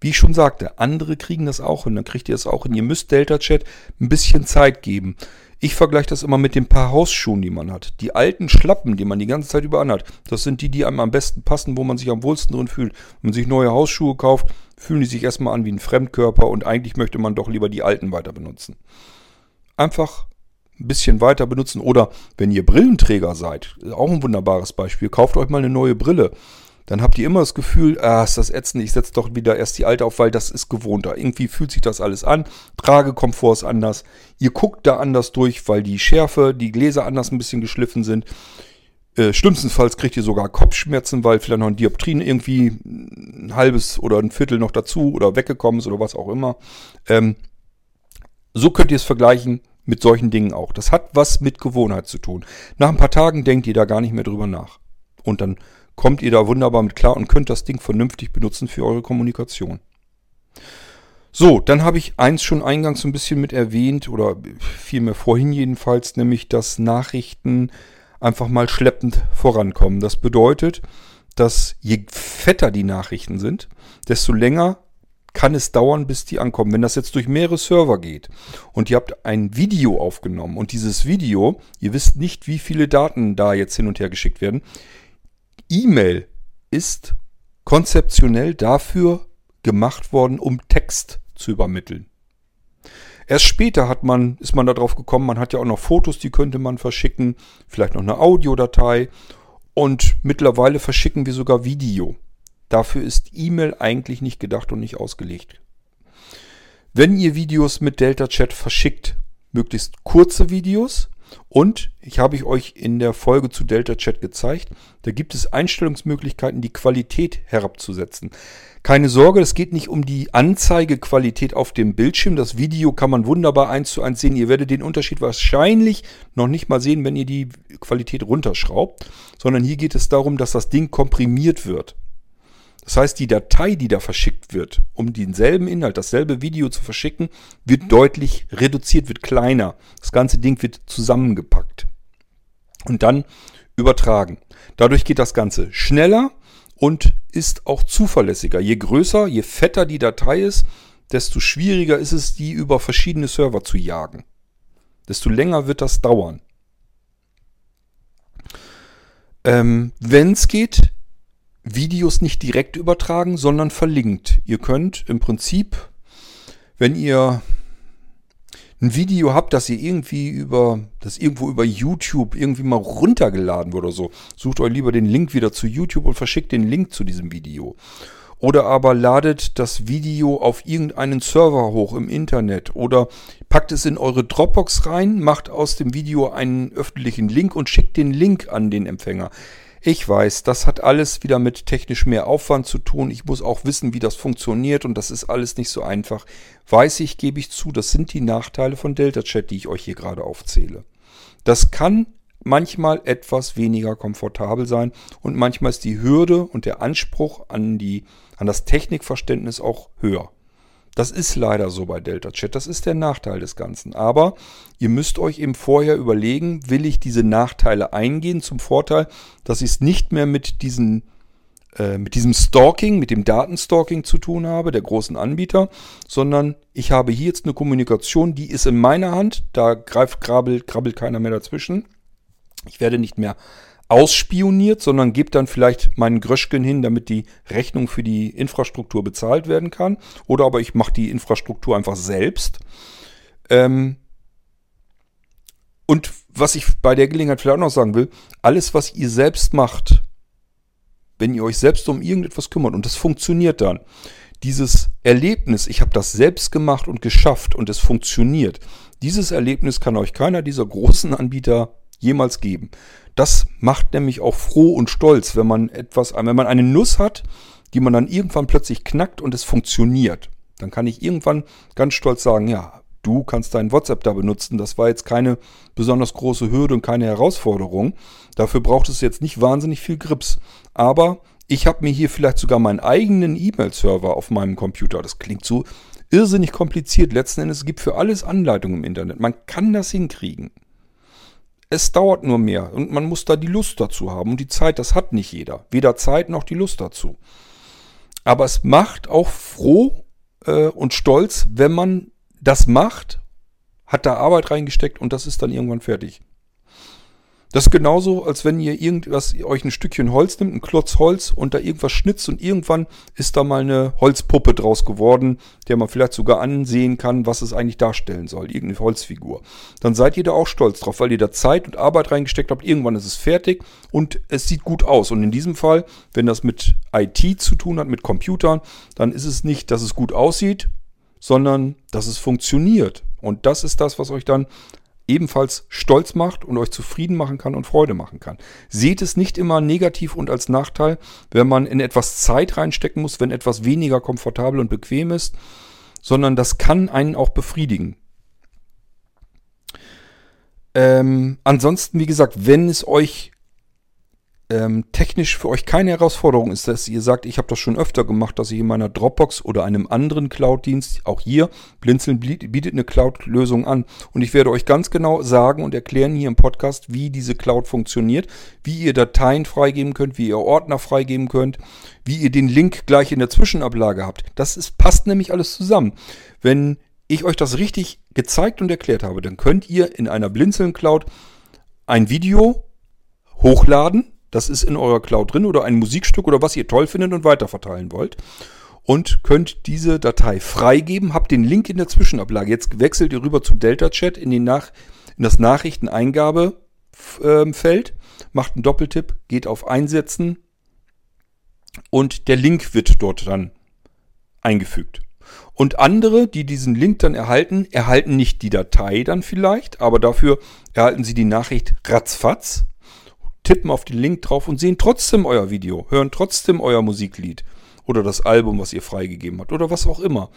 Wie ich schon sagte, andere kriegen das auch hin, dann kriegt ihr es auch hin. Ihr müsst Delta Chat ein bisschen Zeit geben. Ich vergleiche das immer mit den paar Hausschuhen, die man hat. Die alten Schlappen, die man die ganze Zeit über anhat, das sind die, die einem am besten passen, wo man sich am wohlsten drin fühlt. Wenn man sich neue Hausschuhe kauft, fühlen die sich erstmal an wie ein Fremdkörper und eigentlich möchte man doch lieber die alten weiter benutzen. Einfach ein bisschen weiter benutzen oder wenn ihr Brillenträger seid, auch ein wunderbares Beispiel, kauft euch mal eine neue Brille dann habt ihr immer das Gefühl, ah, ist das ätzend, ich setze doch wieder erst die alte auf, weil das ist gewohnter. Irgendwie fühlt sich das alles an, Tragekomfort ist anders, ihr guckt da anders durch, weil die Schärfe, die Gläser anders ein bisschen geschliffen sind. Äh, schlimmstenfalls kriegt ihr sogar Kopfschmerzen, weil vielleicht noch ein Dioptrien irgendwie ein halbes oder ein Viertel noch dazu oder weggekommen ist oder was auch immer. Ähm, so könnt ihr es vergleichen mit solchen Dingen auch. Das hat was mit Gewohnheit zu tun. Nach ein paar Tagen denkt ihr da gar nicht mehr drüber nach. Und dann kommt ihr da wunderbar mit klar und könnt das Ding vernünftig benutzen für eure Kommunikation. So, dann habe ich eins schon eingangs so ein bisschen mit erwähnt oder vielmehr vorhin jedenfalls, nämlich dass Nachrichten einfach mal schleppend vorankommen. Das bedeutet, dass je fetter die Nachrichten sind, desto länger kann es dauern, bis die ankommen. Wenn das jetzt durch mehrere Server geht und ihr habt ein Video aufgenommen und dieses Video, ihr wisst nicht, wie viele Daten da jetzt hin und her geschickt werden, E-Mail ist konzeptionell dafür gemacht worden, um Text zu übermitteln. Erst später hat man, ist man darauf gekommen, man hat ja auch noch Fotos, die könnte man verschicken, vielleicht noch eine Audiodatei und mittlerweile verschicken wir sogar Video. Dafür ist E-Mail eigentlich nicht gedacht und nicht ausgelegt. Wenn ihr Videos mit Delta Chat verschickt, möglichst kurze Videos, und ich habe euch in der Folge zu Delta Chat gezeigt, da gibt es Einstellungsmöglichkeiten, die Qualität herabzusetzen. Keine Sorge, es geht nicht um die Anzeigequalität auf dem Bildschirm. Das Video kann man wunderbar eins zu eins sehen. Ihr werdet den Unterschied wahrscheinlich noch nicht mal sehen, wenn ihr die Qualität runterschraubt, sondern hier geht es darum, dass das Ding komprimiert wird. Das heißt, die Datei, die da verschickt wird, um denselben Inhalt, dasselbe Video zu verschicken, wird deutlich reduziert, wird kleiner. Das ganze Ding wird zusammengepackt und dann übertragen. Dadurch geht das Ganze schneller und ist auch zuverlässiger. Je größer, je fetter die Datei ist, desto schwieriger ist es, die über verschiedene Server zu jagen. Desto länger wird das dauern. Ähm, Wenn es geht, Videos nicht direkt übertragen, sondern verlinkt. Ihr könnt im Prinzip, wenn ihr ein Video habt, das ihr irgendwie über, das irgendwo über YouTube irgendwie mal runtergeladen wurde oder so, sucht euch lieber den Link wieder zu YouTube und verschickt den Link zu diesem Video. Oder aber ladet das Video auf irgendeinen Server hoch im Internet oder packt es in eure Dropbox rein, macht aus dem Video einen öffentlichen Link und schickt den Link an den Empfänger. Ich weiß, das hat alles wieder mit technisch mehr Aufwand zu tun. Ich muss auch wissen, wie das funktioniert und das ist alles nicht so einfach. Weiß ich, gebe ich zu, das sind die Nachteile von Delta Chat, die ich euch hier gerade aufzähle. Das kann manchmal etwas weniger komfortabel sein und manchmal ist die Hürde und der Anspruch an, die, an das Technikverständnis auch höher. Das ist leider so bei Delta Chat. Das ist der Nachteil des Ganzen. Aber ihr müsst euch eben vorher überlegen, will ich diese Nachteile eingehen zum Vorteil, dass ich es nicht mehr mit diesen äh, mit diesem Stalking, mit dem Datenstalking zu tun habe, der großen Anbieter, sondern ich habe hier jetzt eine Kommunikation, die ist in meiner Hand, da greift, krabbelt, krabbelt keiner mehr dazwischen. Ich werde nicht mehr ausspioniert, sondern gebe dann vielleicht meinen Gröschken hin, damit die Rechnung für die Infrastruktur bezahlt werden kann. Oder aber ich mache die Infrastruktur einfach selbst. Ähm und was ich bei der Gelegenheit vielleicht auch noch sagen will, alles, was ihr selbst macht, wenn ihr euch selbst um irgendetwas kümmert und das funktioniert dann, dieses Erlebnis, ich habe das selbst gemacht und geschafft und es funktioniert, dieses Erlebnis kann euch keiner dieser großen Anbieter jemals geben. Das macht nämlich auch froh und stolz, wenn man etwas, wenn man eine Nuss hat, die man dann irgendwann plötzlich knackt und es funktioniert. Dann kann ich irgendwann ganz stolz sagen, ja, du kannst dein WhatsApp da benutzen. Das war jetzt keine besonders große Hürde und keine Herausforderung. Dafür braucht es jetzt nicht wahnsinnig viel Grips. Aber ich habe mir hier vielleicht sogar meinen eigenen E-Mail-Server auf meinem Computer. Das klingt so irrsinnig kompliziert. Letzten Endes es gibt für alles Anleitungen im Internet. Man kann das hinkriegen. Es dauert nur mehr und man muss da die Lust dazu haben. Und die Zeit, das hat nicht jeder. Weder Zeit noch die Lust dazu. Aber es macht auch froh äh, und stolz, wenn man das macht, hat da Arbeit reingesteckt und das ist dann irgendwann fertig. Das ist genauso, als wenn ihr irgendwas, euch ein Stückchen Holz nimmt, ein Klotz Holz und da irgendwas schnitzt und irgendwann ist da mal eine Holzpuppe draus geworden, der man vielleicht sogar ansehen kann, was es eigentlich darstellen soll. Irgendeine Holzfigur. Dann seid ihr da auch stolz drauf, weil ihr da Zeit und Arbeit reingesteckt habt. Irgendwann ist es fertig und es sieht gut aus. Und in diesem Fall, wenn das mit IT zu tun hat, mit Computern, dann ist es nicht, dass es gut aussieht, sondern dass es funktioniert. Und das ist das, was euch dann ebenfalls stolz macht und euch zufrieden machen kann und Freude machen kann. Seht es nicht immer negativ und als Nachteil, wenn man in etwas Zeit reinstecken muss, wenn etwas weniger komfortabel und bequem ist, sondern das kann einen auch befriedigen. Ähm, ansonsten, wie gesagt, wenn es euch ähm, technisch für euch keine Herausforderung ist, dass ihr sagt, ich habe das schon öfter gemacht, dass ich in meiner Dropbox oder einem anderen Cloud-Dienst, auch hier, Blinzeln bietet eine Cloud-Lösung an. Und ich werde euch ganz genau sagen und erklären hier im Podcast, wie diese Cloud funktioniert, wie ihr Dateien freigeben könnt, wie ihr Ordner freigeben könnt, wie ihr den Link gleich in der Zwischenablage habt. Das ist, passt nämlich alles zusammen. Wenn ich euch das richtig gezeigt und erklärt habe, dann könnt ihr in einer Blinzeln Cloud ein Video hochladen, das ist in eurer Cloud drin oder ein Musikstück oder was ihr toll findet und weiterverteilen wollt. Und könnt diese Datei freigeben, habt den Link in der Zwischenablage. Jetzt wechselt ihr rüber zu Delta Chat in, den Nach in das Nachrichteneingabefeld, macht einen Doppeltipp, geht auf Einsetzen und der Link wird dort dann eingefügt. Und andere, die diesen Link dann erhalten, erhalten nicht die Datei dann vielleicht, aber dafür erhalten sie die Nachricht ratzfatz tippen auf den Link drauf und sehen trotzdem euer Video, hören trotzdem euer Musiklied oder das Album, was ihr freigegeben habt oder was auch immer.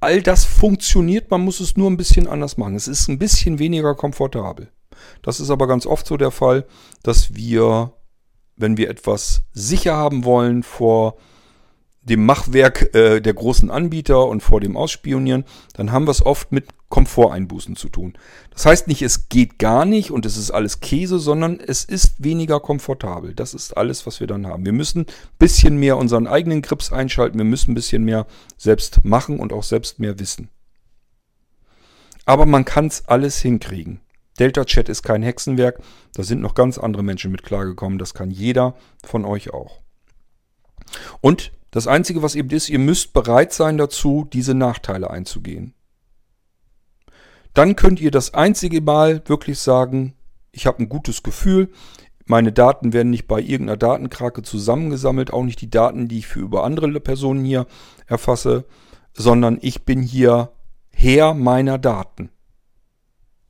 All das funktioniert, man muss es nur ein bisschen anders machen. Es ist ein bisschen weniger komfortabel. Das ist aber ganz oft so der Fall, dass wir, wenn wir etwas sicher haben wollen vor dem Machwerk äh, der großen Anbieter und vor dem Ausspionieren, dann haben wir es oft mit Komforteinbußen zu tun. Das heißt nicht, es geht gar nicht und es ist alles Käse, sondern es ist weniger komfortabel. Das ist alles, was wir dann haben. Wir müssen ein bisschen mehr unseren eigenen Grips einschalten, wir müssen ein bisschen mehr selbst machen und auch selbst mehr wissen. Aber man kann es alles hinkriegen. Delta Chat ist kein Hexenwerk, da sind noch ganz andere Menschen mit klargekommen, das kann jeder von euch auch. Und das Einzige, was eben ist, ihr müsst bereit sein dazu, diese Nachteile einzugehen. Dann könnt ihr das einzige Mal wirklich sagen, ich habe ein gutes Gefühl, meine Daten werden nicht bei irgendeiner Datenkrake zusammengesammelt, auch nicht die Daten, die ich für über andere Personen hier erfasse, sondern ich bin hier Herr meiner Daten.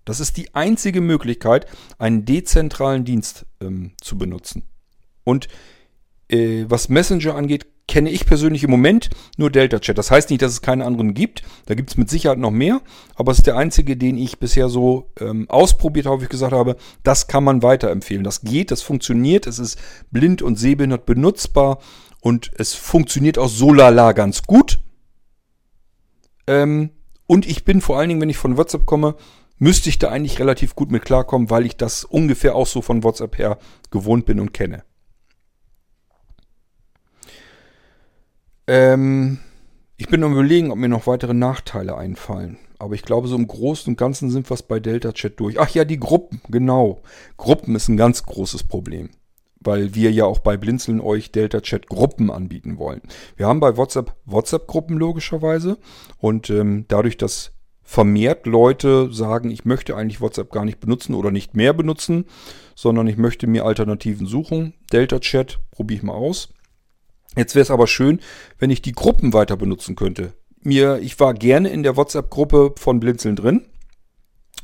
Das ist die einzige Möglichkeit, einen dezentralen Dienst ähm, zu benutzen. Und äh, was Messenger angeht, kenne ich persönlich im Moment nur Delta Chat. Das heißt nicht, dass es keine anderen gibt. Da gibt es mit Sicherheit noch mehr. Aber es ist der einzige, den ich bisher so ähm, ausprobiert habe, wie ich gesagt habe, das kann man weiterempfehlen. Das geht, das funktioniert. Es ist blind und sehbehindert benutzbar. Und es funktioniert auch so lala ganz gut. Ähm, und ich bin vor allen Dingen, wenn ich von WhatsApp komme, müsste ich da eigentlich relativ gut mit klarkommen, weil ich das ungefähr auch so von WhatsApp her gewohnt bin und kenne. Ähm, ich bin am überlegen, ob mir noch weitere Nachteile einfallen. Aber ich glaube, so im Großen und Ganzen sind wir es bei Delta Chat durch. Ach ja, die Gruppen, genau. Gruppen ist ein ganz großes Problem. Weil wir ja auch bei Blinzeln euch Delta Chat Gruppen anbieten wollen. Wir haben bei WhatsApp WhatsApp-Gruppen logischerweise. Und ähm, dadurch, dass vermehrt Leute sagen, ich möchte eigentlich WhatsApp gar nicht benutzen oder nicht mehr benutzen, sondern ich möchte mir Alternativen suchen. Delta Chat probiere ich mal aus Jetzt wäre es aber schön, wenn ich die Gruppen weiter benutzen könnte. Mir, ich war gerne in der WhatsApp-Gruppe von Blinzeln drin,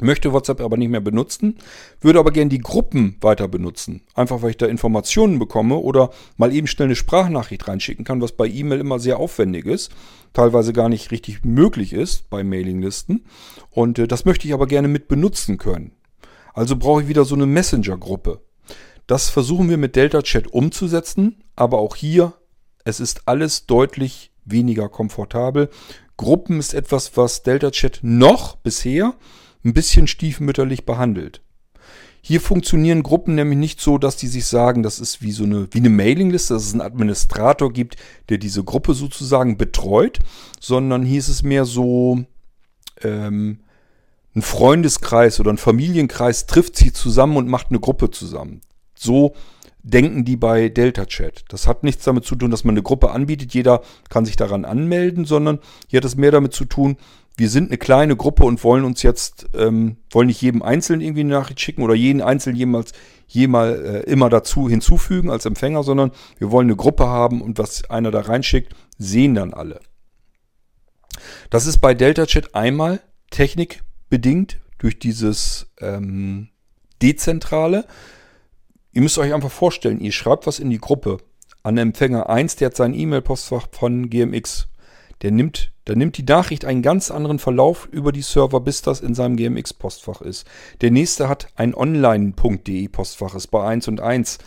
möchte WhatsApp aber nicht mehr benutzen, würde aber gerne die Gruppen weiter benutzen. Einfach weil ich da Informationen bekomme oder mal eben schnell eine Sprachnachricht reinschicken kann, was bei E-Mail immer sehr aufwendig ist, teilweise gar nicht richtig möglich ist bei Mailinglisten. Und äh, das möchte ich aber gerne mit benutzen können. Also brauche ich wieder so eine Messenger-Gruppe. Das versuchen wir mit Delta Chat umzusetzen, aber auch hier, es ist alles deutlich weniger komfortabel. Gruppen ist etwas, was Delta Chat noch bisher ein bisschen stiefmütterlich behandelt. Hier funktionieren Gruppen nämlich nicht so, dass die sich sagen, das ist wie so eine, wie eine Mailingliste, dass es einen Administrator gibt, der diese Gruppe sozusagen betreut, sondern hier ist es mehr so, ähm, ein Freundeskreis oder ein Familienkreis trifft sich zusammen und macht eine Gruppe zusammen. So denken die bei Delta Chat. Das hat nichts damit zu tun, dass man eine Gruppe anbietet, jeder kann sich daran anmelden, sondern hier hat es mehr damit zu tun, wir sind eine kleine Gruppe und wollen uns jetzt, ähm, wollen nicht jedem Einzelnen irgendwie eine Nachricht schicken oder jeden Einzelnen jemals, jemals äh, immer dazu hinzufügen als Empfänger, sondern wir wollen eine Gruppe haben und was einer da reinschickt, sehen dann alle. Das ist bei Delta Chat einmal technikbedingt durch dieses ähm, Dezentrale. Ihr müsst euch einfach vorstellen, ihr schreibt was in die Gruppe an Empfänger 1, der hat sein E-Mail-Postfach von GMX der nimmt, der nimmt die Nachricht einen ganz anderen Verlauf über die Server, bis das in seinem GMX-Postfach ist. Der nächste hat ein online.de Postfach, ist bei 1 und 1.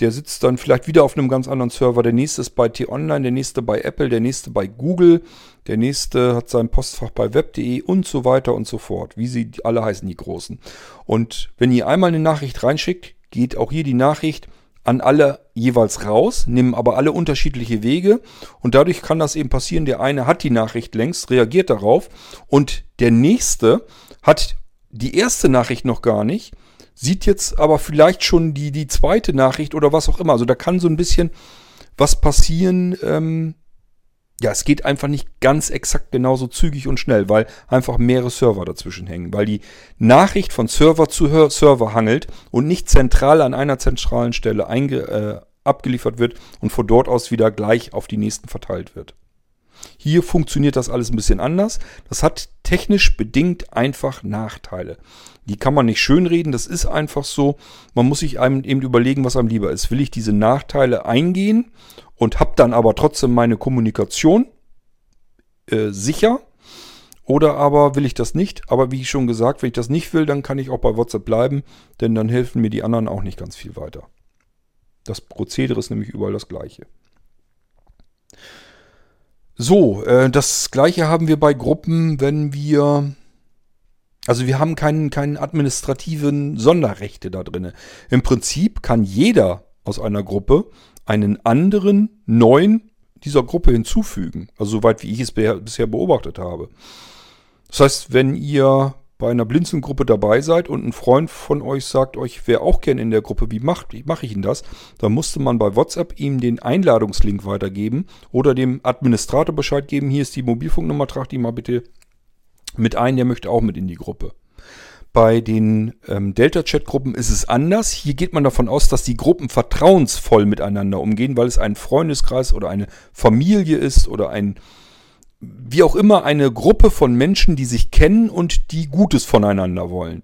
Der sitzt dann vielleicht wieder auf einem ganz anderen Server. Der nächste ist bei T-Online, der nächste bei Apple, der nächste bei Google, der nächste hat sein Postfach bei web.de und so weiter und so fort. Wie sie alle heißen, die großen. Und wenn ihr einmal eine Nachricht reinschickt, geht auch hier die Nachricht an alle jeweils raus, nehmen aber alle unterschiedliche Wege und dadurch kann das eben passieren, der eine hat die Nachricht längst, reagiert darauf und der nächste hat die erste Nachricht noch gar nicht, sieht jetzt aber vielleicht schon die, die zweite Nachricht oder was auch immer. Also da kann so ein bisschen was passieren, ähm, ja, es geht einfach nicht ganz exakt genauso zügig und schnell, weil einfach mehrere Server dazwischen hängen, weil die Nachricht von Server zu Server hangelt und nicht zentral an einer zentralen Stelle äh, abgeliefert wird und von dort aus wieder gleich auf die nächsten verteilt wird. Hier funktioniert das alles ein bisschen anders. Das hat technisch bedingt einfach Nachteile. Die kann man nicht schönreden, das ist einfach so. Man muss sich einem eben überlegen, was einem lieber ist. Will ich diese Nachteile eingehen und habe dann aber trotzdem meine Kommunikation äh, sicher? Oder aber will ich das nicht? Aber wie schon gesagt, wenn ich das nicht will, dann kann ich auch bei WhatsApp bleiben, denn dann helfen mir die anderen auch nicht ganz viel weiter. Das Prozedere ist nämlich überall das gleiche. So, äh, das gleiche haben wir bei Gruppen, wenn wir... Also wir haben keinen, keinen administrativen Sonderrechte da drin. Im Prinzip kann jeder aus einer Gruppe einen anderen neuen dieser Gruppe hinzufügen. Also soweit wie ich es bisher beobachtet habe. Das heißt, wenn ihr bei einer Blinzeln-Gruppe dabei seid und ein Freund von euch sagt euch, wer auch gerne in der Gruppe, wie mache wie mach ich ihn das? Dann musste man bei WhatsApp ihm den Einladungslink weitergeben oder dem Administrator Bescheid geben, hier ist die Mobilfunknummer, tragt die mal bitte mit ein, der möchte auch mit in die Gruppe. Bei den ähm, Delta-Chat-Gruppen ist es anders. Hier geht man davon aus, dass die Gruppen vertrauensvoll miteinander umgehen, weil es ein Freundeskreis oder eine Familie ist oder ein, wie auch immer, eine Gruppe von Menschen, die sich kennen und die Gutes voneinander wollen.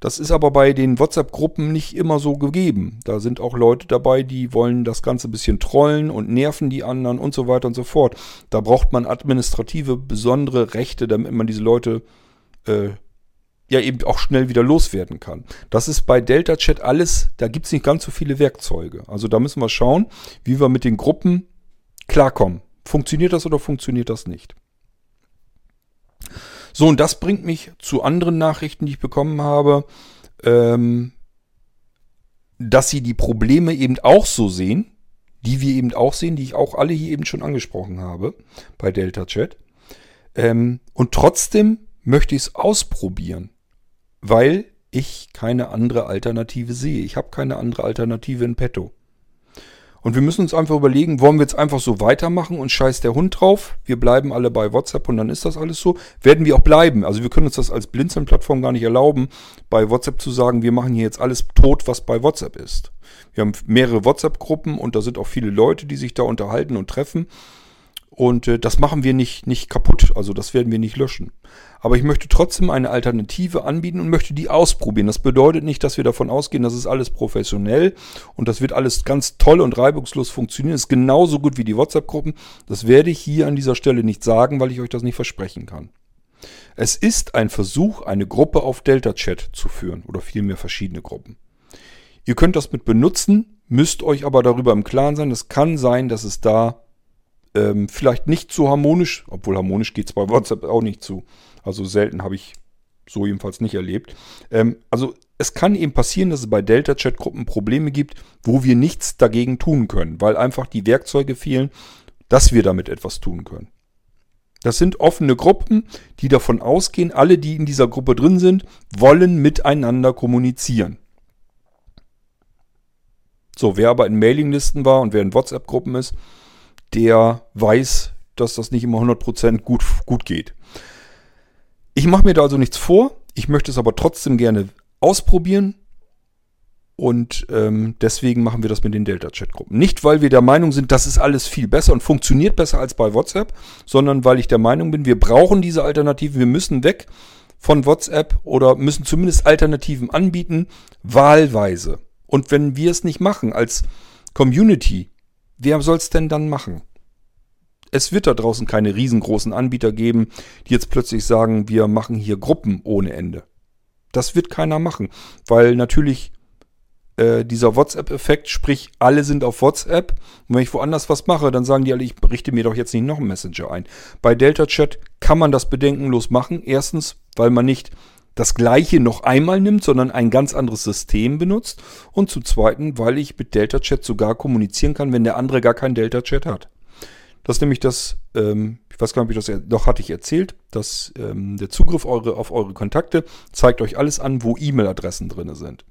Das ist aber bei den WhatsApp-Gruppen nicht immer so gegeben. Da sind auch Leute dabei, die wollen das Ganze ein bisschen trollen und nerven die anderen und so weiter und so fort. Da braucht man administrative besondere Rechte, damit man diese Leute äh, ja eben auch schnell wieder loswerden kann. Das ist bei Delta Chat alles, da gibt es nicht ganz so viele Werkzeuge. Also da müssen wir schauen, wie wir mit den Gruppen klarkommen. Funktioniert das oder funktioniert das nicht? So, und das bringt mich zu anderen Nachrichten, die ich bekommen habe, ähm, dass sie die Probleme eben auch so sehen, die wir eben auch sehen, die ich auch alle hier eben schon angesprochen habe bei Delta Chat. Ähm, und trotzdem möchte ich es ausprobieren weil ich keine andere Alternative sehe. Ich habe keine andere Alternative in petto. Und wir müssen uns einfach überlegen, wollen wir jetzt einfach so weitermachen und scheiß der Hund drauf? Wir bleiben alle bei WhatsApp und dann ist das alles so. Werden wir auch bleiben. Also wir können uns das als Blinzeln-Plattform gar nicht erlauben, bei WhatsApp zu sagen, wir machen hier jetzt alles tot, was bei WhatsApp ist. Wir haben mehrere WhatsApp-Gruppen und da sind auch viele Leute, die sich da unterhalten und treffen. Und äh, das machen wir nicht, nicht kaputt, also das werden wir nicht löschen. Aber ich möchte trotzdem eine Alternative anbieten und möchte die ausprobieren. Das bedeutet nicht, dass wir davon ausgehen, das ist alles professionell und das wird alles ganz toll und reibungslos funktionieren. Das ist genauso gut wie die WhatsApp-Gruppen. Das werde ich hier an dieser Stelle nicht sagen, weil ich euch das nicht versprechen kann. Es ist ein Versuch, eine Gruppe auf Delta Chat zu führen oder vielmehr verschiedene Gruppen. Ihr könnt das mit benutzen, müsst euch aber darüber im Klaren sein. Es kann sein, dass es da ähm, vielleicht nicht so harmonisch, obwohl harmonisch geht es bei WhatsApp auch nicht zu. Also selten habe ich so jedenfalls nicht erlebt. Ähm, also es kann eben passieren, dass es bei Delta-Chat-Gruppen Probleme gibt, wo wir nichts dagegen tun können, weil einfach die Werkzeuge fehlen, dass wir damit etwas tun können. Das sind offene Gruppen, die davon ausgehen, alle, die in dieser Gruppe drin sind, wollen miteinander kommunizieren. So, wer aber in Mailinglisten war und wer in WhatsApp-Gruppen ist, der weiß, dass das nicht immer 100% gut, gut geht. Ich mache mir da also nichts vor. Ich möchte es aber trotzdem gerne ausprobieren. Und ähm, deswegen machen wir das mit den Delta-Chat-Gruppen. Nicht, weil wir der Meinung sind, das ist alles viel besser und funktioniert besser als bei WhatsApp, sondern weil ich der Meinung bin, wir brauchen diese Alternativen. Wir müssen weg von WhatsApp oder müssen zumindest Alternativen anbieten, wahlweise. Und wenn wir es nicht machen als Community, wer soll es denn dann machen? Es wird da draußen keine riesengroßen Anbieter geben, die jetzt plötzlich sagen, wir machen hier Gruppen ohne Ende. Das wird keiner machen, weil natürlich äh, dieser WhatsApp-Effekt, sprich alle sind auf WhatsApp und wenn ich woanders was mache, dann sagen die alle, ich richte mir doch jetzt nicht noch einen Messenger ein. Bei Delta Chat kann man das bedenkenlos machen. Erstens, weil man nicht das gleiche noch einmal nimmt, sondern ein ganz anderes System benutzt. Und zum Zweiten, weil ich mit Delta Chat sogar kommunizieren kann, wenn der andere gar keinen Delta Chat hat. Das ist nämlich das, ähm, ich weiß gar nicht, ob ich das, doch hatte ich erzählt, dass ähm, der Zugriff eure, auf eure Kontakte zeigt euch alles an, wo E-Mail-Adressen drin sind.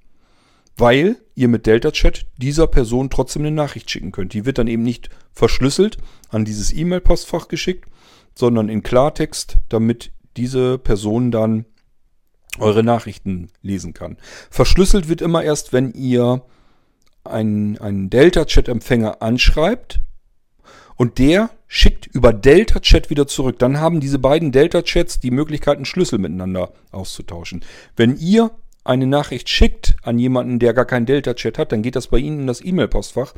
Weil ihr mit Delta Chat dieser Person trotzdem eine Nachricht schicken könnt. Die wird dann eben nicht verschlüsselt an dieses E-Mail-Postfach geschickt, sondern in Klartext, damit diese Person dann eure Nachrichten lesen kann. Verschlüsselt wird immer erst, wenn ihr einen, einen Delta-Chat-Empfänger anschreibt und der schickt über Delta-Chat wieder zurück. Dann haben diese beiden Delta-Chats die Möglichkeit, einen Schlüssel miteinander auszutauschen. Wenn ihr eine Nachricht schickt an jemanden, der gar keinen Delta-Chat hat, dann geht das bei Ihnen in das E-Mail-Postfach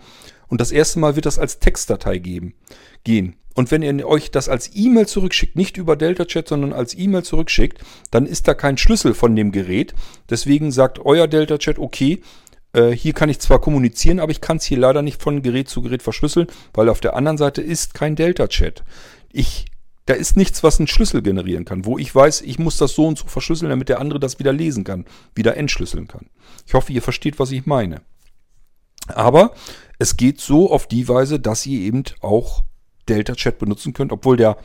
und das erste Mal wird das als Textdatei geben, gehen. Und wenn ihr euch das als E-Mail zurückschickt, nicht über Delta-Chat, sondern als E-Mail zurückschickt, dann ist da kein Schlüssel von dem Gerät. Deswegen sagt euer Delta-Chat, okay, äh, hier kann ich zwar kommunizieren, aber ich kann es hier leider nicht von Gerät zu Gerät verschlüsseln, weil auf der anderen Seite ist kein Delta-Chat. Ich da ist nichts, was einen Schlüssel generieren kann, wo ich weiß, ich muss das so und so verschlüsseln, damit der andere das wieder lesen kann, wieder entschlüsseln kann. Ich hoffe, ihr versteht, was ich meine. Aber es geht so auf die Weise, dass ihr eben auch Delta-Chat benutzen könnt, obwohl der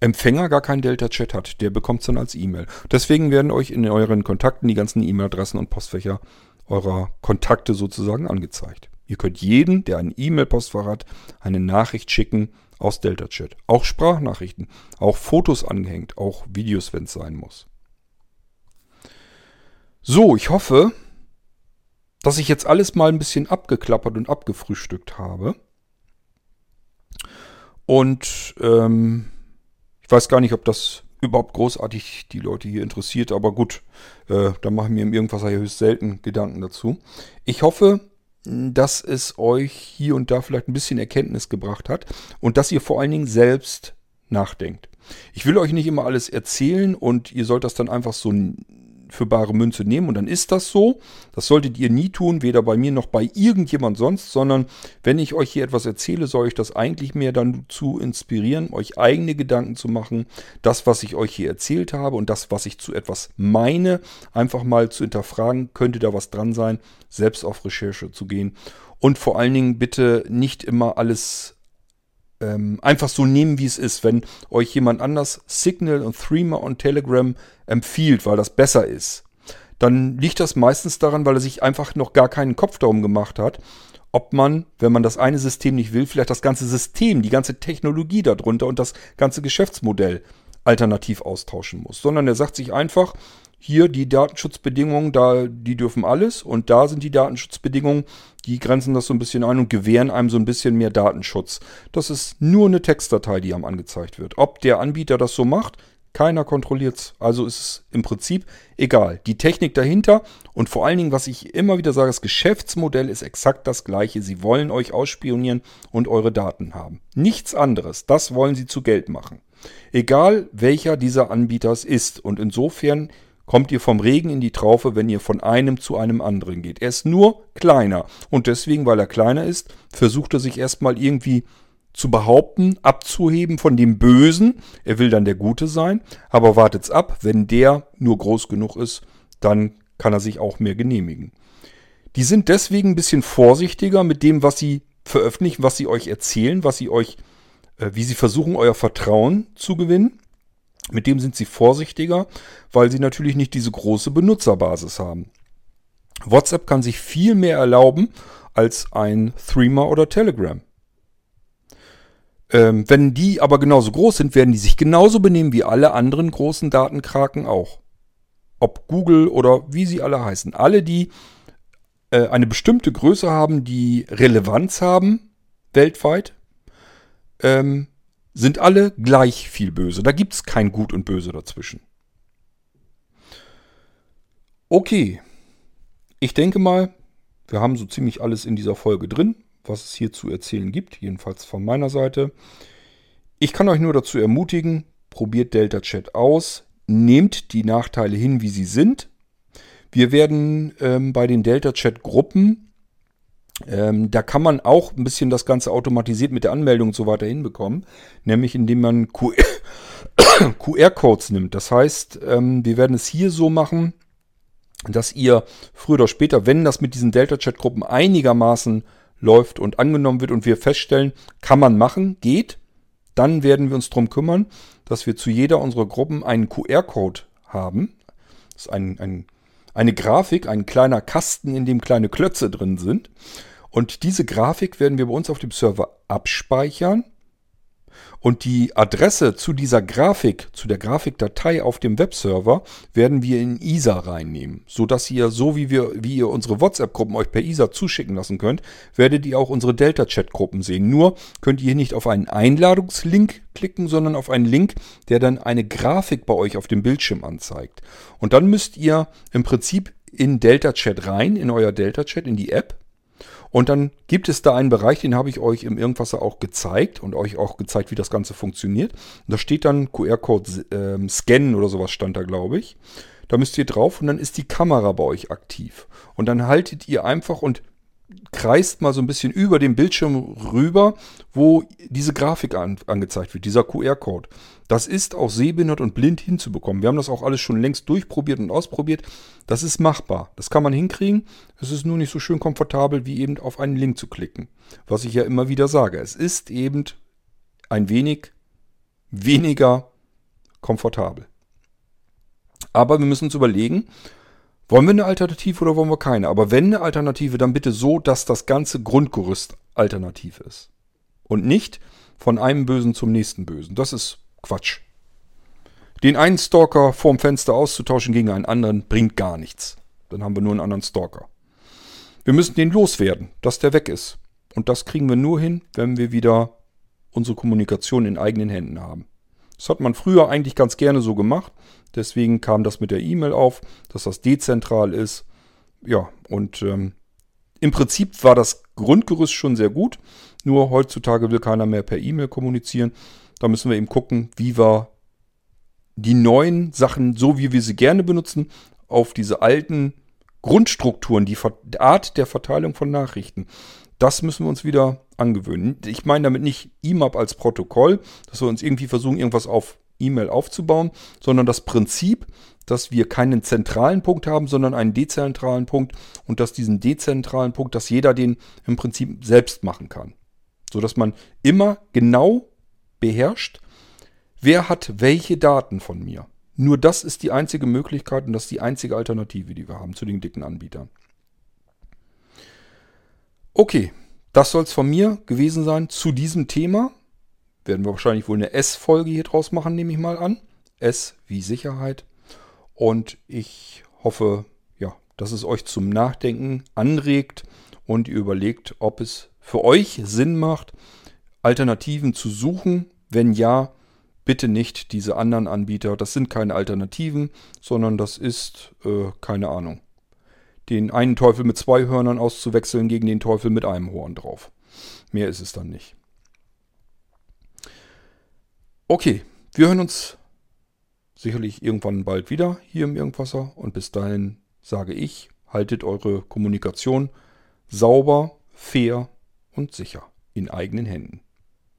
Empfänger gar keinen Delta-Chat hat. Der bekommt es dann als E-Mail. Deswegen werden euch in euren Kontakten die ganzen E-Mail-Adressen und Postfächer eurer Kontakte sozusagen angezeigt. Ihr könnt jeden, der ein E-Mail-Postfach hat, eine Nachricht schicken aus Delta-Chat. Auch Sprachnachrichten, auch Fotos angehängt, auch Videos, wenn es sein muss. So, ich hoffe, dass ich jetzt alles mal ein bisschen abgeklappert und abgefrühstückt habe. Und ähm, ich weiß gar nicht, ob das überhaupt großartig die Leute hier interessiert, aber gut, äh, da machen wir im Irgendwas ja höchst selten Gedanken dazu. Ich hoffe, dass es euch hier und da vielleicht ein bisschen Erkenntnis gebracht hat und dass ihr vor allen Dingen selbst nachdenkt. Ich will euch nicht immer alles erzählen und ihr sollt das dann einfach so für bare Münze nehmen und dann ist das so. Das solltet ihr nie tun, weder bei mir noch bei irgendjemand sonst, sondern wenn ich euch hier etwas erzähle, soll ich das eigentlich mehr dann zu inspirieren, euch eigene Gedanken zu machen, das, was ich euch hier erzählt habe und das, was ich zu etwas meine, einfach mal zu hinterfragen, könnte da was dran sein, selbst auf Recherche zu gehen und vor allen Dingen bitte nicht immer alles ähm, einfach so nehmen, wie es ist. Wenn euch jemand anders Signal und Threema und Telegram empfiehlt, weil das besser ist, dann liegt das meistens daran, weil er sich einfach noch gar keinen Kopf darum gemacht hat, ob man, wenn man das eine System nicht will, vielleicht das ganze System, die ganze Technologie darunter und das ganze Geschäftsmodell alternativ austauschen muss. Sondern er sagt sich einfach, hier die Datenschutzbedingungen, da, die dürfen alles und da sind die Datenschutzbedingungen, die grenzen das so ein bisschen ein und gewähren einem so ein bisschen mehr Datenschutz. Das ist nur eine Textdatei, die einem angezeigt wird. Ob der Anbieter das so macht, keiner kontrolliert es. Also ist es im Prinzip egal. Die Technik dahinter und vor allen Dingen, was ich immer wieder sage, das Geschäftsmodell ist exakt das gleiche. Sie wollen euch ausspionieren und eure Daten haben. Nichts anderes. Das wollen sie zu Geld machen. Egal welcher dieser Anbieter es ist. Und insofern kommt ihr vom Regen in die Traufe, wenn ihr von einem zu einem anderen geht. Er ist nur kleiner. Und deswegen, weil er kleiner ist, versucht er sich erstmal irgendwie zu behaupten, abzuheben von dem Bösen. Er will dann der Gute sein, aber wartet's ab, wenn der nur groß genug ist, dann kann er sich auch mehr genehmigen. Die sind deswegen ein bisschen vorsichtiger mit dem, was sie veröffentlichen, was sie euch erzählen, was sie euch, äh, wie sie versuchen, euer Vertrauen zu gewinnen. Mit dem sind sie vorsichtiger, weil sie natürlich nicht diese große Benutzerbasis haben. WhatsApp kann sich viel mehr erlauben als ein Threema oder Telegram. Ähm, wenn die aber genauso groß sind, werden die sich genauso benehmen wie alle anderen großen Datenkraken auch. Ob Google oder wie sie alle heißen. Alle, die äh, eine bestimmte Größe haben, die Relevanz haben, weltweit, ähm, sind alle gleich viel böse. Da gibt es kein Gut und Böse dazwischen. Okay. Ich denke mal, wir haben so ziemlich alles in dieser Folge drin was es hier zu erzählen gibt, jedenfalls von meiner Seite. Ich kann euch nur dazu ermutigen, probiert Delta Chat aus, nehmt die Nachteile hin, wie sie sind. Wir werden ähm, bei den Delta Chat Gruppen, ähm, da kann man auch ein bisschen das Ganze automatisiert mit der Anmeldung und so weiter hinbekommen, nämlich indem man QR-Codes (coughs) nimmt. Das heißt, ähm, wir werden es hier so machen, dass ihr früher oder später, wenn das mit diesen Delta Chat Gruppen einigermaßen läuft und angenommen wird und wir feststellen, kann man machen, geht, dann werden wir uns darum kümmern, dass wir zu jeder unserer Gruppen einen QR-Code haben. Das ist ein, ein, eine Grafik, ein kleiner Kasten, in dem kleine Klötze drin sind. Und diese Grafik werden wir bei uns auf dem Server abspeichern und die Adresse zu dieser Grafik, zu der Grafikdatei auf dem Webserver, werden wir in ISA reinnehmen, sodass ihr, so wie wir, wie ihr unsere WhatsApp-Gruppen euch per ISA zuschicken lassen könnt, werdet ihr auch unsere Delta-Chat-Gruppen sehen. Nur könnt ihr hier nicht auf einen Einladungslink klicken, sondern auf einen Link, der dann eine Grafik bei euch auf dem Bildschirm anzeigt. Und dann müsst ihr im Prinzip in Delta Chat rein, in euer Delta Chat, in die App und dann gibt es da einen Bereich, den habe ich euch im Irgendwasser auch gezeigt und euch auch gezeigt, wie das Ganze funktioniert. Und da steht dann QR-Code ähm, scannen oder sowas stand da, glaube ich. Da müsst ihr drauf und dann ist die Kamera bei euch aktiv. Und dann haltet ihr einfach und kreist mal so ein bisschen über den Bildschirm rüber, wo diese Grafik an, angezeigt wird, dieser QR-Code. Das ist auch sehbehindert und blind hinzubekommen. Wir haben das auch alles schon längst durchprobiert und ausprobiert. Das ist machbar. Das kann man hinkriegen. Es ist nur nicht so schön komfortabel, wie eben auf einen Link zu klicken. Was ich ja immer wieder sage. Es ist eben ein wenig weniger komfortabel. Aber wir müssen uns überlegen, wollen wir eine Alternative oder wollen wir keine? Aber wenn eine Alternative, dann bitte so, dass das ganze Grundgerüst alternativ ist. Und nicht von einem Bösen zum nächsten Bösen. Das ist Quatsch. Den einen Stalker vorm Fenster auszutauschen gegen einen anderen bringt gar nichts. Dann haben wir nur einen anderen Stalker. Wir müssen den loswerden, dass der weg ist. Und das kriegen wir nur hin, wenn wir wieder unsere Kommunikation in eigenen Händen haben. Das hat man früher eigentlich ganz gerne so gemacht. Deswegen kam das mit der E-Mail auf, dass das dezentral ist. Ja, und ähm, im Prinzip war das Grundgerüst schon sehr gut. Nur heutzutage will keiner mehr per E-Mail kommunizieren. Da müssen wir eben gucken, wie wir die neuen Sachen, so wie wir sie gerne benutzen, auf diese alten Grundstrukturen, die Art der Verteilung von Nachrichten, das müssen wir uns wieder angewöhnen. Ich meine damit nicht IMAP als Protokoll, dass wir uns irgendwie versuchen, irgendwas auf E-Mail aufzubauen, sondern das Prinzip, dass wir keinen zentralen Punkt haben, sondern einen dezentralen Punkt und dass diesen dezentralen Punkt, dass jeder den im Prinzip selbst machen kann. So dass man immer genau beherrscht, wer hat welche Daten von mir. Nur das ist die einzige Möglichkeit und das ist die einzige Alternative, die wir haben zu den dicken Anbietern. Okay, Das soll es von mir gewesen sein zu diesem Thema. Werden wir wahrscheinlich wohl eine S-Folge hier draus machen, nehme ich mal an. S wie Sicherheit. Und ich hoffe, ja, dass es euch zum Nachdenken anregt und ihr überlegt, ob es für euch Sinn macht, Alternativen zu suchen. Wenn ja, bitte nicht diese anderen Anbieter. Das sind keine Alternativen, sondern das ist, äh, keine Ahnung, den einen Teufel mit zwei Hörnern auszuwechseln gegen den Teufel mit einem Horn drauf. Mehr ist es dann nicht. Okay, wir hören uns sicherlich irgendwann bald wieder hier im Irgendwasser und bis dahin sage ich, haltet eure Kommunikation sauber, fair und sicher in eigenen Händen.